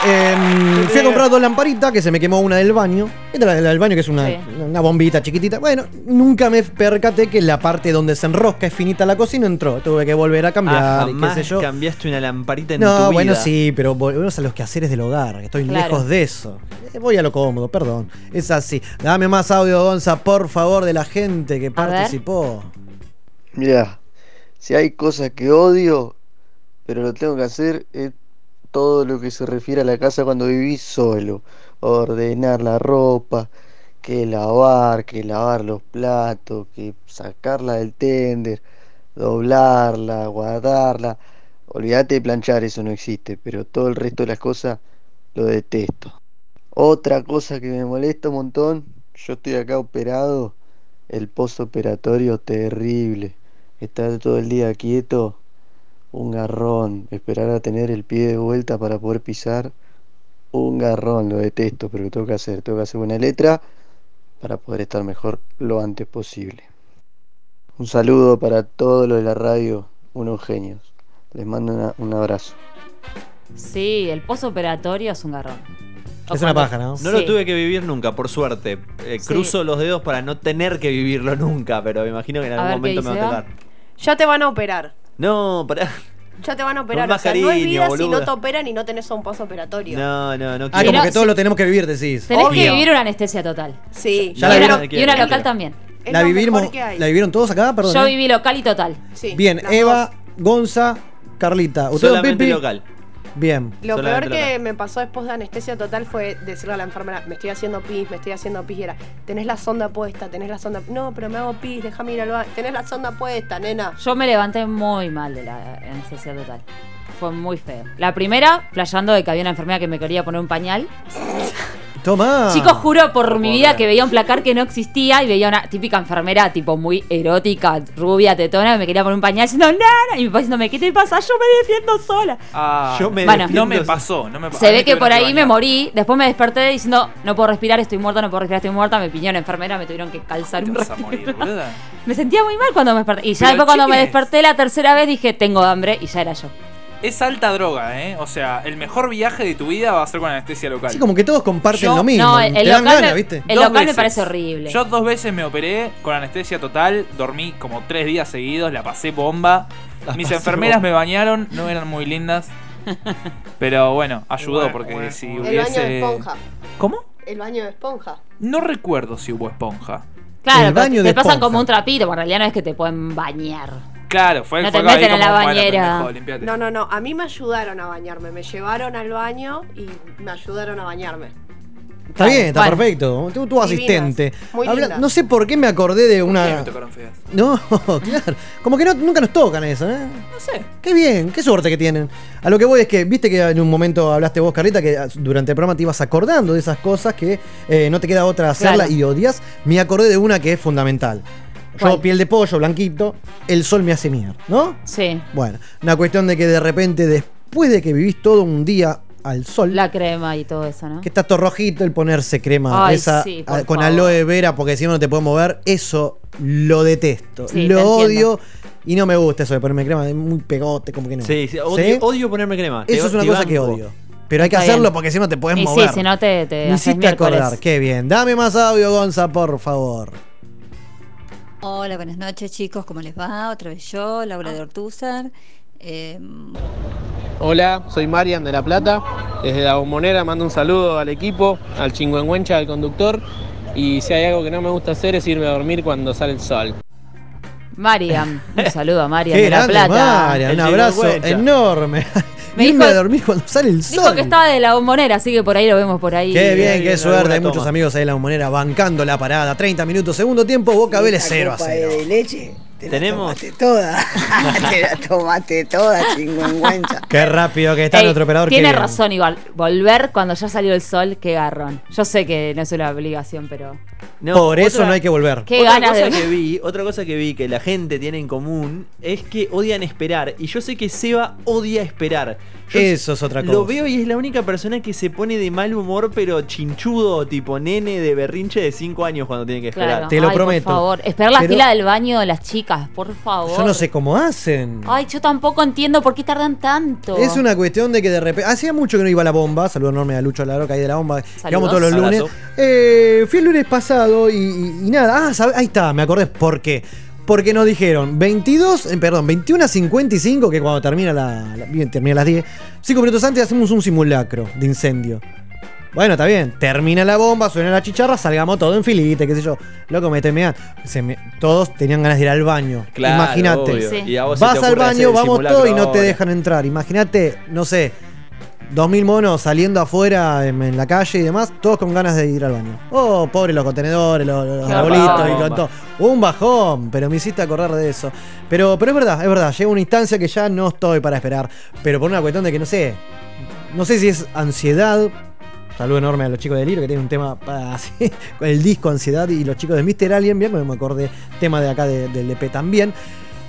Em, fui a comprar dos lamparitas que se me quemó una del baño. Esta es la del baño que es una, Sí. una bombita chiquitita. Bueno, nunca me percaté que la parte donde se enrosca es finita la cocina entró. Tuve que volver a cambiar Ah, jamás qué sé yo. cambiaste una lamparita en tu No, vida. bueno, sí, pero volvemos a los quehaceres del hogar. Estoy Claro. lejos de eso. Eh, Voy a lo cómodo, perdón. Es así. Dame más audio, Gonza, por favor, de la gente que participó. Mira, si hay cosas que odio, pero lo tengo que hacer, es todo lo que se refiere a la casa cuando viví solo. Ordenar la ropa, que lavar, que lavar los platos, que sacarla del tender, doblarla, guardarla. Olvídate de planchar, eso no existe, pero todo el resto de las cosas lo detesto. Otra cosa que me molesta un montón, yo estoy acá operado, el postoperatorio terrible. Estar todo el día quieto, un garrón. Esperar a tener el pie de vuelta para poder pisar, un garrón. Lo detesto, pero lo tengo que hacer. Tengo que hacer una letra para poder estar mejor lo antes posible. Un saludo para todos los de la radio, unos genios. Les mando una- un abrazo. Sí, el postoperatorio es un garrón. Es una paja, ¿no? No lo tuve que vivir nunca, por suerte. Eh, Sí. Cruzo los dedos para no tener que vivirlo nunca, pero me imagino que en algún ver, ¿qué momento me va a tocar. Ya te van a operar. No, pará. Ya te van a operar. más o sea, no es cariño, vida si boluda. no te operan y no tenés un postoperatorio. No, no, no Ah, quiero. como que todos lo tenemos que vivir, decís. Tenés que vivir una anestesia total. Sí. Ya la y, vieron- una, y una local también. ¿La, vivimos. ¿La vivieron todos acá? Perdón. Yo ¿eh? viví local y total. Sí, Bien, Eva, dos. Gonza, Carlita. ¿Usted, Solamente Pipi? local. Bien. Lo Solamente peor que me pasó después de anestesia total fue decirle a la enfermera, me estoy haciendo pis, me estoy haciendo pis, y era, tenés la sonda puesta, tenés la sonda... No, pero me hago pis, déjame ir al baño. Tenés la sonda puesta, nena. Yo me levanté muy mal de la anestesia total. Fue muy feo. La primera, flasheando de que había una enfermera que me quería poner un pañal. Toma. Chicos, juro por mi vida que veía un placar que no existía y veía una típica enfermera, tipo muy erótica, rubia, tetona, que me quería poner un pañal diciendo, nana, y mi papá diciéndome, ¿qué te pasa? Yo me defiendo sola. Ah, Yo me bueno, defiendo- no me pasó. No me pa- Se ve que por ahí me morí, después me desperté diciendo, no puedo respirar, estoy muerta, no puedo respirar, estoy muerta, me piñó una enfermera, me tuvieron que calzar un boluda. Me sentía muy mal cuando me desperté. Y ya Pero, después cuando me desperté la tercera vez dije, tengo hambre, y ya era yo. Es alta droga, ¿eh? O sea, el mejor viaje de tu vida va a ser con anestesia local. Sí, como que todos comparten Yo- lo mismo. No, el- el Te dan local ganas, me- ¿viste? el Dos local me parece horrible. Yo dos veces me operé con anestesia total, dormí como tres días seguidos, la pasé bomba. La Mis pasé enfermeras bomba. me bañaron, no eran muy lindas. Pero bueno, ayudó Bueno, porque bueno, si El baño hubiese. de esponja. ¿Cómo? El baño de esponja. No recuerdo si hubo esponja. Claro, El pero baño te de pasan esponja. como un trapito, pero en realidad no es que te pueden bañar. Claro, fue No fue te meten en como, la bueno, bañera. pendejo. No, no, no. A mí me ayudaron a bañarme. Me llevaron al baño y me ayudaron a bañarme. Está bien, está Bueno. perfecto. Tú, tu Divinas, asistente. muy Habla- no sé por qué me acordé de ¿Por qué una. No, claro. Como que no- nunca nos tocan eso, ¿eh? No sé. Qué bien, qué suerte que tienen. A lo que voy es que, viste que en un momento hablaste vos, Carlita, que durante el programa te ibas acordando de esas cosas que eh, no te queda otra hacerla Claro. y odias. Me acordé de una que es fundamental. Yo, ¿Cuál? piel de pollo, blanquito, el sol me hace mierda, ¿no? Sí. Bueno, una cuestión de que de repente, después de que vivís todo un día al sol, La crema y todo eso, ¿no? que está todo rojito, el ponerse crema Ay, esa sí, por a- con aloe vera porque si no no te puedes mover, eso lo detesto. Sí, lo odio y no me gusta eso de ponerme crema, es muy pegote, como que no. Sí, sí, odio, odio ponerme crema. Te- Eso es una cosa que odio. Pero hay que Está hacerlo bien. porque si no te puedes Y mover. sí, si no te, te Me hiciste miércoles. acordar, qué bien. Dame más audio, Gonza, por favor. Hola, buenas noches chicos, ¿cómo les va? Otra vez yo, Laura de Ortúzar. Eh, Hola, soy Marian de La Plata. Desde la bombonera mando un saludo al equipo, al chingüengüencha del conductor. Y si hay algo que no me gusta hacer es irme a dormir cuando sale el sol. Mariam, un saludo a Mariam Qué de La Plata. Marian, un abrazo enorme. Me dijo- a dormir cuando sale el Dijo sol. que estaba de la bombonera, así que por ahí lo vemos por ahí. Qué bien, qué suerte. Hay muchos toma. amigos ahí en la bombonera bancando la parada. 30 minutos, segundo tiempo, Boca Vélez 0 a 0. de leche. Te la Tenemos. tomaste toda. te la tomaste toda, chingüengüencha. Qué rápido que está Ey, nuestro operador. Tiene razón igual. Volver cuando ya salió el sol, qué garrón. Yo sé que no es una obligación, pero. No, Por eso otra- no hay que volver. Qué otra ganas cosa de- que vi, otra cosa que vi que la gente tiene en común es que odian esperar. Y yo sé que Seba odia esperar. Yo Eso es otra cosa. Lo veo y es la única persona que se pone de mal humor, pero chinchudo, tipo nene de berrinche de 5 años cuando tiene que esperar. Claro. Te lo Ay, prometo. Por favor. Esperar la Pero- fila del baño de las chicas, por favor. Yo no sé cómo hacen. Ay, yo tampoco entiendo por qué tardan tanto. Es una cuestión de que de repente. Hacía mucho que no iba a la bomba. Saludo enorme a Lucho Laro, que ahí de la bomba. Que vamos todos los lunes. Eh, fui el lunes pasado y, y- y nada. Ah, ahí está, me acordé. ¿Por qué? Porque nos dijeron 22, eh, perdón, 21 a 55, que cuando termina la, la- bien, termina las 10, 5 minutos antes hacemos un simulacro de incendio. Bueno, está bien. Termina la bomba, suena la chicharra, salgamos todos en filita, qué sé yo. Loco, me- Todos tenían ganas de ir al baño. Claro, Imagínate. Sí. Vas al baño, vamos todos y no te dejan entrar. Imagínate, no sé, dos mil monos saliendo afuera en, en la calle y demás, todos con ganas de ir al baño. Oh, pobre los contenedores, los, los arbolitos y con todo. Un bajón, pero me hiciste acordar de eso. Pero, pero es verdad, es verdad. Llega una instancia que ya no estoy para esperar. Pero por una cuestión de que no sé. No sé si es ansiedad. Saludo enorme a los chicos de Liro que tienen un tema así, con el disco Ansiedad y los chicos de Mr. Alien, bien, me acordé, tema de acá de- del EP también.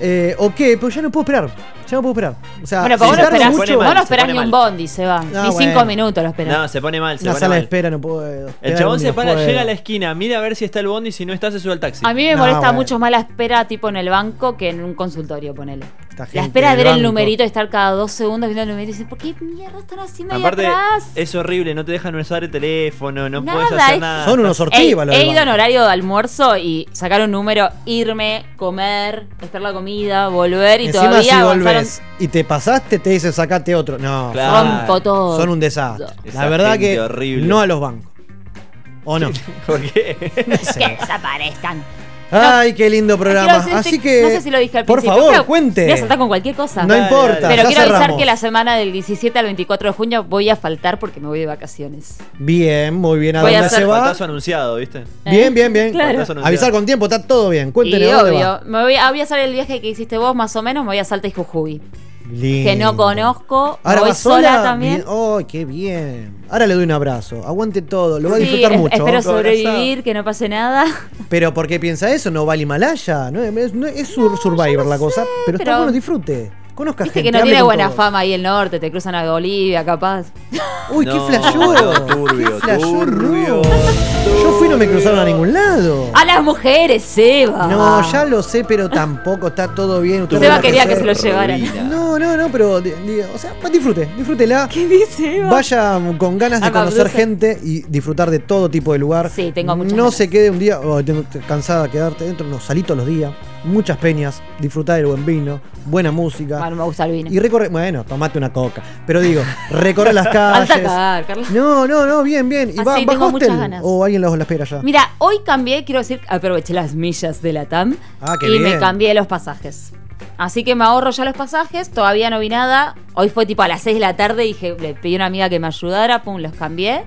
Eh, ok, pero ya no puedo esperar. Ya no puedo esperar. O sea, Bueno, pero vos si no tardo esperás, mucho- vos no esperás ni un bondi, se va. No, ni cinco minutos lo esperás. No, se pone mal, se Una pone sala de mal. espera no puedo. El chabón se para, puedo. llega a la esquina, mira a ver si está el bondi, si no está se sube al taxi. A mí me No, molesta bueno. mucho más la espera tipo en el banco que en un consultorio, ponele. Esta La espera de ver el numerito y estar cada dos segundos viendo el numerito y decir, ¿por qué mierda están haciendo Aparte, ahí atrás? es horrible, no te dejan usar el teléfono, no Nada, puedes hacer es- nada. Son unos Ey, sortivas los he del ido en horario de almuerzo y sacar un número, irme, comer, esperar la comida, volver y Encima todavía si avanzaron. volvés y te pasaste, te dicen sacate otro. No, Claro. Rompo todo. son un desastre. Esa la verdad que horrible. no a los bancos. ¿O no? ¿Por qué? Que desaparezcan. Ay, qué lindo programa. Decirte- Así que. No sé si lo dije al Por principio. favor, pero cuente. Voy a saltar con cualquier cosa. No importa, Pero ya quiero avisar que la semana del 17 al 24 de junio voy a faltar porque me voy de vacaciones. Bien, muy bien. ¿A Voy a dónde hacer- se va? Faltazo anunciado, ¿viste? Bien, bien, bien. Claro. Anunciado. Avisar con tiempo, está todo bien. Cuéntenos y dónde obvio, va. me voy, a, voy a hacer el viaje que hiciste vos más o menos, me voy a Salta y Jujuy. Lindo. Que no conozco, Ahora voy sola, sola también. ¡Ay, qué bien! Ahora le doy un abrazo. Aguante todo. Lo va a disfrutar es- mucho. Espero sobrevivir, que no pase nada. Pero ¿por qué piensa eso? No va al Himalaya. No, es, no- es sur- Survivor la cosa. Pero, está pero- bueno, disfrute. Conozca Viste gente. que no tiene buena todos. fama ahí el norte, te cruzan a Bolivia, capaz. Uy, qué No, flashudo. turbio, Qué flashudo, turbio, no. Yo fui y no me cruzaron a ningún lado. A las mujeres, Seba. No, ya lo sé, pero tampoco está todo bien. Usted Seba quería que se lo llevaran. No, no, no, pero o sea, disfrute, disfrútela. ¿Qué dice Eva? Vaya con ganas de conocer gente y disfrutar de todo tipo de lugar. Sí, tengo muchas No ganas. se quede un día, oh, tengo cansada de quedarte dentro, no, salí todos los días. Muchas peñas, disfrutar del buen vino, buena música. Bueno, me gusta el vino. Y recorre, bueno, tomate una coca. Pero digo, recorrer las calles. Carlos. No, no, no, bien, bien. ¿Y Ah, va, va hostel? ganas. ¿O alguien los la espera ya? Mira, hoy cambié, quiero decir, aproveché las millas de la TAM Ah, qué y me cambié los pasajes. Así que me ahorro ya los pasajes, todavía no vi nada. Hoy fue tipo a las 6 de la tarde, dije, le pedí a una amiga que me ayudara, pum, los cambié.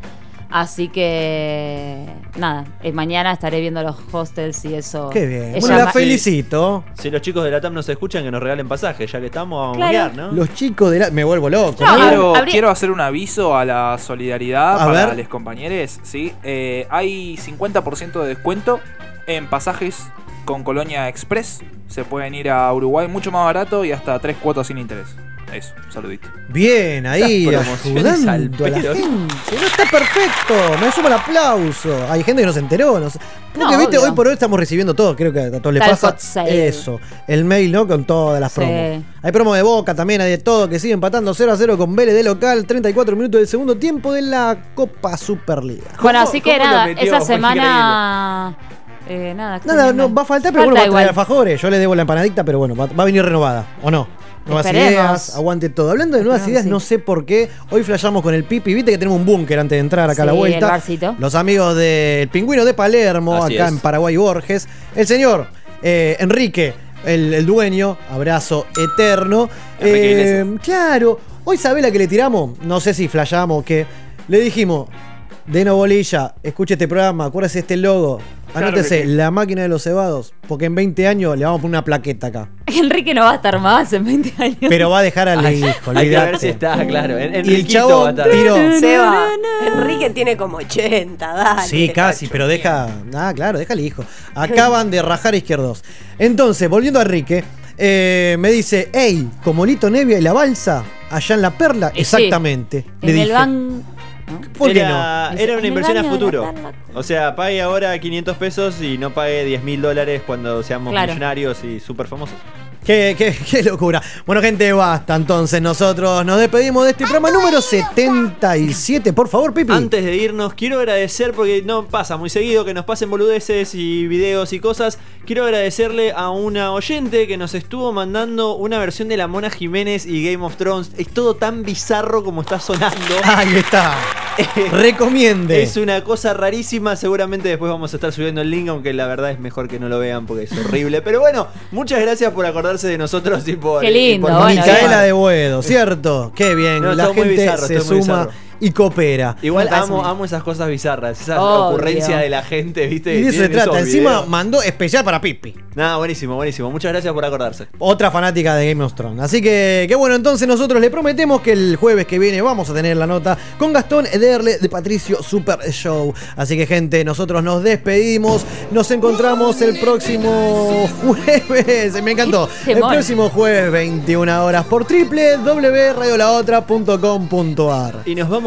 Así que nada, eh, mañana estaré viendo los hostels y eso. Qué bien. Ella Bueno, la felicito. Si los chicos de la TAM nos escuchan, que nos regalen pasajes, ya que estamos, vamos Claro. a ¿no? Los chicos de la. Me vuelvo loco. No, ¿no? Quiero, hacer un aviso a la solidaridad A para los compañeros. ¿sí? Eh, hay 50% de descuento en pasajes con Colonia Express. Se pueden ir a Uruguay mucho más barato y hasta tres cuotas sin interés. Eso, saludito. Bien, ahí, al ayudando a la gente. No está perfecto. Me sumo el aplauso. Hay gente que no se enteró. No sé. Porque, No, viste, obvio. hoy por hoy estamos recibiendo todo. Creo que a todos les pasa sale. eso. El mail, ¿no? Con todas las Sí. promos. Hay promo de Boca también, hay de todo. Que sigue empatando 0 a 0 con Vélez de local. 34 minutos del segundo tiempo de la Copa Superliga. Bueno, así que nada, metió? esa semana. Eh, nada, Nada, no va a faltar, pero Falta bueno, va a traer alfajores. Yo le debo la empanadita, pero bueno, va, va a venir renovada, ¿o no? Nuevas Esperemos. ideas, aguante todo. Hablando de nuevas Esperemos, ideas, sí. no sé por qué. Hoy flashamos con el Pipi. Viste que tenemos un búnker antes de entrar acá a la Sí, vuelta. el barcito. Los amigos del Pingüino de Palermo, Así acá es. en Paraguay Borges. El señor eh, Enrique, el, el dueño. Abrazo eterno. Enrique Eh, claro, hoy sabe la que le tiramos. No sé si flashamos o qué. Le dijimos. Deno Bolilla, escuche este programa, acuérdese este logo. Anótese, que sí. la máquina de los cebados. Porque en 20 años le vamos a poner una plaqueta acá. Enrique no va a estar más en 20 años. Pero va a dejar al hijo, Hay que ver si está, claro. En, Y el chabón va a estar. tiró. Seba, Enrique tiene como 80, dale. Sí, casi, pero deja. Ah, claro, déjale hijo. Acaban de rajar izquierdos. Entonces, volviendo a Enrique, eh, me dice, hey, como Lito Nevia y la balsa, allá en la perla. Sí, Exactamente. Le En el dije, ban. ¿Por qué era, no? era En una inversión a futuro. O sea, pague ahora 500 pesos y no pague 10 mil dólares cuando seamos Claro. millonarios y súper famosos. Qué, qué- qué locura. Bueno, gente, basta. Entonces, nosotros nos despedimos de este programa número 77. Por favor, Pipi. Antes de irnos, quiero agradecer, porque no pasa muy seguido que nos pasen boludeces y videos y cosas. Quiero agradecerle a una oyente que nos estuvo mandando una versión de la Mona Jiménez y Game of Thrones. Es todo tan bizarro como está sonando. Ahí está. Recomiende. Es una cosa rarísima. Seguramente después vamos a estar subiendo el link, aunque la verdad es mejor que no lo vean porque es horrible. Pero bueno, muchas gracias por acordarse de nosotros y por. Qué lindo, y por bueno, Micaela de Buedo, ¿cierto? Qué bien. No, la gente bizarro, se suma bizarro. Y coopera. Igual amo, amo esas cosas bizarras, esas Obvio. ocurrencias de la gente, ¿viste? Y de eso se trata. Encima videos. mandó especial para Pipi. Nada, buenísimo, buenísimo. Muchas gracias por acordarse. Otra fanática de Game of Thrones. Así que, que bueno, entonces nosotros le prometemos que el jueves que viene vamos a tener la nota con Gastón Ederle de Patricio Super Show. Así que, gente, nosotros nos despedimos. Nos encontramos el próximo jueves. Me encantó. El próximo jueves, 21 horas, por www.radiolaotra.com.ar. Y nos vamos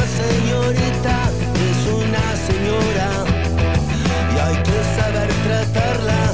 una señorita es una señora y hay que saber tratarla.